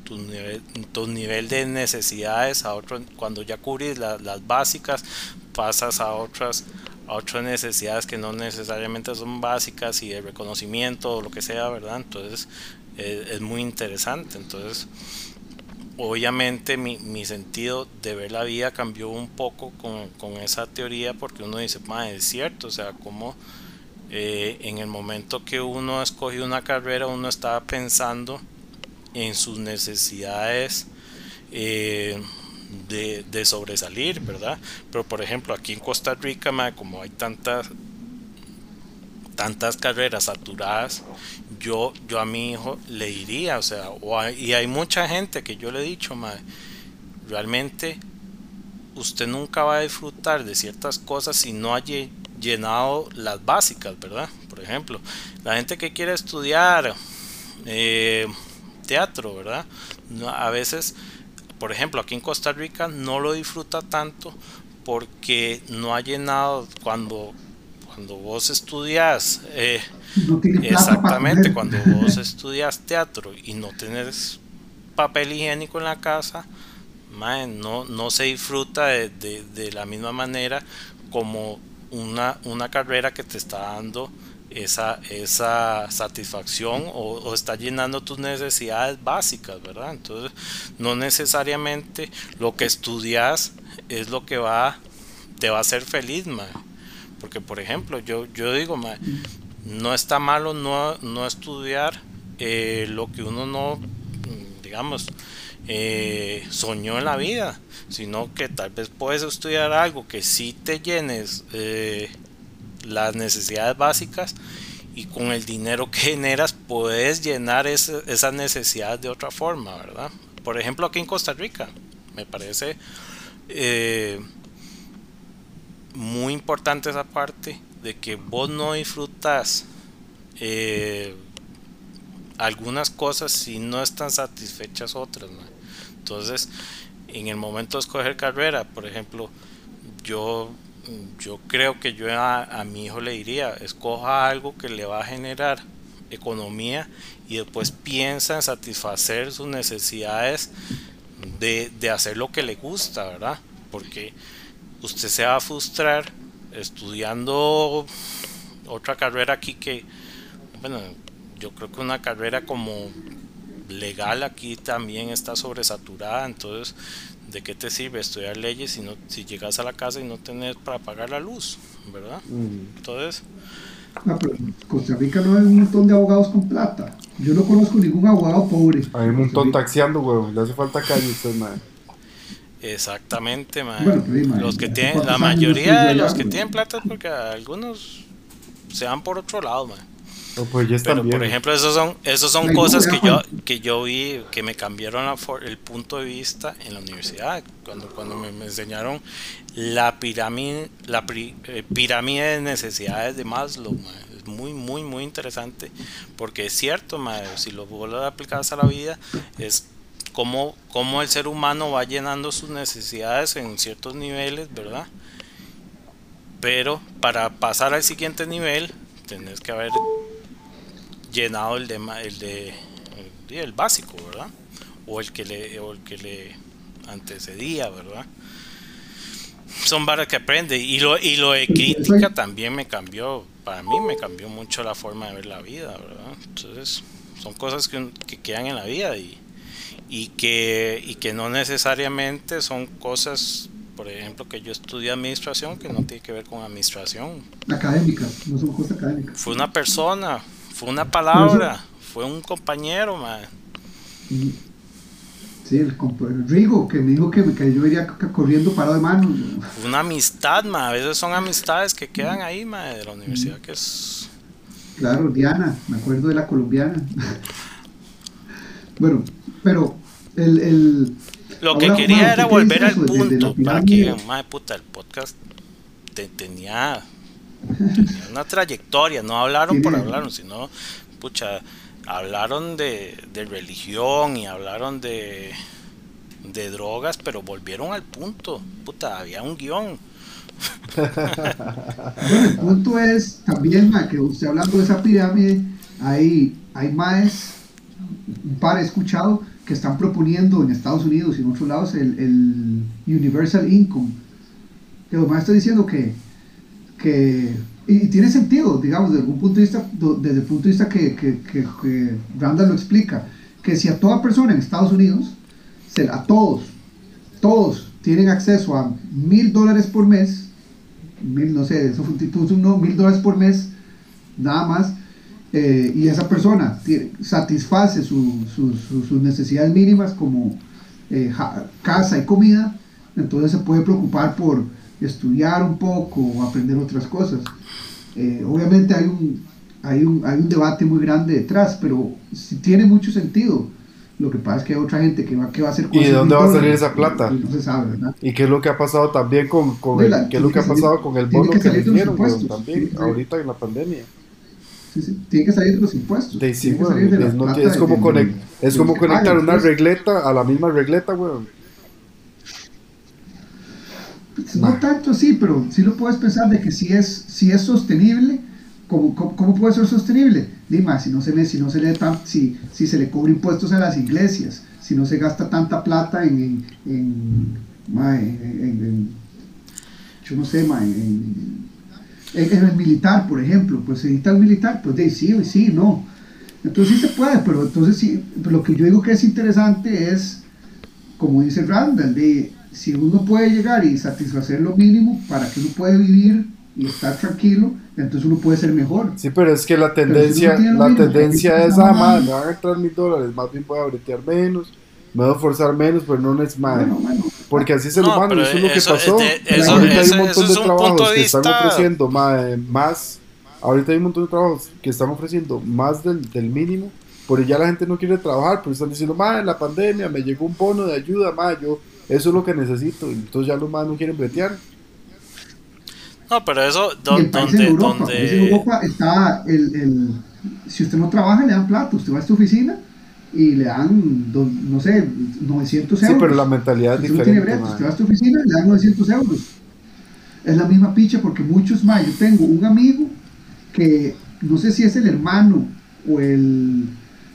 tu, nivel, tu nivel de necesidades a otro, cuando ya cubres las básicas, pasas a otras a otras necesidades que no necesariamente son básicas y el reconocimiento o lo que sea, ¿verdad? Entonces es muy interesante. Entonces, obviamente mi, mi, sentido de ver la vida cambió un poco con, con esa teoría porque uno dice, es cierto, o sea, como eh, en el momento que uno escogió una carrera, uno estaba pensando en sus necesidades. Eh, de, sobresalir, ¿verdad? Pero por ejemplo, aquí en Costa Rica, como hay tantas tantas carreras saturadas, yo, yo a mi hijo le diría, o sea, y hay mucha gente que yo le he dicho, realmente usted nunca va a disfrutar de ciertas cosas si no haya llenado las básicas, ¿verdad? Por ejemplo, la gente que quiere estudiar eh, teatro, ¿verdad? a veces por ejemplo, aquí en Costa Rica no lo disfruta tanto porque no ha llenado cuando cuando vos estudias eh, exactamente cuando vos estudias teatro y no tenés papel higiénico en la casa no, no se disfruta de, la misma manera como una, una carrera que te está dando esa, esa satisfacción o, está llenando tus necesidades básicas, ¿verdad? Entonces, no necesariamente lo que estudias es lo que va, te va a hacer feliz, Porque, por ejemplo, yo, yo digo, no está malo no, no estudiar eh, lo que uno no, digamos, eh, soñó en la vida, sino que tal vez puedes estudiar algo que sí te llenes eh, las necesidades básicas y con el dinero que generas puedes llenar esas necesidades de otra forma, ¿verdad? Por ejemplo, aquí en Costa Rica, me parece eh, muy importante esa parte de que vos no disfrutas eh, algunas cosas si no están satisfechas otras. Entonces, en el momento de escoger carrera, por ejemplo, yo yo creo que yo a, mi hijo le diría, escoja algo que le va a generar economía y después piensa en satisfacer sus necesidades de, hacer lo que le gusta, ¿verdad? Porque usted se va a frustrar estudiando otra carrera aquí que, bueno, yo creo que una carrera como legal aquí también está sobresaturada, entonces ¿de qué te sirve estudiar leyes si, no, si llegas a la casa y no tenés para pagar la luz? ¿Verdad? Mm. Entonces... No, pero Costa Rica no hay un montón de abogados con plata. Yo no conozco ningún abogado pobre. Hay un montón taxiando, huevo. Le hace falta calle usted, madre. Exactamente, madre. los que tienen, la mayoría de los que tienen plata es porque algunos se van por otro lado, madre. Pues Pero por ejemplo, esos son, esos son cosas que yo, que yo vi que me cambiaron el punto de vista en la universidad. Cuando, cuando me, enseñaron la pirámide, la eh, pirámide de necesidades de Maslow. Es muy, muy, muy interesante. Porque es cierto, si lo vuelvo a aplicar a la vida, es cómo, cómo el ser humano va llenando sus necesidades en ciertos niveles, ¿verdad? Pero para pasar al siguiente nivel, tenés que haber llenado el de el de el, básico, ¿verdad? O el que le o el que le antecedía, ¿verdad? Son varas que aprende y lo y lo de crítica también me cambió, para mí me cambió mucho la forma de ver la vida, ¿verdad? Entonces, son cosas que, que quedan en la vida y, y que y que no necesariamente son cosas por ejemplo, que yo estudié administración que no tiene que ver con administración. Académica, no son cosas académicas. Fue una persona, fue una palabra, fue un compañero, man. Sí, el, Rigo, que me dijo que, que yo iría corriendo parado de manos. Una amistad, man. A veces son amistades que quedan ahí, man, de la universidad, que es... Claro, Diana, me acuerdo de la colombiana. bueno, pero el... el Lo que quería era volver al punto, para que, madre puta, el podcast te, tenía una trayectoria, no hablaron por hablar, sino, pucha, hablaron de, de religión y hablaron de, de drogas, pero volvieron al punto. Puta, había un guion. bueno, el punto es también, que usted hablando de esa pirámide, hay, hay más, un par he escuchado, que están proponiendo en Estados Unidos y en otros lados el, el Universal Income. Que más está diciendo que, que y, tiene sentido, digamos, desde algún punto de vista, desde el punto de vista que, que, que, Randall lo explica, que si a toda persona en Estados Unidos, a todos, todos tienen acceso a mil dólares por mes, mil, no sé, eso fue un mil dólares por mes, nada más, eh, y esa persona satisface sus necesidades mínimas como eh, casa y comida, entonces se puede preocupar por estudiar un poco o aprender otras cosas. Eh, obviamente hay un, hay, un, hay un debate muy grande detrás, pero si tiene mucho sentido. Lo que pasa es que hay otra gente que va, que va a hacer ¿Y de dónde va a salir esa plata? Y no se sabe, ¿verdad? ¿Y qué es lo que ha pasado también con, con el, qué es lo que, ha pasado con el bono que, que le dieron también ahorita en la pandemia? Sí, sí, tiene que salir de los impuestos. De, sí, bueno, es, no, es, como, conect, es como conectar una regleta a la misma regleta, weón. No tanto así, pero sí lo puedes pensar de que si es, si es sostenible, ¿cómo, cómo, puede ser sostenible? Dime, si no se le, si no se le tan, si, si se le cobra impuestos a las iglesias, si no se gasta tanta plata en, en, en, yo no sé, en, en, el militar, por ejemplo, pues se necesita el militar, pues de sí, sí, no. Entonces sí se puede, pero entonces sí, lo que yo digo que es interesante es, como dice Randall, de si uno puede llegar y satisfacer lo mínimo para que uno pueda vivir y estar tranquilo, entonces uno puede ser mejor. Sí, pero es que la tendencia, la tendencia es, ah, me van a entrar mil dólares, más bien voy a bretear menos, me voy a forzar menos, pero no es más. porque así es el humano, eso es lo que pasó. ahorita hay un montón de trabajos que están ofreciendo más, más, ahorita hay un montón de trabajos que están ofreciendo más del, del mínimo, pero ya la gente no quiere trabajar, pero están diciendo, más en la pandemia me llegó un bono de ayuda, más yo eso es lo que necesito. Entonces ya los más no quieren bretear. No, pero eso, donde, en Europa, En Europa está el, el, Si usted no trabaja, le dan plata. Usted va a esta oficina y le dan, no sé, 900 euros. Sí, pero la mentalidad es diferente. No tiene usted va a esta oficina y le dan 900 euros. Es la misma picha porque muchos más. Yo tengo un amigo que no sé si es el hermano o el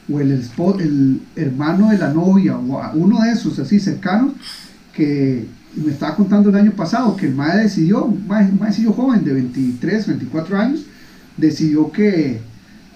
o el, el hermano de la novia o uno de esos así cercanos que me estaba contando el año pasado que el MAE decidió, un MAE, decidió joven de 23, 24 años, decidió que,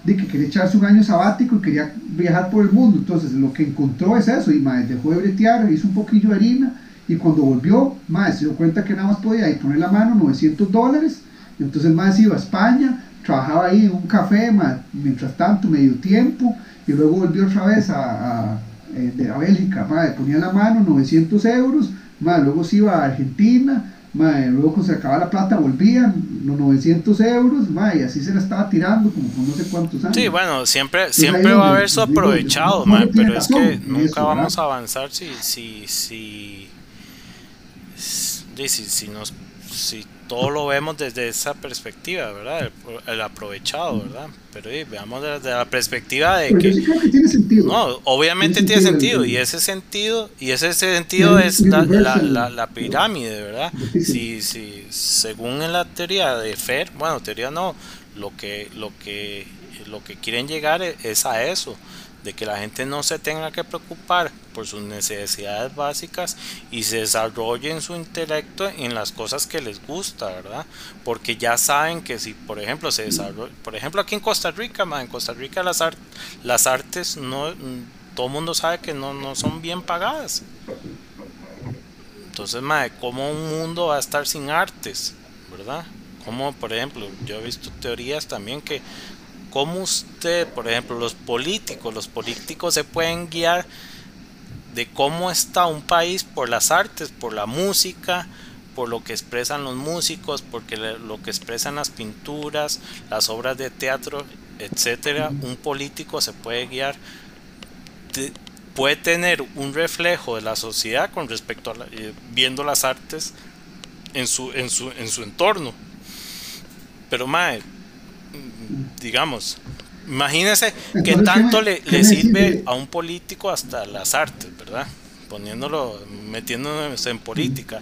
de que quería echarse un año sabático y quería viajar por el mundo. Entonces lo que encontró es eso y MAE dejó de bretear, hizo un poquillo de harina y cuando volvió, MAE se dio cuenta que nada más podía ir poner la mano 900 dólares. Entonces MAE se iba a España, trabajaba ahí en un café, mientras tanto, medio tiempo, y luego volvió otra vez a eh, de la Bélgica, madre, ponía la mano 900 euros, madre, luego se iba a Argentina, madre, luego cuando se acababa la plata volvían los 900 euros, madre, y así se la estaba tirando como con no sé cuántos años. Sí, bueno, siempre, siempre va a haber su aprovechado, madre, pero es que nunca vamos a avanzar si, si, si, si, si nos si todo lo vemos desde esa perspectiva, ¿verdad? El, aprovechado, ¿verdad? Pero veamos desde la perspectiva de que... tiene sentido. No, obviamente tiene, sentido, y ese sentido, y ese sentido es la, la, la, pirámide, ¿verdad? Si, si, según en la teoría de Fer, bueno, teoría no, lo que, lo que, lo que quieren llegar es a eso, de que la gente no se tenga que preocupar por sus necesidades básicas y se desarrollen su intelecto en las cosas que les gusta, ¿verdad? Porque ya saben que si, por ejemplo, se desarrolla, por ejemplo, aquí en Costa Rica, en Costa Rica las, las artes no, todo el mundo sabe que no, no son bien pagadas. Entonces, madre, ¿cómo un mundo va a estar sin artes? ¿Verdad? Como, por ejemplo, yo he visto teorías también que cómo usted, por ejemplo, los políticos, los políticos se pueden guiar de cómo está un país por las artes, por la música, por lo que expresan los músicos, porque lo que expresan las pinturas, las obras de teatro, etcétera. Un político se puede guiar, puede tener un reflejo de la sociedad con respecto a eh, viendo las artes en su, en su, en su entorno. pero mae, digamos, imagínese qué tanto le, le sirve a un político hasta las artes, ¿verdad? Poniéndolo, metiéndonos en política.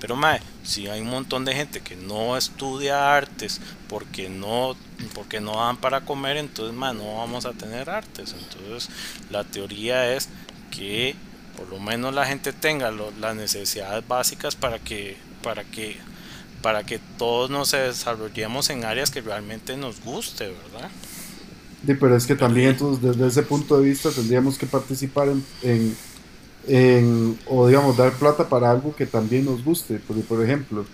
Pero mae, si hay un montón de gente que no estudia artes porque no porque no dan para comer, entonces mae, no vamos a tener artes. Entonces, la teoría es que por lo menos la gente tenga las necesidades básicas para que para que para que todos nos desarrollemos en áreas que realmente nos guste, ¿verdad? Sí, pero es que también entonces desde ese punto de vista tendríamos que participar en, en, o digamos dar plata para algo que también nos guste, porque por ejemplo,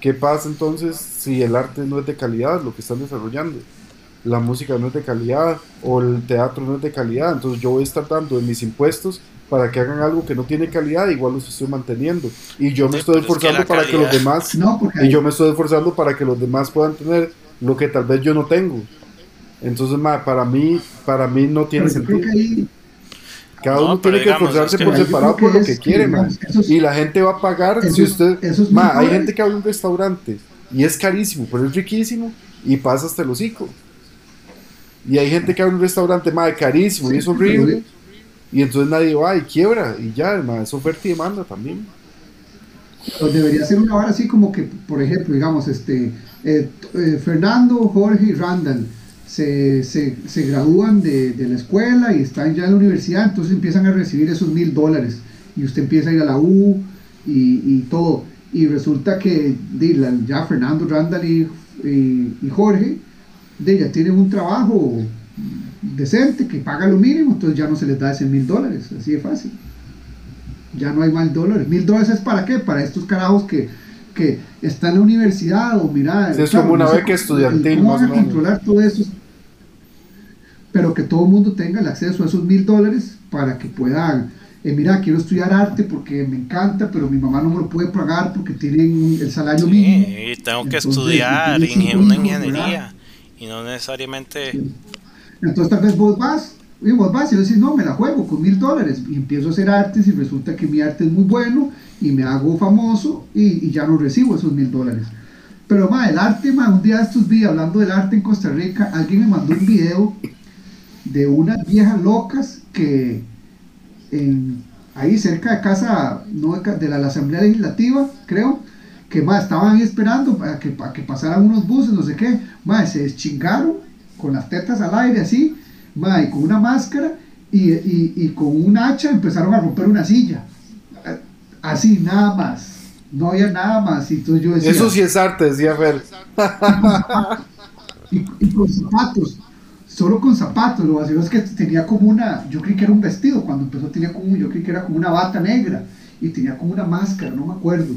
¿qué pasa entonces si el arte no es de calidad lo que están desarrollando? La música no es de calidad o el teatro no es de calidad, entonces yo voy a estar dando en mis impuestos para que hagan algo que no tiene calidad, igual los estoy manteniendo. Y yo me estoy esforzando para que los demás, y yo me estoy esforzando para que los demás puedan tener lo que tal vez yo no tengo. Entonces, para mí, para mí no tiene sentido. Cada uno tiene que esforzarse por separado por lo que quiere, y la gente va a pagar si usted... hay gente que abre un restaurante y es carísimo, pero es riquísimo y pasa hasta el hocico. Y hay gente que abre un restaurante más carísimo y es horrible y entonces nadie va y quiebra y ya, es oferta y demanda también. Pues debería ser una hora así como que, por ejemplo, digamos, este eh, eh, Fernando, Jorge y Randall se, se, se gradúan de, de, la escuela y están ya en la universidad, entonces empiezan a recibir esos mil dólares y usted empieza a ir a la U y, y todo. Y resulta que ya Fernando, Randall y, y, Jorge de, ya tienen un trabajo decente, que paga lo mínimo, entonces ya no se les da ese mil dólares, así de fácil. Ya no hay más dólares. Mil dólares es para qué? Para estos carajos que, que están en la universidad o mira. es como una beca estudiantil. ¿Cómo van a controlar todo eso? Pero que todo el mundo tenga el acceso a esos mil dólares para que puedan. Eh, mira, quiero estudiar arte porque me encanta, pero mi mamá no me lo puede pagar porque tienen el salario mínimo. Y tengo que estudiar una ingeniería y no necesariamente entonces tal vez vos vas, y vos vas y decís, no, me la juego con mil dólares y empiezo a hacer artes y resulta que mi arte es muy bueno y me hago famoso y, ya no recibo esos mil dólares. Pero ma, el arte, ma, un día de estos días, hablando del arte en Costa Rica, alguien me mandó un video de unas viejas locas que ahí cerca de casa, no de, la, Asamblea Legislativa, creo, que ma, estaban esperando para que, para que pasaran unos buses, no sé qué, ma, se deschingaron con las tetas al aire así, y con una máscara y, y, con un hacha empezaron a romper una silla. Así, nada más. No había nada más. Y entonces yo decía, Eso sí es arte, decía Fer. y, y, con zapatos. Solo con zapatos. Lo vacío es que tenía como una. Yo creí que era un vestido. Cuando empezó tenía como. Yo creí que era como una bata negra. Y tenía como una máscara, no me acuerdo.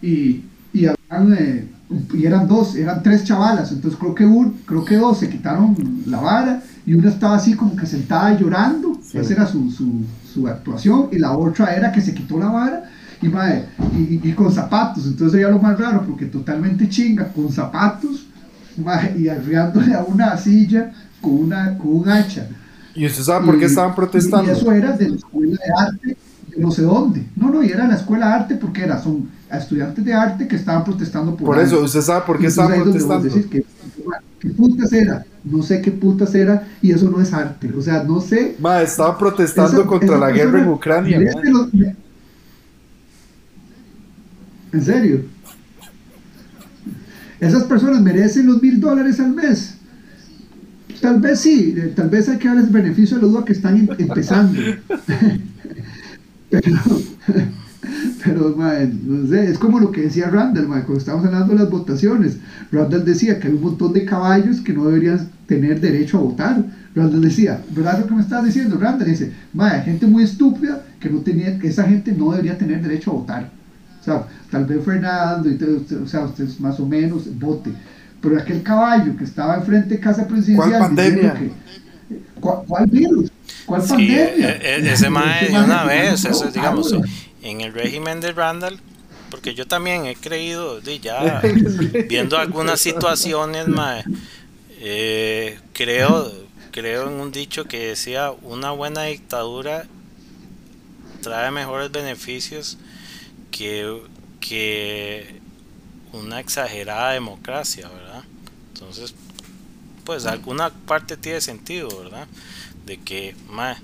Y, y habían. Eh, y eran dos, eran tres chavalas, entonces creo que un, creo que dos se quitaron la vara y una estaba así como que sentada llorando, esa era su, su, su, actuación, y la otra era que se quitó la vara y, madre, y, con zapatos, entonces era lo más raro porque totalmente chinga, con zapatos y arriándole a una silla con, una, con un hacha. ¿Y usted sabe por qué estaban protestando? Y eso era de la escuela de arte no sé dónde. No, no, y era la escuela de arte porque era, son estudiantes de arte que estaban protestando por Por eso, ¿usted sabe por qué estaban protestando? Decir que, ¿Qué putas era? No sé qué putas era y eso no es arte. O sea, no sé. Ma, estaban protestando contra la guerra en Ucrania. ¿En serio? Esas personas merecen los mil dólares al mes. Tal vez sí, eh, tal vez hay que darles beneficio a los dos que están em-, empezando. Pero, pero no sé, es como lo que decía Randall, cuando estábamos hablando de las votaciones. Randall decía que hay un montón de caballos que no deberían tener derecho a votar. Randall decía, ¿verdad lo que me estás diciendo? Randall dice, hay gente muy estúpida que no tenía, que esa gente no debería tener derecho a votar. O sea, tal vez Fernando, y o sea, usted más o menos vote. Pero aquel caballo que estaba enfrente de casa presidencial ¿Cuál pandemia? ¿cuál virus? ¿Cuál sí, pandemia? E, e, ese mae una vez, eso, digamos, en el régimen de Randall, porque yo también he creído, ya viendo algunas situaciones, mae, eh, creo, creo en un dicho que decía una buena dictadura trae mejores beneficios que, que una exagerada democracia, ¿verdad? Entonces, pues alguna parte tiene sentido, ¿verdad? De que, mae,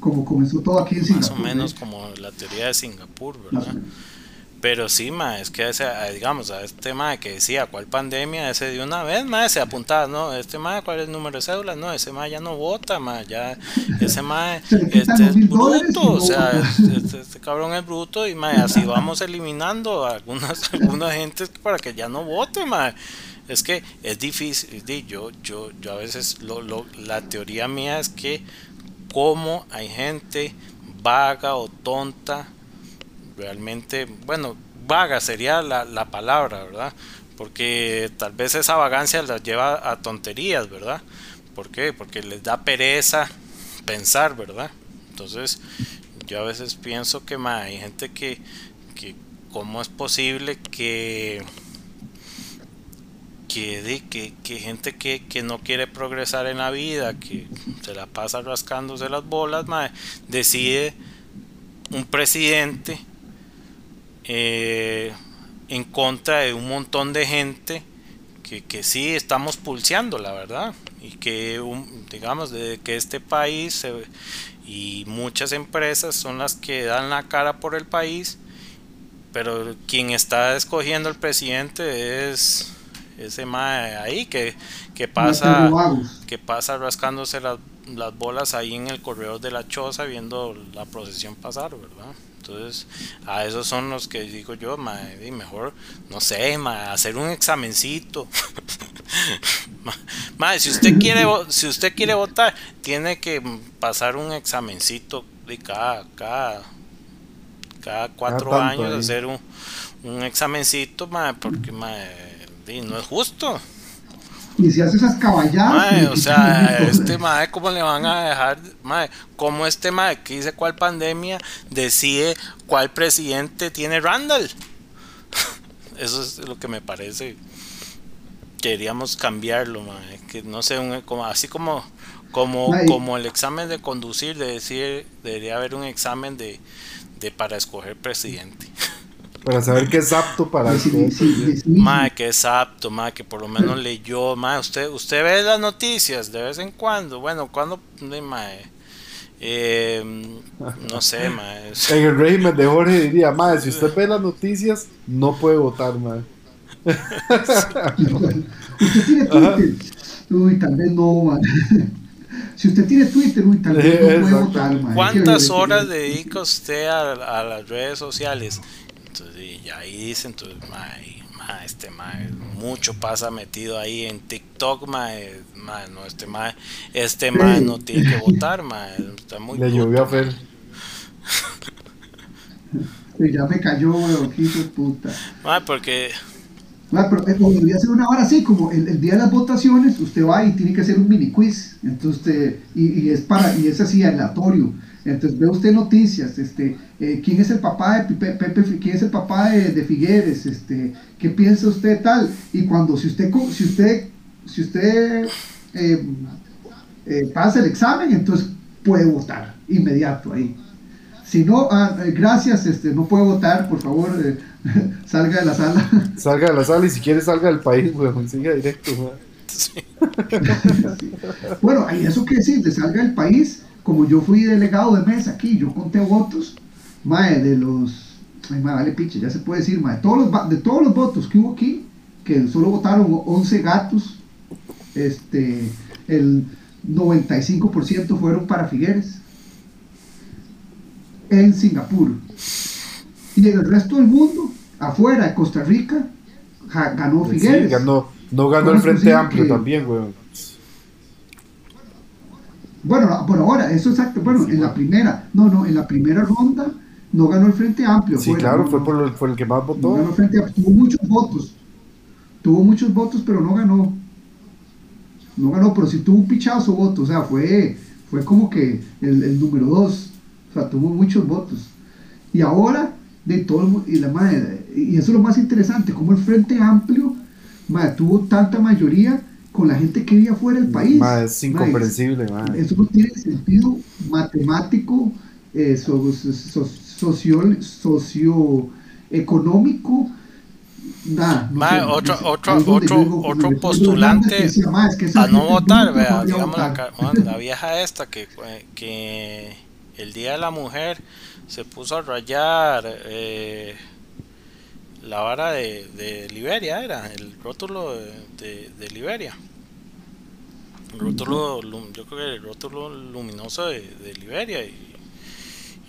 Como comenzó todo aquí en Singapur. más o menos ¿eh? como la teoría de Singapur, ¿verdad? Pero sí, ma, es que ese, digamos, a este ma que decía cuál pandemia, ese de una vez, ma, se apuntaba, no, este ma, cuál es el número de cédula, no, ese ma ya no vota, ma, ya, ese ma, este es bruto, o sea, vota. este, este cabrón es bruto y ma, así vamos eliminando a algunas, algunas gentes para que ya no vote, ma. Es que es difícil, di, yo, yo, yo a veces, lo, lo, la teoría mía es que como hay gente vaga o tonta realmente, bueno, vaga sería la, la palabra, ¿verdad? Porque tal vez esa vagancia la lleva a tonterías, ¿verdad? ¿Por qué? Porque les da pereza pensar, ¿verdad? Entonces, yo a veces pienso que ma, hay gente que, que cómo es posible que que, de, que, que gente que, que no quiere progresar en la vida, que se la pasa rascándose las bolas, decide un presidente eh, en contra de un montón de gente que, que sí estamos pulseando, la verdad, y que digamos de que este país y muchas empresas son las que dan la cara por el país, pero quien está escogiendo el presidente es ese mae ahí que, que pasa que pasa rascándose las, las bolas ahí en el corredor de la choza viendo la procesión pasar, ¿verdad? Entonces, a esos son los que digo yo, mae, di, mejor, no sé, mae, hacer un examencito. Ma- mae, si usted quiere si usted quiere votar, tiene que pasar un examencito de cada, cada, cada cuatro tanto años, hacer un, un examencito, mae, porque mae, no es justo. Y si hace esas caballadas. Mae, le o sea, este mae, ¿cómo le van a dejar? Mae, ¿cómo este mae que dice cuál pandemia decide cuál presidente tiene Randall? Eso es lo que me parece. Queríamos cambiarlo, mae, que no sé, un- como, así como como como el examen de conducir, de decir, debería haber un examen de, de para escoger presidente. Para saber qué es apto para Sí, sí, sí. Mae, que es apto, mae, que por lo menos leyó, mae, usted, usted ve las noticias de vez en cuando, bueno, cuando, de, mae, eh, no sé, mae, es- En el régimen de Jorge diría, madre, si usted ve las noticias, no puede votar, madre. Usted tiene Twitter. Uy, tal vez no, man. Si usted tiene Twitter, uy, tal vez no puede votar, man. ¿cuántas Que- horas dedica usted a, a las redes sociales? Entonces, y ahí dice, entonces, mae, mae, este mae, mucho pasa metido ahí en TikTok, mae, mae, no, este mae, este mae no tiene que votar, mae, está muy Le llovió a mae. Fer. Uy, ya me cayó, weón, hijo de puta. Mae, porque Ah, pero eh, debería ser una hora así, como el, el día de las votaciones, usted va y tiene que hacer un mini quiz, entonces usted- y, y es para y es así aleatorio. Entonces ve usted noticias, este, eh, quién es el papá de Pepe, Pepe quién es el papá de, de Figueres, este, qué piensa usted tal, y cuando si usted si usted si usted eh, eh, pasa el examen, entonces puede votar inmediato ahí. Si no, ah, gracias, este, no puede votar, por favor, salga de la sala. Salga de la sala y si quiere salga del país, weón. Siga directo, madre. sí. Bueno, y eso que decir, de salga del país, como yo fui delegado de mesa aquí, yo conté votos, mae, de los, ay, mae, vale piche, ya se puede decir, mae, todos los, de todos los votos que hubo aquí, que solo votaron 11 gatos, este, el 95% fueron para Figueres, en Singapur. Y en el resto del mundo, afuera de Costa Rica, ja- ganó Sí, Figueres. ganó, no ganó ¿Cómo el Frente Amplio que- también, weón. Bueno, no, por ahora, eso exacto. Bueno, Sí, en la primera, no, no, en la primera ronda no ganó el Frente Amplio. Sí, claro, no, fue por, lo- por el que más no ganó votó. el Frente Amplio. Tuvo muchos votos. Tuvo muchos votos, pero no ganó. No ganó, pero sí tuvo un pichazo voto. O sea, fue, fue como que el, el número dos. O sea, tuvo muchos votos. Y ahora, de todo el y la madre, y eso es lo más interesante, como el Frente Amplio madre, tuvo tanta mayoría con la gente que vivía fuera del país. Es incomprensible, eso no tiene sentido matemático, eh, so- so- social- socioeconómico, nada. No otro, otro, otro, digo, postulante Hernández que decía, "Ma, es que esa a no votar, vea, digamos la, votar". ca- bueno, la vieja esta que, eh, que el día de la mujer se puso a rayar eh, la vara de, de Liberia, era el rótulo de, de- de Liberia. Rótulo, yo creo que el rótulo luminoso de, de Liberia y,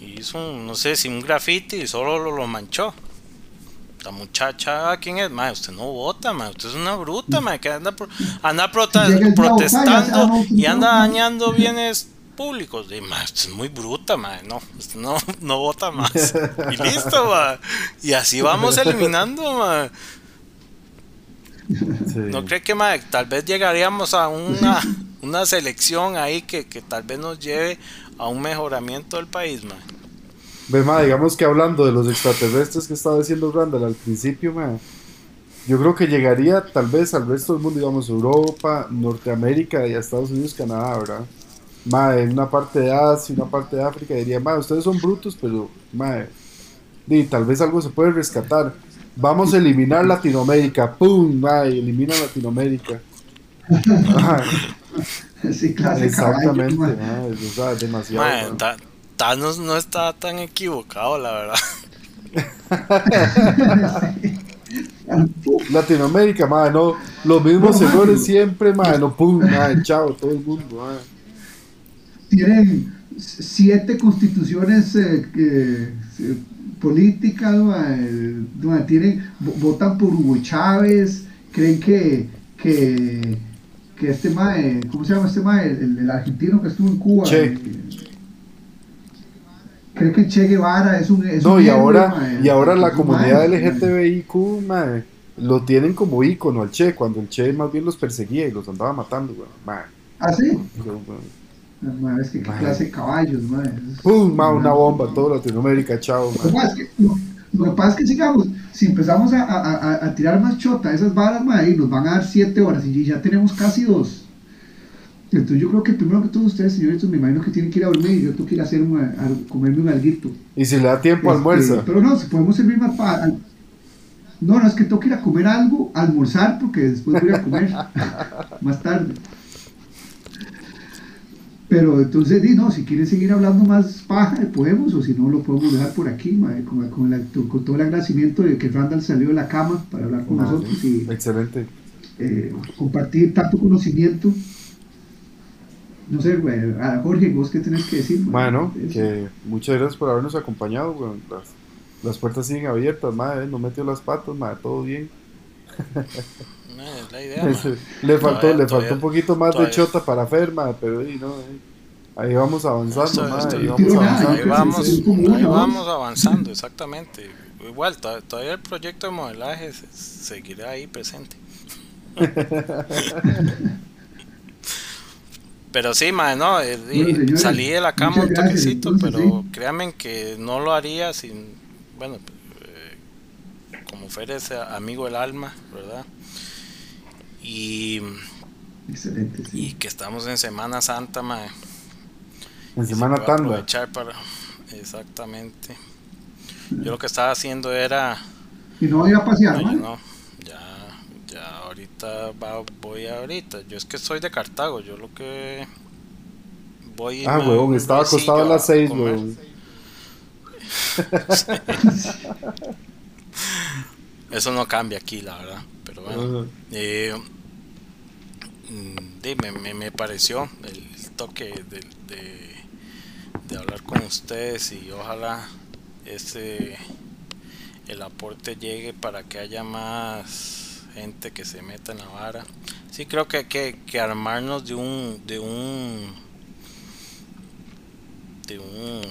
y hizo un, no sé si un graffiti y solo lo, lo manchó. La muchacha, ¿quién es? Ma, usted no vota, ma, usted es una bruta, ma, que anda, anda protestando y anda otro, ma. dañando bienes públicos. Y, ma, usted es muy bruta, ma, no, usted no, no vota más. Y listo, ma. Y así vamos eliminando, ma. Sí. ¿No cree que tal vez llegaríamos a una, una selección ahí que, que tal vez nos lleve a un mejoramiento del país, ma? Ve, ma, digamos que hablando de los extraterrestres que estaba diciendo Randall al principio, ma, yo creo que llegaría tal vez al resto del mundo, digamos, Europa, Norteamérica y a Estados Unidos, Canadá, ¿verdad? Ma, en una parte de Asia, una parte de África, diría, ma, ustedes son brutos, pero, ma, di, tal vez algo se puede rescatar. Vamos a eliminar Latinoamérica, ¡pum! Ma, y elimina Latinoamérica. Sí, clase de caballo, exactamente, ma. ma, es, o sea, demasiado. Ma, ma. Ta- Thanos no está tan equivocado, la verdad. Latinoamérica, madre, no, los mismos No, errores mano. siempre, madre, no, pum, madre, chao, todo el mundo, madre. Tienen siete constituciones eh, que- eh, eh, ma, tienen, vo- votan por Hugo Chávez, creen que, que, que este mae, ¿cómo se llama este mae? El, el argentino que estuvo en Cuba. Che. eh, creen que Che Guevara es un... Es No, un y héroe, ahora, y ahora la comunidad mae, LGTBIQ, madre, lo tienen como ícono al Che, cuando el Che más bien los perseguía y los andaba matando. Ah, sí. Yo, güey, Ma, es que qué clase de caballos, mae. Pum, ma, una bomba en toda Latinoamérica, chao, Lo que madre. pasa es que, lo, lo que pasa es que sigamos, si empezamos a, a- a- tirar más chota esas varas, ma, ahí nos van a dar 7 horas y ya tenemos casi dos. Entonces yo creo que primero que todos ustedes, señoritos, me imagino que tienen que ir a dormir y yo tengo que ir a hacer a- comerme un alguito. Y si le da tiempo, Este, almuerza. Pero no, si podemos servir más para... No, no, es que tengo que ir a comer algo, almorzar, porque después voy a comer más tarde. Pero entonces, di, no, si quieren seguir hablando más paja, podemos, o si no, lo podemos dejar por aquí, mae, con, con el- con todo el agradecimiento de que Randall salió de la cama para hablar con Madre, nosotros y Excelente. eh, compartir tanto conocimiento. No sé, güey, a Jorge, ¿vos qué tenés que decir? Bueno, que muchas gracias por habernos acompañado, güey. Las, las puertas siguen abiertas, madre, no metió las patas, madre, todo bien. Es la idea, ma. le faltó, Todavía- le faltó todavía- un poquito más de chota para Ferma, pero ahí no, ahí, ahí vamos avanzando, ahí vamos avanzando. Ahí vamos, ahí avanzando, exactamente. Igual, to- todavía el proyecto de modelaje se- seguirá ahí presente. Pero sí, mae, no, eh, di- Bueno, señores, salí de la cama un gracias, toquecito, entonces, pero sí. créanme que no lo haría sin, bueno, eh, como Fer es amigo del alma, ¿verdad? Y, Excelente, sí. y que estamos en Semana Santa, mae. En y Semana Tanda. aprovechar para, exactamente. Yo lo que estaba haciendo era Y no voy a pasear, No, no. Ya, ya ahorita va- voy ahorita. Yo es que soy de Cartago. Yo lo que voy. Ah, huevón, estaba acostado a las 6, comer. huevón. Eso no cambia aquí, la verdad. Pero bueno. Eh, mm, me, me, me pareció el toque de, de, de hablar con ustedes y ojalá ese el aporte llegue para que haya más gente que se meta en la vara. Sí creo que hay que, que armarnos de un de un de un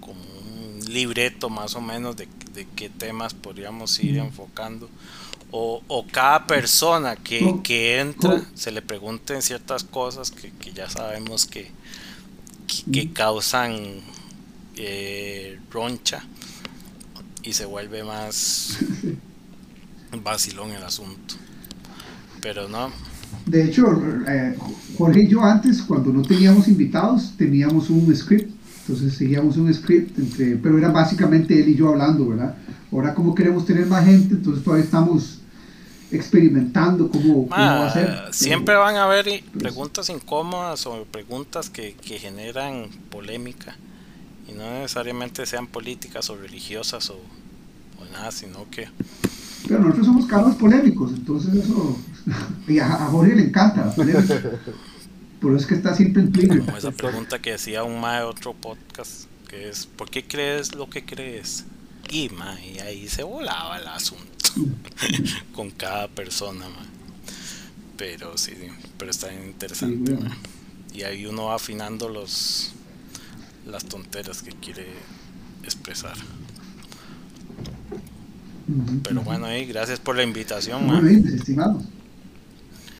como un libreto más o menos de, de qué temas podríamos ir enfocando o, o cada persona que, que entra se le pregunten ciertas cosas que, que ya sabemos que, que, que causan eh, roncha y se vuelve más vacilón el asunto. Pero no. De hecho, eh, Jorge y yo antes, cuando no teníamos invitados, teníamos un script Entonces seguíamos un script, entre, pero era básicamente él y yo hablando, ¿verdad? Ahora como queremos tener más gente, entonces todavía estamos experimentando cómo, cómo va a ser. Siempre van a haber preguntas incómodas o preguntas que, que generan polémica y no necesariamente sean políticas o religiosas o, o nada, sino que... Pero nosotros somos carros polémicos, entonces eso... Y a, a Jorge le encanta la polémica. Por eso es que está siempre en pleno. Como esa pregunta que decía un ma de otro podcast, que es, ¿por qué crees lo que crees? Y, ma, y ahí se volaba el asunto con cada persona, ma. Pero sí, pero está interesante, Sí, bueno. Y ahí uno va afinando los las tonteras que quiere expresar. Pero bueno, ahí gracias por la invitación, ma. Bueno, y, pues, estimados.